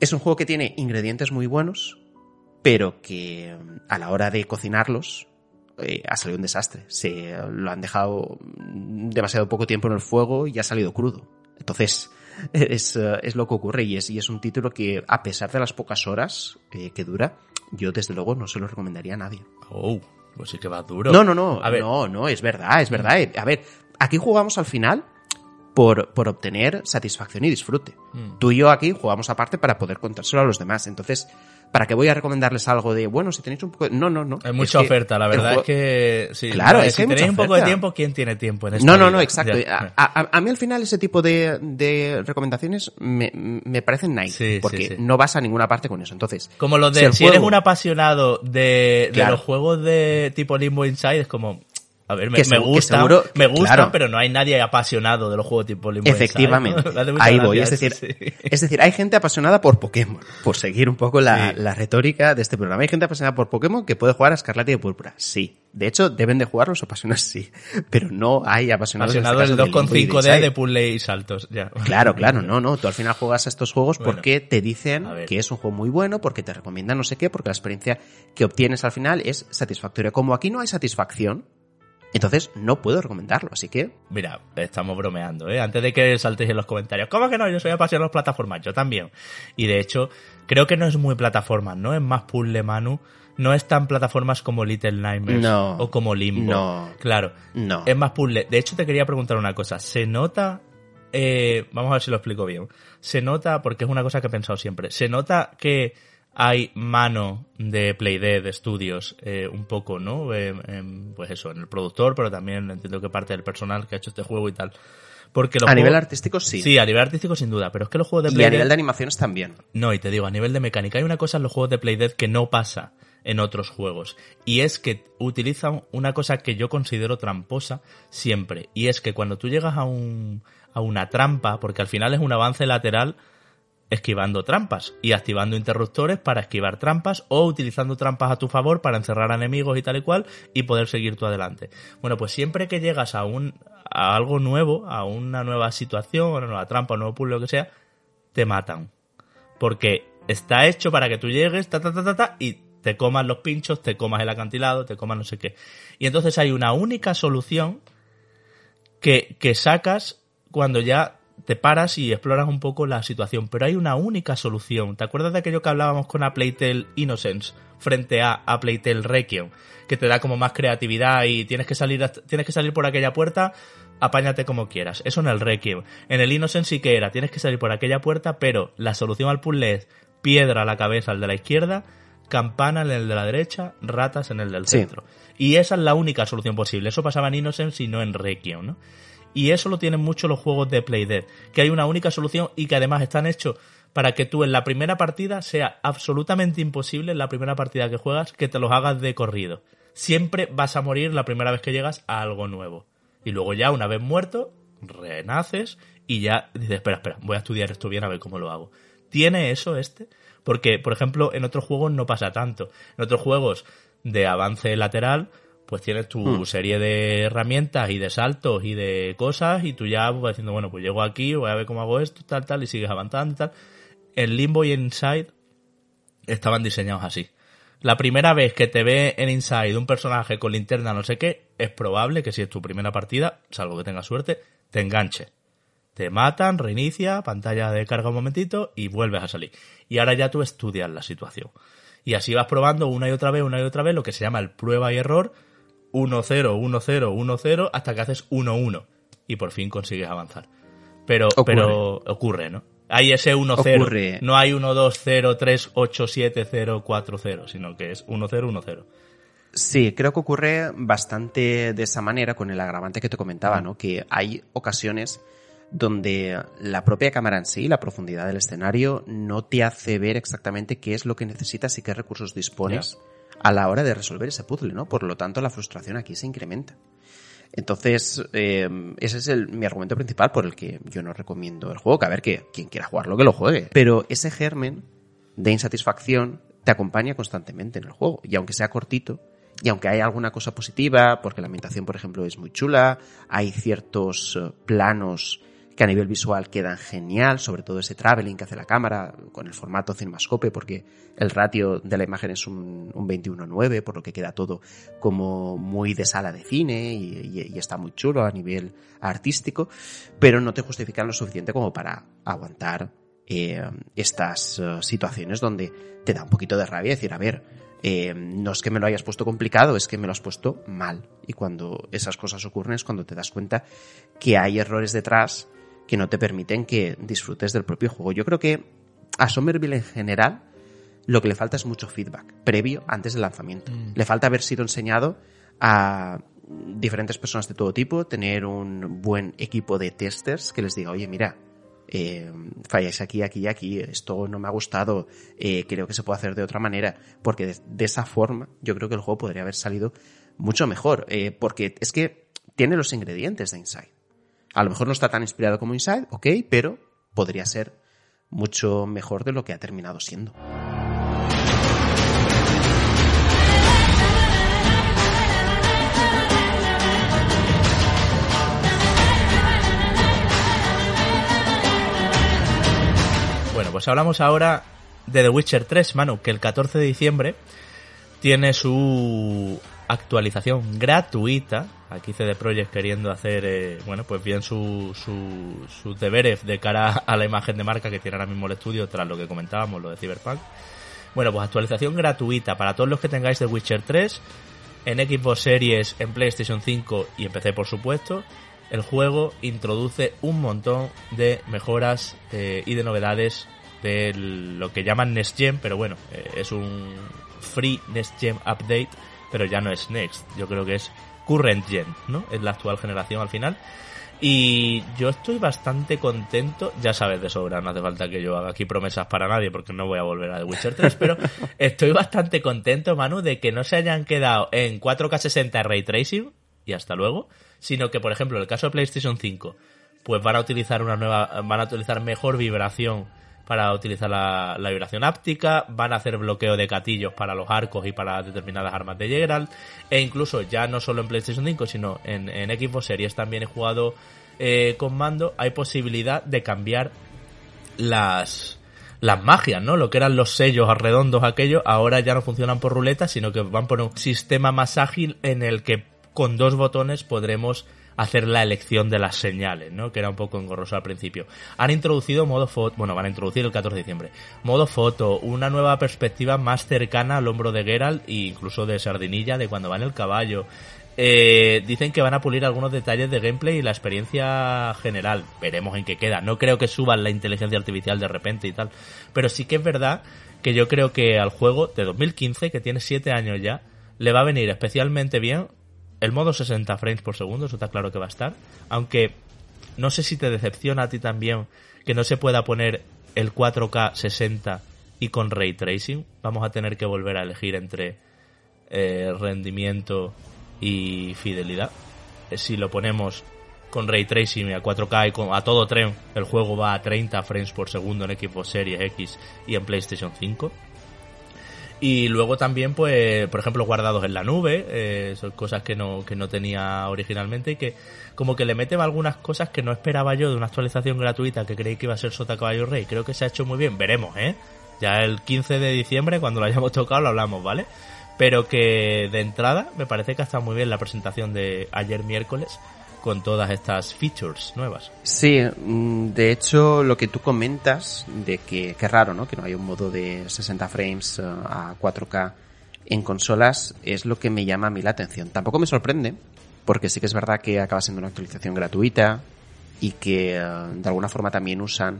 es un juego que tiene ingredientes muy buenos, pero que a la hora de cocinarlos eh, ha salido un desastre. Se lo han dejado demasiado poco tiempo en el fuego y ha salido crudo. Entonces, es, eh, es lo que ocurre y es, y es un título que, a pesar de las pocas horas que dura, yo desde luego no se lo recomendaría a nadie. Oh, pues sí que va duro. No, no, no, A ver, no, no, es verdad, es verdad. Eh, A ver, aquí jugamos al final por, por obtener satisfacción y disfrute. Mm. Tú y yo aquí jugamos aparte para poder contárselo a los demás. Entonces, ¿para qué voy a recomendarles algo de, bueno, si tenéis un poco... de-". No, no, no. hay mucha Es que oferta, la verdad juego- es que... Sí, Claro, no, es si que tenéis un poco de tiempo, ¿quién tiene tiempo en esta No, no, no, exacto. Ya. A, a- a mí al final ese tipo de, de recomendaciones me, me parecen nice, Sí, porque sí. no vas a ninguna parte con eso. Entonces, Como los de, si eres un apasionado de, de Claro. los juegos de tipo Limbo Inside, es como, a ver, me, Que me que seguro- me gustan, claro. pero no hay nadie apasionado de los juegos tipo Limbo Efectivamente, ahí voy. Es decir, sí. es decir, hay gente apasionada por Pokémon, por seguir un poco la, Sí. la retórica de este programa. Hay gente apasionada por Pokémon que puede jugar a Escarlata y Púrpura, sí. De hecho, deben de jugar los apasionados, sí. Pero no hay apasionados Apasionado en este del caso, Limbo y 2,5D Inside. de puzzle y saltos, ya. Claro, claro, no, no. Tú al final juegas a estos juegos Bueno, porque te dicen que es un juego muy bueno, porque te recomiendan no sé qué, porque la experiencia que obtienes al final es satisfactoria. Como aquí no hay satisfacción, Entonces no puedo recomendarlo, así que... Mira, estamos bromeando, ¿eh? Antes de que saltéis en los comentarios. ¿Cómo que no? Yo soy apasionado de las plataformas, yo también. Y de hecho, creo que no es muy plataforma, ¿no? Es más puzzle Manu. No es tan plataformas como Little Nightmares No. o como Limbo. No. Claro. No. Es más puzzle. De hecho, te quería preguntar una cosa. ¿Se nota... eh, vamos a ver si lo explico bien. Se nota, porque es una cosa que he pensado siempre, se nota que hay mano de Playdead Studios eh, un poco, ¿no? Eh, en, pues eso, en el productor, pero también entiendo que parte del personal que ha hecho este juego y tal. Porque A nivel artístico sí. Sí, a nivel artístico sin duda, pero es que los juegos de y a Playdead... nivel de animaciones también. No, y te digo, a nivel de mecánica, hay una cosa en los juegos de Playdead que no pasa en otros juegos. Y es que utilizan una cosa que yo considero tramposa siempre. Y es que cuando tú llegas a un, a una trampa, porque al final es un avance lateral esquivando trampas y activando interruptores para esquivar trampas o utilizando trampas a tu favor para encerrar a enemigos y tal y cual y poder seguir tú adelante. Bueno, pues siempre que llegas a un a algo nuevo, a una nueva situación, a una nueva trampa, un nuevo puzzle, lo que sea, te matan. Porque está hecho para que tú llegues, ta, ta, ta, ta, ta, y te comas los pinchos, te comas el acantilado, te comas no sé qué. Y entonces hay una única solución que, que sacas cuando ya te paras y exploras un poco la situación. Pero hay una única solución. ¿Te acuerdas de aquello que hablábamos con A Playtale Innocence frente a A Playtale Requiem? Que te da como más creatividad y tienes que salir, tienes que salir por aquella puerta, apáñate como quieras. Eso en el Requiem. En el Innocence sí que era, tienes que salir por aquella puerta, pero la solución al puzzle es piedra a la cabeza al de la izquierda, campana en el de la derecha, ratas en el del Sí. centro. Y esa es la única solución posible. Eso pasaba en Innocence y no en Requiem, ¿no? Y eso lo tienen mucho los juegos de Playdead, que hay una única solución y que además están hechos para que tú en la primera partida sea absolutamente imposible en la primera partida que juegas que te los hagas de corrido. Siempre vas a morir la primera vez que llegas a algo nuevo. Y luego ya, una vez muerto, renaces y ya dices, espera, espera, voy a estudiar esto bien a ver cómo lo hago. ¿Tiene eso este? Porque, por ejemplo, en otros juegos no pasa tanto. En otros juegos de avance lateral, pues tienes tu Hmm. serie de herramientas y de saltos y de cosas y tú ya vas diciendo, bueno, pues llego aquí, voy a ver cómo hago esto, tal, tal, y sigues avanzando y tal. En Limbo y Inside estaban diseñados así. La primera vez que te ve en Inside un personaje con linterna no sé qué, es probable que si es tu primera partida, salvo que tengas suerte, te enganche. Te matan, reinicia, pantalla de carga un momentito y vuelves a salir. Y ahora ya tú estudias la situación. Y así vas probando una y otra vez, una y otra vez, lo que se llama el prueba y error, 1-0, 1-0, 1-0, hasta que haces 1-1. Y por fin consigues avanzar. Pero Ocurre. pero ocurre, ¿no? Hay ese 1-0. Ocurre. No hay 1-2-0-3-8-7-0-4-0, sino que es 1-0-1-0. Sí, creo que ocurre bastante de esa manera con el agravante que te comentaba, ¿no? Que hay ocasiones donde la propia cámara en sí, la profundidad del escenario, no te hace ver exactamente qué es lo que necesitas y qué recursos dispones a la hora de resolver ese puzzle, ¿no? Por lo tanto, la frustración aquí se incrementa. Entonces, eh, ese es el, mi argumento principal por el que yo no recomiendo el juego, que a ver que quien quiera jugarlo, que lo juegue. Pero ese germen de insatisfacción te acompaña constantemente en el juego. Y aunque sea cortito, y aunque hay alguna cosa positiva, porque la ambientación, por ejemplo, es muy chula, hay ciertos eh, planos que a nivel visual quedan genial, sobre todo ese traveling que hace la cámara con el formato cinemascope, porque el ratio de la imagen es un, un 21-9, por lo que queda todo como muy de sala de cine y, está muy chulo a nivel artístico, pero no te justifican lo suficiente como para aguantar eh, estas eh, situaciones donde te da un poquito de rabia decir, a ver, eh, no es que me lo hayas puesto complicado, es que me lo has puesto mal. Y cuando esas cosas ocurren es cuando te das cuenta que hay errores detrás que no te permiten que disfrutes del propio juego. Yo creo que a Somerville en general lo que le falta es mucho feedback previo antes del lanzamiento. Le falta haber sido enseñado a diferentes personas de todo tipo, tener un buen equipo de testers que les diga, oye, mira, eh, falláis aquí, aquí y aquí, esto no me ha gustado, eh, creo que se puede hacer de otra manera, porque de, de esa forma yo creo que el juego podría haber salido mucho mejor, eh, porque es que tiene los ingredientes de Inside. A lo mejor no está tan inspirado como Inside, ok, pero podría ser mucho mejor de lo que ha terminado siendo. Bueno, pues hablamos ahora de The Witcher 3, Manu, que el 14 de diciembre tiene su actualización gratuita. Aquí CD Projekt queriendo hacer, eh, bueno, pues bien sus su, sus deberes de cara a la imagen de marca que tiene ahora mismo el estudio, tras lo que comentábamos, lo de Cyberpunk. Bueno, pues actualización gratuita para todos los que tengáis The Witcher 3 en Xbox Series, en PlayStation 5 y en PC, por supuesto. El juego introduce un montón de mejoras eh, y de novedades de lo que llaman Next Gen, pero bueno, eh, es un free Next Gen update, pero ya no es Next, yo creo que es Current Gen, ¿no? Es la actual generación al final. Y yo estoy bastante contento, ya sabes de sobra, no hace falta que yo haga aquí promesas para nadie porque no voy a volver a The Witcher 3, pero estoy bastante contento, Manu, de que no se hayan quedado en 4K 60 Ray Tracing, y hasta luego, sino que, por ejemplo, en el caso de PlayStation 5, pues van a utilizar una nueva, van a utilizar mejor vibración para utilizar la, vibración áptica, van a hacer bloqueo de gatillos para los arcos y para determinadas armas de Geralt, e incluso ya no solo en PlayStation 5, sino en, en Xbox Series también he jugado eh, con mando, hay posibilidad de cambiar las, las magias, ¿no? Lo que eran los sellos redondos aquellos, ahora ya no funcionan por ruleta, sino que van por un sistema más ágil en el que con dos botones podremos hacer la elección de las señales, ¿no? Que era un poco engorroso al principio. Han introducido modo foto, bueno, van a introducir el 14 de diciembre. Modo foto, una nueva perspectiva más cercana al hombro de Geralt e incluso de Sardinilla de cuando va en el caballo. Eh, dicen que van a pulir algunos detalles de gameplay y la experiencia general. Veremos en qué queda. No creo que suban la inteligencia artificial de repente y tal. Pero sí que es verdad que yo creo que al juego de 2015, que tiene 7 años ya, le va a venir especialmente bien el modo 60 frames por segundo, eso está claro que va a estar. Aunque no sé si te decepciona a ti también que no se pueda poner el 4K 60 y con ray tracing. Vamos a tener que volver a elegir entre eh, rendimiento y fidelidad. Eh, si lo ponemos con ray tracing a 4K y con, a todo tren, el juego va a 30 frames por segundo en Xbox Series X y en PlayStation 5. Y luego también, pues, por ejemplo, guardados en la nube, eh, son cosas que no, que no tenía originalmente y que como que le mete algunas cosas que no esperaba yo de una actualización gratuita que creí que iba a ser Sota Caballo Rey. Creo que se ha hecho muy bien, veremos, ¿eh? Ya el 15 de diciembre, cuando lo hayamos tocado, lo hablamos, ¿vale? Pero que de entrada me parece que ha estado muy bien la presentación de ayer miércoles con todas estas features nuevas. Sí, mm, de hecho lo que tú comentas de que qué raro, ¿no? Que no hay un modo de 60 frames eh, a 4K en consolas es lo que me llama a mí la atención. Tampoco me sorprende, porque sí que es verdad que acaba siendo una actualización gratuita y que eh, de alguna forma también usan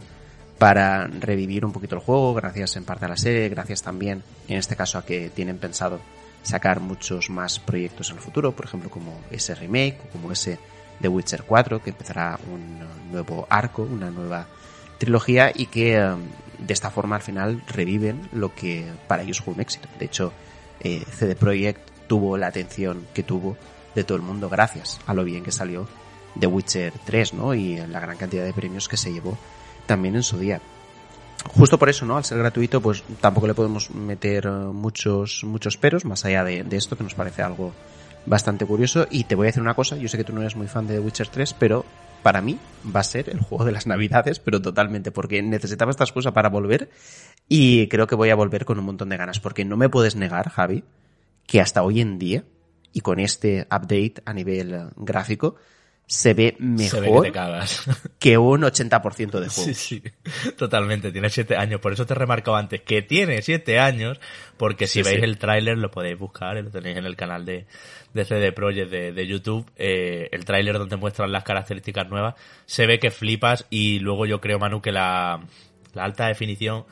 para revivir un poquito el juego, gracias en parte a la serie, gracias también en este caso a que tienen pensado sacar muchos más proyectos en el futuro, por ejemplo como ese remake como ese The Witcher 4, que empezará un nuevo arco, una nueva trilogía y que um, de esta forma al final reviven lo que para ellos fue un éxito. De hecho, eh, CD Projekt tuvo la atención que tuvo de todo el mundo gracias a lo bien que salió The Witcher 3, ¿no? Y la gran cantidad de premios que se llevó también en su día. Justo por eso, ¿no? Al ser gratuito, pues tampoco le podemos meter uh, muchos, muchos peros, más allá de esto, que nos parece algo bastante curioso. Y te voy a decir una cosa, yo sé que tú no eres muy fan de The Witcher 3, pero para mí va a ser el juego de las navidades, pero totalmente, porque necesitaba esta excusa para volver y creo que voy a volver con un montón de ganas, porque no me puedes negar, Javi, que hasta hoy en día, y con este update a nivel gráfico, se ve mejor que, un 80% de juego. Sí, sí, totalmente. Tiene 7 años. Por eso te he remarcado antes que tiene 7 años, porque si veis el tráiler lo podéis buscar, lo tenéis en el canal de, de CD Projekt de, YouTube, eh, el tráiler donde muestran las características nuevas, se ve que flipas y luego yo creo, Manu, que la, la alta definición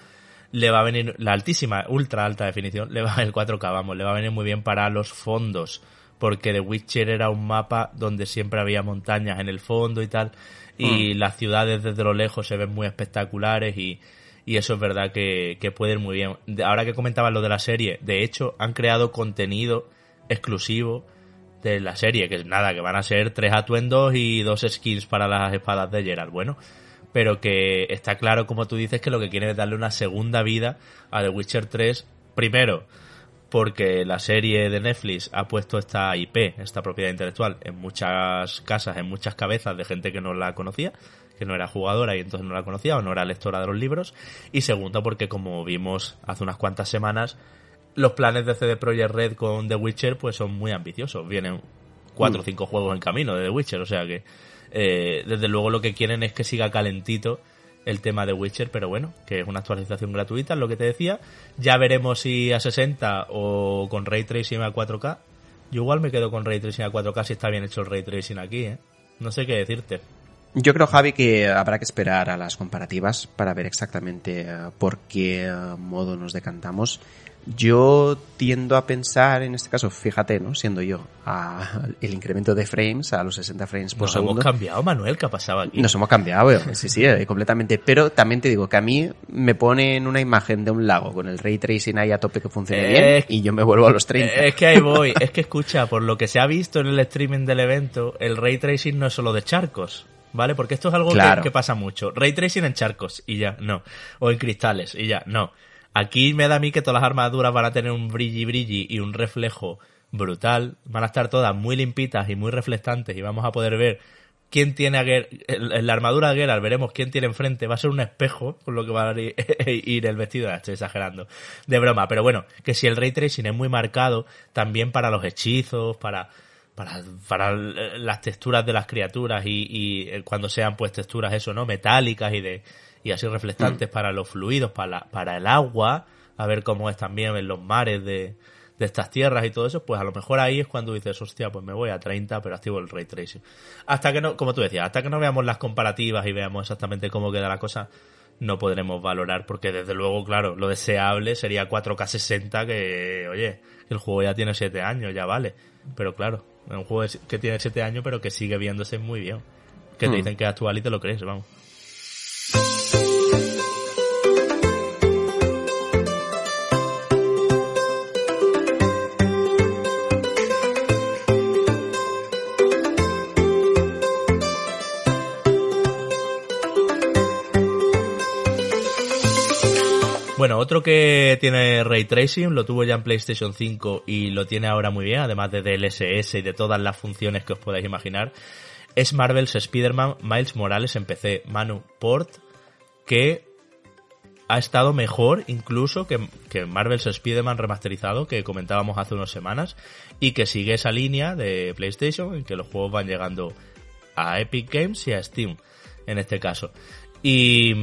le va a venir, la altísima, ultra alta definición, le va a el 4K, vamos, le va a venir muy bien para los fondos porque The Witcher era un mapa donde siempre había montañas en el fondo y tal, y mm. las ciudades desde lo lejos se ven muy espectaculares y, y eso es verdad que, que puede ir muy bien. Ahora que comentabas lo de la serie, de hecho han creado contenido exclusivo de la serie, que nada, que van a ser tres atuendos y dos skins para las espadas de Geralt. Bueno, pero que está claro, como tú dices, que lo que quieren es darle una segunda vida a The Witcher 3. Primero, porque la serie de Netflix ha puesto esta IP, esta propiedad intelectual, en muchas casas, en muchas cabezas de gente que no la conocía, que no era jugadora y entonces no la conocía o no era lectora de los libros. Y segundo, porque como vimos hace unas cuantas semanas, los planes de CD Projekt Red con The Witcher pues son muy ambiciosos. Vienen cuatro o cinco juegos en camino de The Witcher, o sea que eh, desde luego lo que quieren es que siga calentito el tema de Witcher, pero bueno, que es una actualización gratuita, es lo que te decía. Ya veremos si a 60 o con Ray Tracing a 4K. Yo igual me quedo con Ray Tracing a 4K si está bien hecho el Ray Tracing aquí, ¿eh? No sé qué decirte. Yo creo, Javi, que habrá que esperar a las comparativas para ver exactamente eh, por qué eh, modo nos decantamos. Yo tiendo a pensar, en este caso, fíjate, ¿no? Siendo yo, a el incremento de frames a los 60 frames por Nos segundo. hemos cambiado, Manuel, ¿qué ha pasado aquí? Nos hemos cambiado, eh, sí, sí, eh, completamente. Pero también te digo que a mí me ponen una imagen de un lago con el ray tracing ahí a tope que funcione Eh, bien y yo me vuelvo a los 30. Es que ahí voy. Es que escucha, por lo que se ha visto en el streaming del evento, el ray tracing no es solo de charcos. ¿Vale? Porque esto es algo que- Claro. que, pasa mucho. Ray tracing en charcos y ya, no. O en cristales y ya, no. Aquí me da a mí que todas las armaduras van a tener un brilli brilli y un reflejo brutal. Van a estar todas muy limpitas y muy reflectantes y vamos a poder ver quién tiene a la armadura de Geralt veremos quién tiene enfrente. Va a ser un espejo con lo que va a ir, ir el vestido. Ah, Estoy exagerando. De broma. Pero bueno, que si el ray tracing es muy marcado, también para los hechizos, para, para, para las texturas de las criaturas y, y eh, cuando sean pues texturas eso, ¿no? Metálicas y de, y así reflectantes para los fluidos, para, la- para el agua, a ver cómo es también en los mares de, de estas tierras y todo eso, pues a lo mejor ahí es cuando dices, hostia, pues me voy a 30, pero activo el ray tracing. Hasta que no, como tú decías, hasta que no veamos las comparativas y veamos exactamente cómo queda la cosa, no podremos valorar, porque desde luego, claro, lo deseable sería 4K 60, que, oye, el juego ya tiene 7 años, ya vale. Pero claro, es un juego que tiene 7 años, pero que sigue viéndose muy bien. Que te Hmm. dicen que es actual y te lo crees, vamos. Bueno, otro que tiene Ray Tracing, lo tuvo ya en PlayStation 5 y lo tiene ahora muy bien, además de DLSS y de todas las funciones que os podáis imaginar, es Marvel's Spider-Man Miles Morales en PC. Manu, port que ha estado mejor incluso que, que Marvel's Spider-Man remasterizado que comentábamos hace unas semanas y que sigue esa línea de PlayStation en que los juegos van llegando a Epic Games y a Steam en este caso. Y,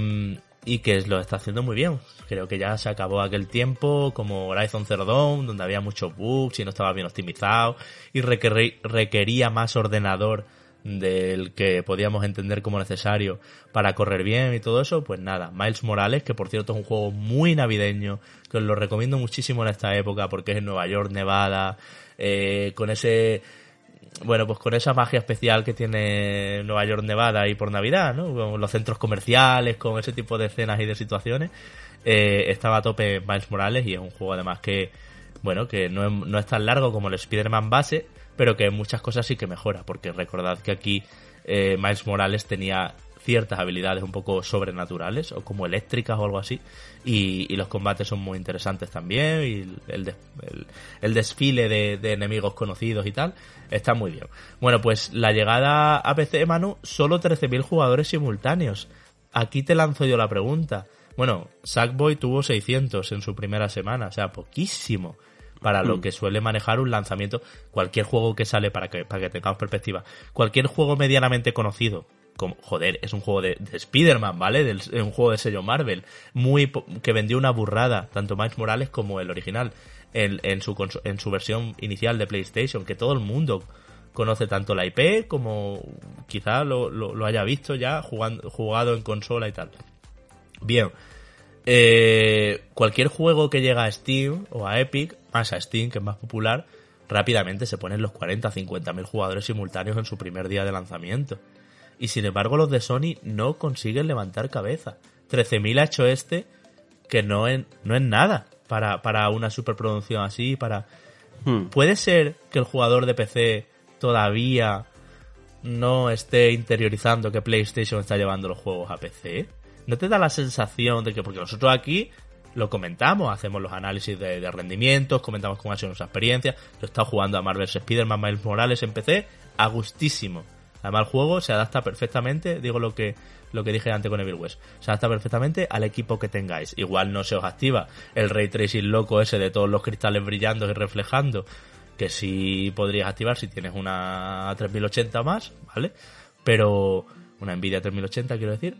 y que lo está haciendo muy bien. Creo que ya se acabó aquel tiempo como Horizon Zero donde había muchos bugs y no estaba bien optimizado y requerí- requería más ordenador del que podíamos entender como necesario para correr bien y todo eso, pues nada, Miles Morales, que por cierto es un juego muy navideño, que os lo recomiendo muchísimo en esta época porque es en Nueva York, Nevada, eh, con ese bueno, pues con esa magia especial que tiene Nueva York, Nevada y por Navidad, ¿no? Con los centros comerciales, con ese tipo de escenas y de situaciones, eh, estaba a tope Miles Morales y es un juego además que, bueno, que no es, no es tan largo como el Spider-Man base, pero que en muchas cosas sí que mejora, porque recordad que aquí eh, Miles Morales tenía ciertas habilidades un poco sobrenaturales o como eléctricas o algo así y, los combates son muy interesantes también y el, el- desfile de, de enemigos conocidos y tal está muy bien. Bueno, pues la llegada a PC, Manu, solo 13.000 jugadores simultáneos. Aquí te lanzo yo la pregunta. Bueno, Sackboy tuvo 600 en su primera semana, o sea, poquísimo para lo que suele manejar un lanzamiento. Cualquier juego que sale, para que, para que tengamos perspectiva, cualquier juego medianamente conocido, como, joder, es un juego de, de Spider-Man, ¿vale? Del- Es un juego de sello Marvel, muy, que vendió una burrada, tanto Miles Morales como el original, en, en, su, en su versión inicial de PlayStation, que todo el mundo conoce tanto la IP como quizá lo, lo, lo haya visto ya jugando, jugado en consola y tal. Bien, eh, cualquier juego que llega a Steam o a Epic, más a Steam, que es más popular, rápidamente se ponen los 40, 50 mil jugadores simultáneos en su primer día de lanzamiento. Y sin embargo los de Sony no consiguen levantar cabeza. 13.000 ha hecho este, que no es, no es nada para, para una superproducción así, para... Hmm. ¿Puede ser que el jugador de PC todavía no esté interiorizando que PlayStation está llevando los juegos a PC? ¿No te da la sensación de que, porque nosotros aquí lo comentamos, hacemos los análisis de, rendimientos, comentamos cómo ha sido nuestra experiencia, yo he estado jugando a Marvel's Spider-Man Miles Morales en PC, a gustísimo. Además el juego se adapta perfectamente, digo lo que lo que dije antes con Evil West. Se adapta perfectamente al equipo que tengáis. Igual no se os activa el ray tracing loco ese de todos los cristales brillando y reflejando, que sí podrías activar si tienes una 3080 más, ¿vale? Pero una Nvidia 3080 quiero decir,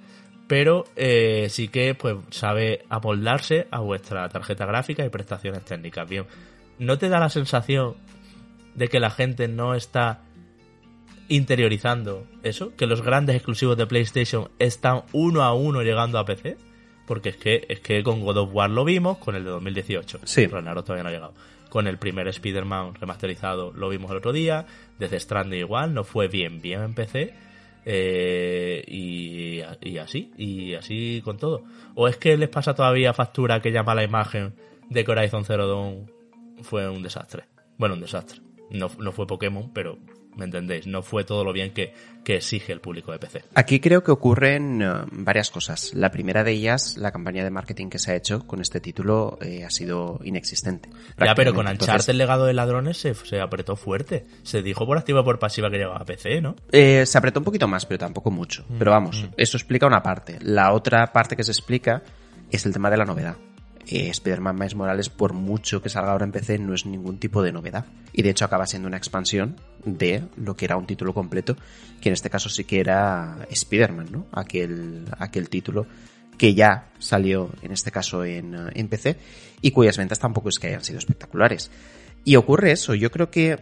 pero eh, sí que pues sabe amoldarse a vuestra tarjeta gráfica y prestaciones técnicas. Bien, ¿no te da la sensación de que la gente no está interiorizando eso? Que los grandes exclusivos de PlayStation están uno a uno llegando a PC? Porque es que, es que con God of War lo vimos, con el de 2018. Sí. Ragnarok todavía no ha llegado. Con el primer Spider-Man remasterizado lo vimos el otro día. Desde Stranding igual, no fue bien, bien en PC. Eh, y, y así, y así con todo. ¿O es que les pasa todavía factura aquella mala imagen de que Horizon Zero Dawn fue un desastre? Bueno, un desastre. No, no fue Pokémon, pero ¿me entendéis? No fue todo lo bien que, que exige el público de PC. Aquí creo que ocurren eh, varias cosas. La primera de ellas, la campaña de marketing que se ha hecho con este título eh, ha sido inexistente. Ya, pero con. Uncharted Entonces, el legado de ladrones se, se apretó fuerte. Se dijo por activa por pasiva que llegaba a PC, ¿no? eh, se apretó un poquito más, pero tampoco mucho. Mm, Pero vamos, eso explica una parte. La otra parte que se explica es el tema de la novedad. Eh, Spider-Man Miles Morales, por mucho que salga ahora en PC, no es ningún tipo de novedad. Y de hecho acaba siendo una expansión de lo que era un título completo, que en este caso sí que era Spider-Man, ¿no? Aquel, aquel título que ya salió, en este caso, en, eh, en PC, y cuyas ventas tampoco es que hayan sido espectaculares. Y ocurre eso, yo creo que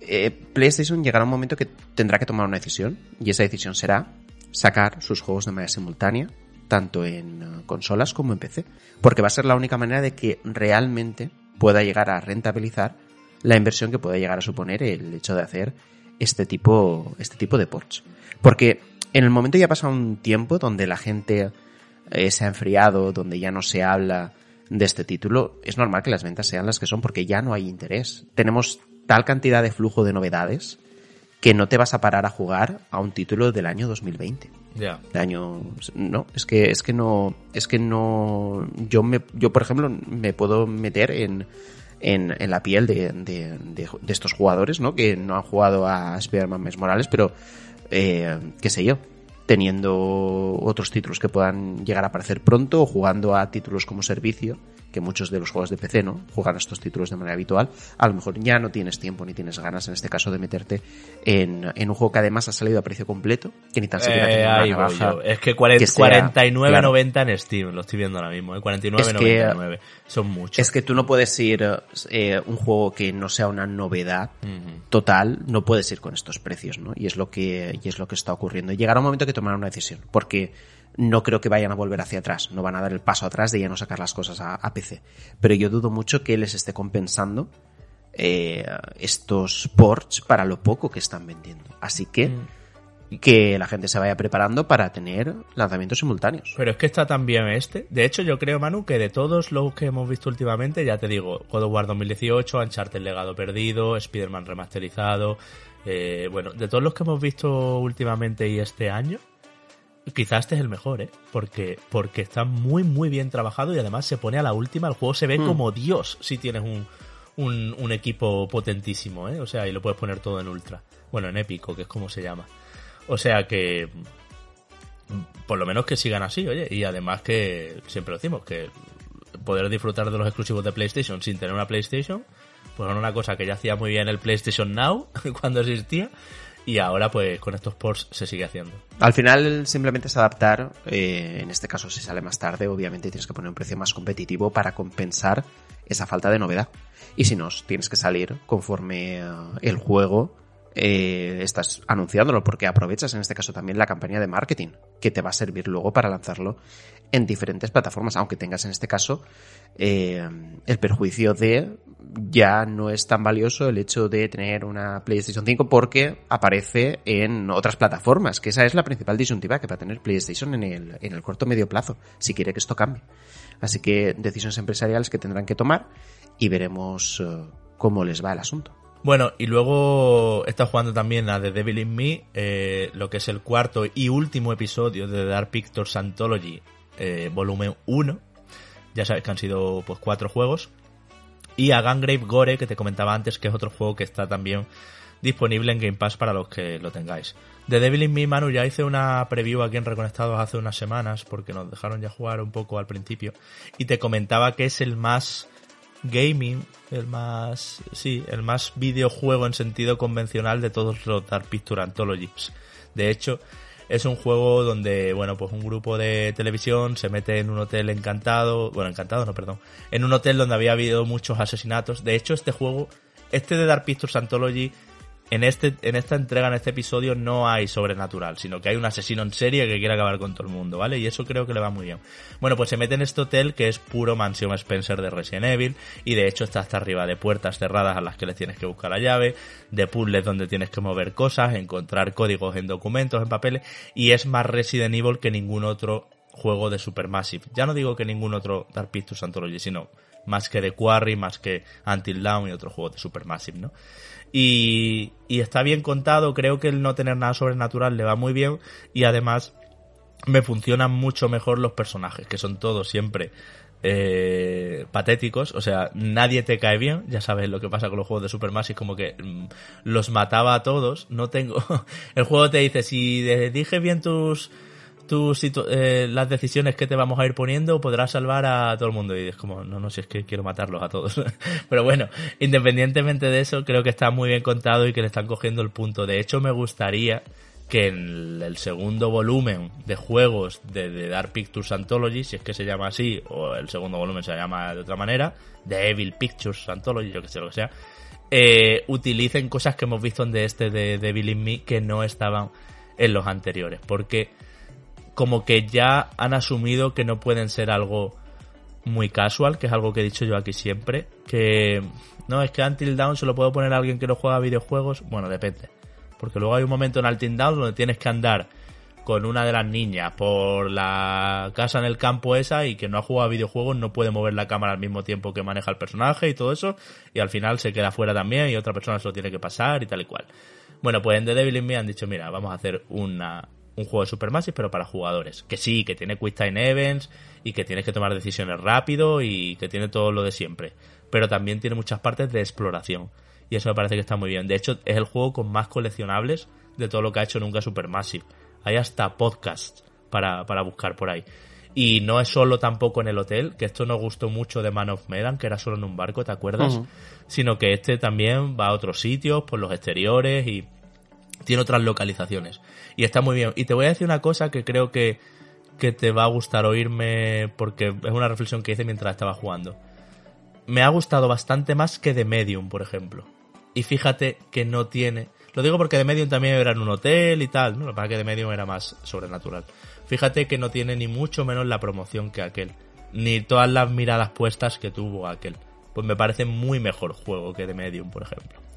eh, PlayStation llegará un momento que tendrá que tomar una decisión, y esa decisión será sacar sus juegos de manera simultánea, tanto en eh, consolas como en PC, porque va a ser la única manera de que realmente pueda llegar a rentabilizar la inversión que puede llegar a suponer el hecho de hacer este tipo, este tipo de ports. Porque en el momento ya ha pasado un tiempo donde la gente eh, se ha enfriado, donde ya no se habla de este título, es normal que las ventas sean las que son porque ya no hay interés. Tenemos tal cantidad de flujo de novedades que no te vas a parar a jugar a un título del año 2020 De año no es que es que no es que no yo me yo por ejemplo me puedo meter en en, en la piel de, de, de- estos jugadores no que no han jugado a Spider-Man Miles Morales pero eh, qué sé yo teniendo otros títulos que puedan llegar a aparecer pronto o jugando a títulos como servicio que muchos de los juegos de PC no juegan a estos títulos de manera habitual a lo mejor ya no tienes tiempo ni tienes ganas en este caso de meterte en, en un juego que además ha salido a precio completo que ni tan siquiera Eh, tiene una yo. Es que, 40 que sea, 49.90 en Steam, lo estoy viendo ahora mismo, ¿eh? 49.99. Es que- Son muchos. Es que tú no puedes ir eh, un juego que no sea una novedad total, no puedes ir con estos precios, ¿no? Y es lo que y es lo que está ocurriendo. Y llegará un momento que tomarán una decisión, porque no creo que vayan a volver hacia atrás, no van a dar el paso atrás de ya no sacar las cosas a, a PC. Pero yo dudo mucho que les esté compensando eh, estos ports para lo poco que están vendiendo. Así que que la gente se vaya preparando para tener lanzamientos simultáneos. Pero es que está también este. De hecho, yo creo, Manu, que de todos los que hemos visto últimamente, ya te digo, God of War 2018, Uncharted Legado Perdido, Spider-Man remasterizado, eh, bueno, de todos los que hemos visto últimamente y este año, quizás este es el mejor, ¿eh? Porque, porque está muy, muy bien trabajado y además se pone a la última. El juego se ve Hmm. como Dios si tienes un, un, un equipo potentísimo, ¿eh? O sea, y lo puedes poner todo en ultra. Bueno, en épico, que es como se llama. O sea que por lo menos que sigan así, oye, y además que siempre lo decimos, que poder disfrutar de los exclusivos de PlayStation sin tener una PlayStation, pues era una cosa que ya hacía muy bien el PlayStation Now cuando existía y ahora pues con estos ports se sigue haciendo. Al final simplemente es adaptar, eh, en este caso si sale más tarde, obviamente tienes que poner un precio más competitivo para compensar esa falta de novedad. Y si no, tienes que salir conforme eh, el juego eh, estás anunciándolo, porque aprovechas en este caso también la campaña de marketing, que te va a servir luego para lanzarlo en diferentes plataformas, aunque tengas en este caso eh, el perjuicio de ya no es tan valioso el hecho de tener una PlayStation 5 porque aparece en otras plataformas, que esa es la principal disyuntiva que va a tener PlayStation en el, en el corto medio plazo, si quiere que esto cambie. Así que decisiones empresariales que tendrán que tomar y veremos eh, cómo les va el asunto. Bueno, y luego está jugando también a The Devil in Me, eh, lo que es el cuarto y último episodio de Dark Pictures Anthology, eh, volumen 1. Ya sabes que han sido pues cuatro juegos. Y a Gungrave Gore, que te comentaba antes, que es otro juego que está también disponible en Game Pass para los que lo tengáis. De Devil in Me, Manu, ya hice una preview aquí en Reconectados hace unas semanas, porque nos dejaron ya jugar un poco al principio, y te comentaba que es el más gaming, el más, sí, el más videojuego en sentido convencional de todos los Dark Picture Anthologies. De hecho, es un juego donde, bueno, pues un grupo de televisión se mete en un hotel encantado, bueno, encantado no, perdón, en un hotel donde había habido muchos asesinatos. De hecho, este juego, este de Dark Pictures Anthology, en, este, en esta entrega, en este episodio, no hay sobrenatural, sino que hay un asesino en serie que quiere acabar con todo el mundo, ¿vale? Y eso creo que le va muy bien. Bueno, pues se mete en este hotel que es puro mansión Spencer de Resident Evil, y de hecho está hasta arriba de puertas cerradas a las que le tienes que buscar la llave, de puzzles donde tienes que mover cosas, encontrar códigos en documentos, en papeles, y es más Resident Evil que ningún otro juego de Supermassive. Ya no digo que ningún otro Dark Pictures Anthology, sino más que The Quarry, más que Until Dawn y otros juegos de Supermassive, ¿no? Y, está bien contado, creo que el no tener nada sobrenatural le va muy bien y además me funcionan mucho mejor los personajes, que son todos siempre eh, patéticos, o sea, nadie te cae bien, ya sabes lo que pasa con los juegos de Supermassive, como que mm, los mataba a todos, no tengo... el juego te dice, si dije bien tus tus eh, las decisiones que te vamos a ir poniendo podrás salvar a todo el mundo. Y es como no no si es que quiero matarlos a todos. Pero bueno independientemente de eso creo que está muy bien contado y que le están cogiendo el punto. De hecho me gustaría que en el segundo volumen de juegos de, Dark Pictures Anthology, si es que se llama así, o el segundo volumen se llama de otra manera, de Evil Pictures Anthology, yo que sé lo que sea, eh, utilicen cosas que hemos visto en de este de Devil in Me que no estaban en los anteriores. Porque como que ya han asumido que no pueden ser algo muy casual, que es algo que he dicho yo aquí siempre, que no, es que Until Down se lo puedo poner a alguien que no juega videojuegos, bueno, depende, porque luego hay un momento en Until Down donde tienes que andar con una de las niñas por la casa en el campo esa y que no ha jugado a videojuegos no puede mover la cámara al mismo tiempo que maneja el personaje y todo eso y al final se queda fuera también y otra persona se lo tiene que pasar y tal y cual. Bueno, pues en The Devil in Me han dicho, mira, vamos a hacer una, un juego de Supermassive, pero para jugadores. Que sí, que tiene Quick Time Events y que tienes que tomar decisiones rápido y que tiene todo lo de siempre. Pero también tiene muchas partes de exploración. Y eso me parece que está muy bien. De hecho, es el juego con más coleccionables de todo lo que ha hecho nunca Supermassive. Hay hasta podcasts para, para buscar por ahí. Y no es solo tampoco en el hotel, que esto nos gustó mucho de Man of Medan, que era solo en un barco, ¿te acuerdas? Sino que este también va a otros sitios, por los exteriores y tiene otras localizaciones. Y está muy bien. Y te voy a decir una cosa que creo que, que te va a gustar oírme porque es una reflexión que hice mientras estaba jugando. Me ha gustado bastante más que The Medium, por ejemplo. Y fíjate que no tiene... Lo digo porque The Medium también era en un hotel y tal, ¿no? Lo que pasa es que The Medium era más sobrenatural. Fíjate que no tiene ni mucho menos la promoción que aquel. Ni todas las miradas puestas que tuvo aquel. Pues me parece muy mejor juego que The Medium, por ejemplo.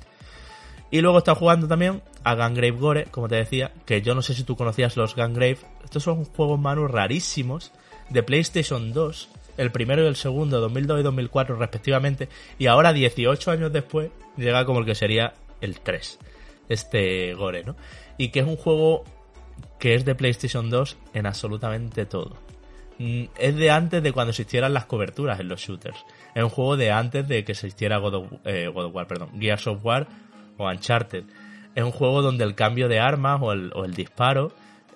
Y luego está jugando también a Gangrave Gore, como te decía, que yo no sé si tú conocías los Gangrave. Estos son juegos Manu rarísimos de PlayStation 2, el primero y el segundo, 2002 y 2004 respectivamente, y ahora 18 años después llega como el que sería el 3, este Gore, ¿no? Y que es un juego que es de PlayStation 2 en absolutamente todo. Mm, es de antes de cuando existieran las coberturas en los shooters. Es un juego de antes de que existiera God eh, God of War, perdón, Gears of War o Uncharted. Es un juego donde el cambio de armas o el, disparo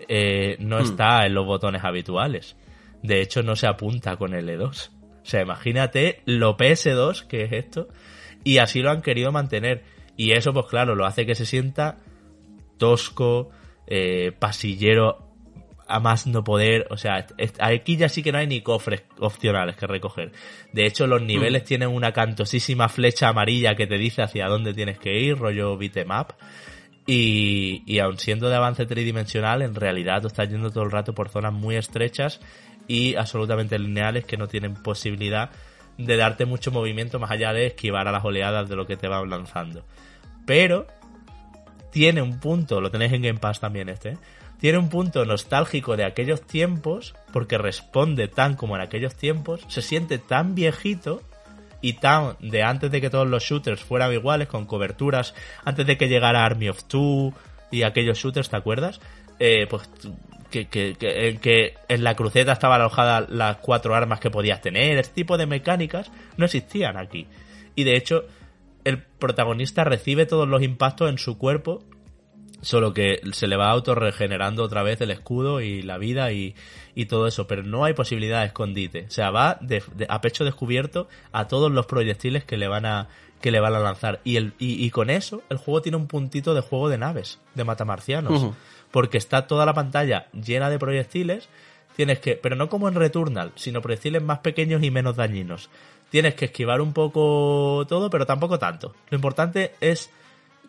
eh, no hmm. está en los botones habituales. De hecho, no se apunta con L2. O sea, imagínate lo PS2 que es esto. Y así lo han querido mantener. Y eso, pues claro, lo hace que se sienta tosco, eh, pasillero a más no poder. O sea, aquí ya sí que no hay ni cofres opcionales que recoger. De hecho, los niveles mm. tienen una cantosísima flecha amarilla que te dice hacia dónde tienes que ir, rollo beatmap. Y, y aun siendo de avance tridimensional, en realidad tú estás yendo todo el rato por zonas muy estrechas y absolutamente lineales que no tienen posibilidad de darte mucho movimiento más allá de esquivar a las oleadas de lo que te van lanzando. Pero tiene un punto, lo tenéis en Game Pass también este, ¿eh? Tiene un punto nostálgico de aquellos tiempos, porque responde tan como en aquellos tiempos, se siente tan viejito y tan de antes de que todos los shooters fueran iguales, con coberturas, antes de que llegara Army of Two y aquellos shooters, ¿te acuerdas? Eh, pues que, que, que, en la cruceta estaban alojadas las cuatro armas que podías tener, este tipo de mecánicas no existían aquí. Y de hecho, el protagonista recibe todos los impactos en su cuerpo, solo que se le va autorregenerando otra vez el escudo y la vida y, y todo eso, pero no hay posibilidad de escondite. O sea, va de- de- a pecho descubierto a todos los proyectiles que le van a que le van a lanzar. Y, el, y, y con eso, el juego tiene un puntito de juego de naves, de matamarcianos. Porque está toda la pantalla llena de proyectiles. Tienes que, pero no como en Returnal, sino proyectiles más pequeños y menos dañinos. Tienes que esquivar un poco todo, pero tampoco tanto. Lo importante es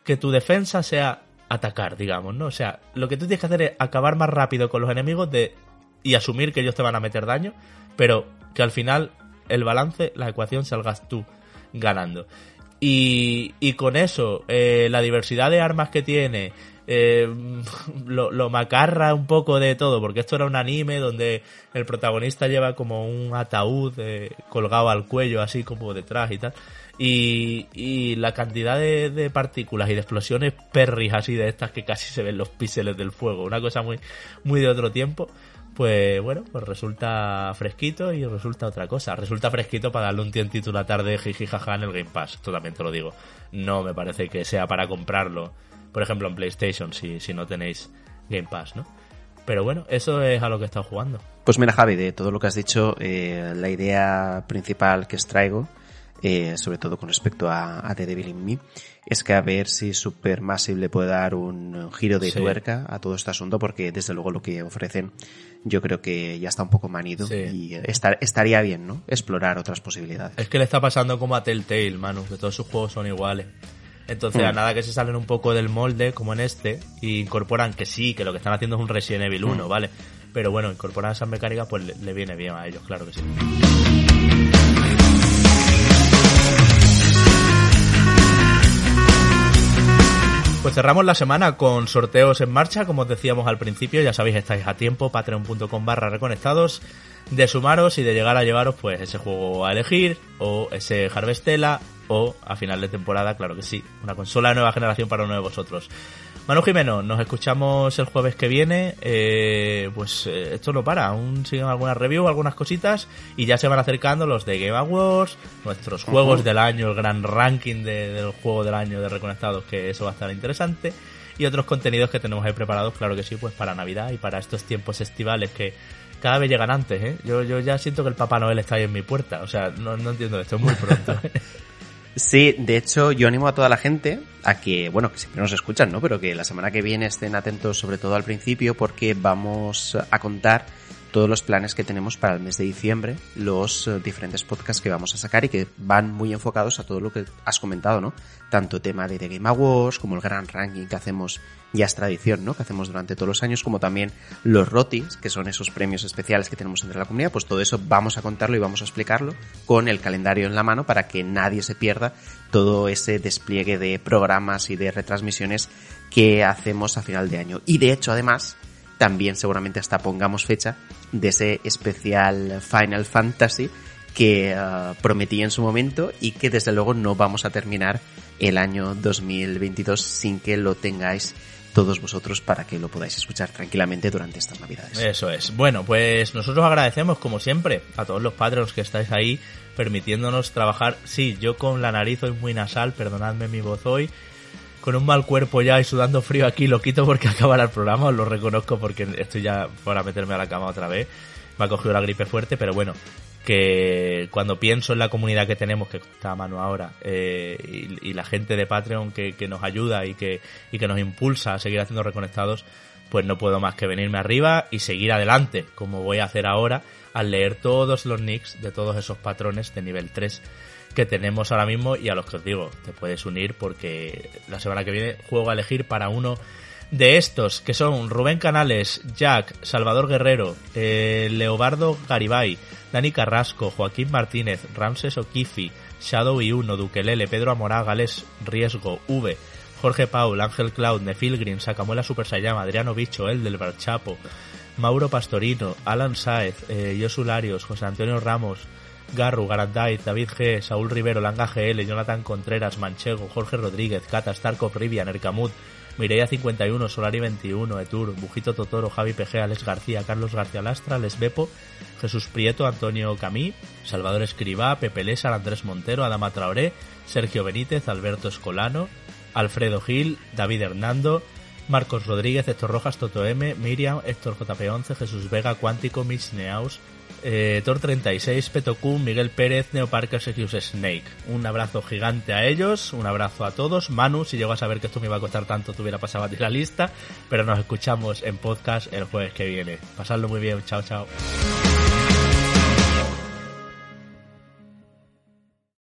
que tu defensa sea atacar, digamos, ¿no? O sea, lo que tú tienes que hacer es acabar más rápido con los enemigos de y asumir que ellos te van a meter daño, pero que al final el balance, la ecuación salgas tú ganando. Y, y con eso, eh, la diversidad de armas que tiene, eh, lo, macarra un poco de todo, porque esto era un anime donde el protagonista lleva como un ataúd eh, colgado al cuello, así como detrás y tal. Y, y la cantidad de, de partículas y de explosiones perris así de estas que casi se ven los píxeles del fuego, una cosa muy, muy de otro tiempo pues bueno, pues resulta fresquito y resulta otra cosa. Resulta fresquito para darle un tientito una tarde jiji jaja en el Game Pass, esto también te lo digo. No me parece que sea para comprarlo, por ejemplo en PlayStation, si, si no tenéis Game Pass, ¿no? Pero bueno, eso es a lo que he estado jugando. Pues mira, Javi, de todo lo que has dicho, eh, la idea principal que extraigo, eh, sobre todo con respecto a, a The Devil in Me, es que a ver si Supermassive le puede dar un giro de Sí. tuerca a todo este asunto, porque desde luego lo que ofrecen yo creo que ya está un poco manido Sí. y estar- estaría bien, ¿no? Explorar otras posibilidades. Es que le está pasando como a Telltale, Manu, que todos sus juegos son iguales. Entonces, a Mm. nada que se salen un poco del molde, como en este, y incorporan que sí, que lo que están haciendo es un Resident Evil 1, ¿vale? Pero bueno, incorporar esas mecánicas, pues le, le viene bien a ellos, claro que sí. Pues cerramos la semana con sorteos en marcha, como os decíamos al principio, ya sabéis, estáis a tiempo, patreon.com barra reconectados, de sumaros y de llegar a llevaros pues ese juego a elegir, o ese Harvestella, o a final de temporada, claro que sí, una consola de nueva generación para uno de vosotros. Manu Jimeno, nos escuchamos el jueves que viene, eh, pues eh, esto no para, aún siguen algunas reviews, algunas cositas, y ya se van acercando los de Game Awards, nuestros juegos del año, el gran ranking de- del juego del año de Reconectados, que eso va a estar interesante, y otros contenidos que tenemos ahí preparados, claro que sí, pues para Navidad y para estos tiempos estivales que cada vez llegan antes, ¿eh? Yo, yo ya siento que el Papá Noel está ahí en mi puerta, o sea, no, no entiendo esto, es muy pronto. Sí, de hecho, yo animo a toda la gente a que, bueno, que siempre nos escuchan, ¿no? Pero que la semana que viene estén atentos, sobre todo al principio, porque vamos a contar todos los planes que tenemos para el mes de diciembre, los eh, diferentes podcasts que vamos a sacar y que van muy enfocados a todo lo que has comentado, ¿no? Tanto tema de The Game Awards, como el gran ranking que hacemos, ya es tradición, ¿no? Que hacemos durante todos los años, como también los ROTIs, que son esos premios especiales que tenemos entre la comunidad, pues todo eso vamos a contarlo y vamos a explicarlo con el calendario en la mano para que nadie se pierda todo ese despliegue de programas y de retransmisiones que hacemos a final de año. Y de hecho, además, también seguramente hasta pongamos fecha de ese especial Final Fantasy que eh, prometí en su momento y que desde luego no vamos a terminar el año 2022 sin que lo tengáis todos vosotros para que lo podáis escuchar tranquilamente durante estas navidades. Eso es. Bueno, pues nosotros agradecemos, como siempre, a todos los Patreons que estáis ahí, permitiéndonos trabajar. Sí, yo con la nariz hoy muy nasal, perdonadme mi voz hoy, con un mal cuerpo ya y sudando frío aquí, lo quito porque acabará el programa, os lo reconozco porque estoy ya para meterme a la cama otra vez. Me ha cogido la gripe fuerte, pero bueno, que cuando pienso en la comunidad que tenemos, que está a mano ahora, eh, y, la gente de Patreon que, que nos ayuda y que, y que nos impulsa a seguir haciendo reconectados, pues no puedo más que venirme arriba y seguir adelante, como voy a hacer ahora, al leer todos los nicks de todos esos patrones de nivel 3 que tenemos ahora mismo y a los que os digo, te puedes unir porque la semana que viene juego a elegir para uno de estos, que son Rubén Canales, Jack, Salvador Guerrero, eh, Leobardo Garibay, Dani Carrasco, Joaquín Martínez, Ramses Okifi, Shadow y Uno, Duquelele, Pedro Amorá, Gales Riesgo, V, Jorge Paul, Ángel Cloud, Nefilgrim, Sacamuela Super Sayama, Adriano Bicho, El del Barchapo, Mauro Pastorino, Alan Saez, eh, Josu Larios, José Antonio Ramos, Garru, Garanday, David G, Saúl Rivero, Langa GL, Jonathan Contreras, Manchego, Jorge Rodríguez, Cata, Starkov, Rivian, Ercamut, Mireia 51, Solari 21, Etur, Bujito Totoro, Javi PG, Alex García, Carlos García Lastra, Les Bepo, Jesús Prieto, Antonio Camí, Salvador Escribá, Pepe Lésar, Andrés Montero, Adama Traoré, Sergio Benítez, Alberto Escolano, Alfredo Gil, David Hernando, Marcos Rodríguez, Héctor Rojas, Toto M, Miriam, Héctor JP11, Jesús Vega, Cuántico, Mitch Neaus, eh, Thor36, Petocum, Miguel Pérez, Neo Parker, Sergius Snake. Un abrazo gigante a ellos, un abrazo a todos. Manu, si llego a saber que esto me iba a costar tanto, te hubiera pasado a ti la lista. Pero nos escuchamos en podcast el jueves que viene. Pasadlo muy bien, chao, chao.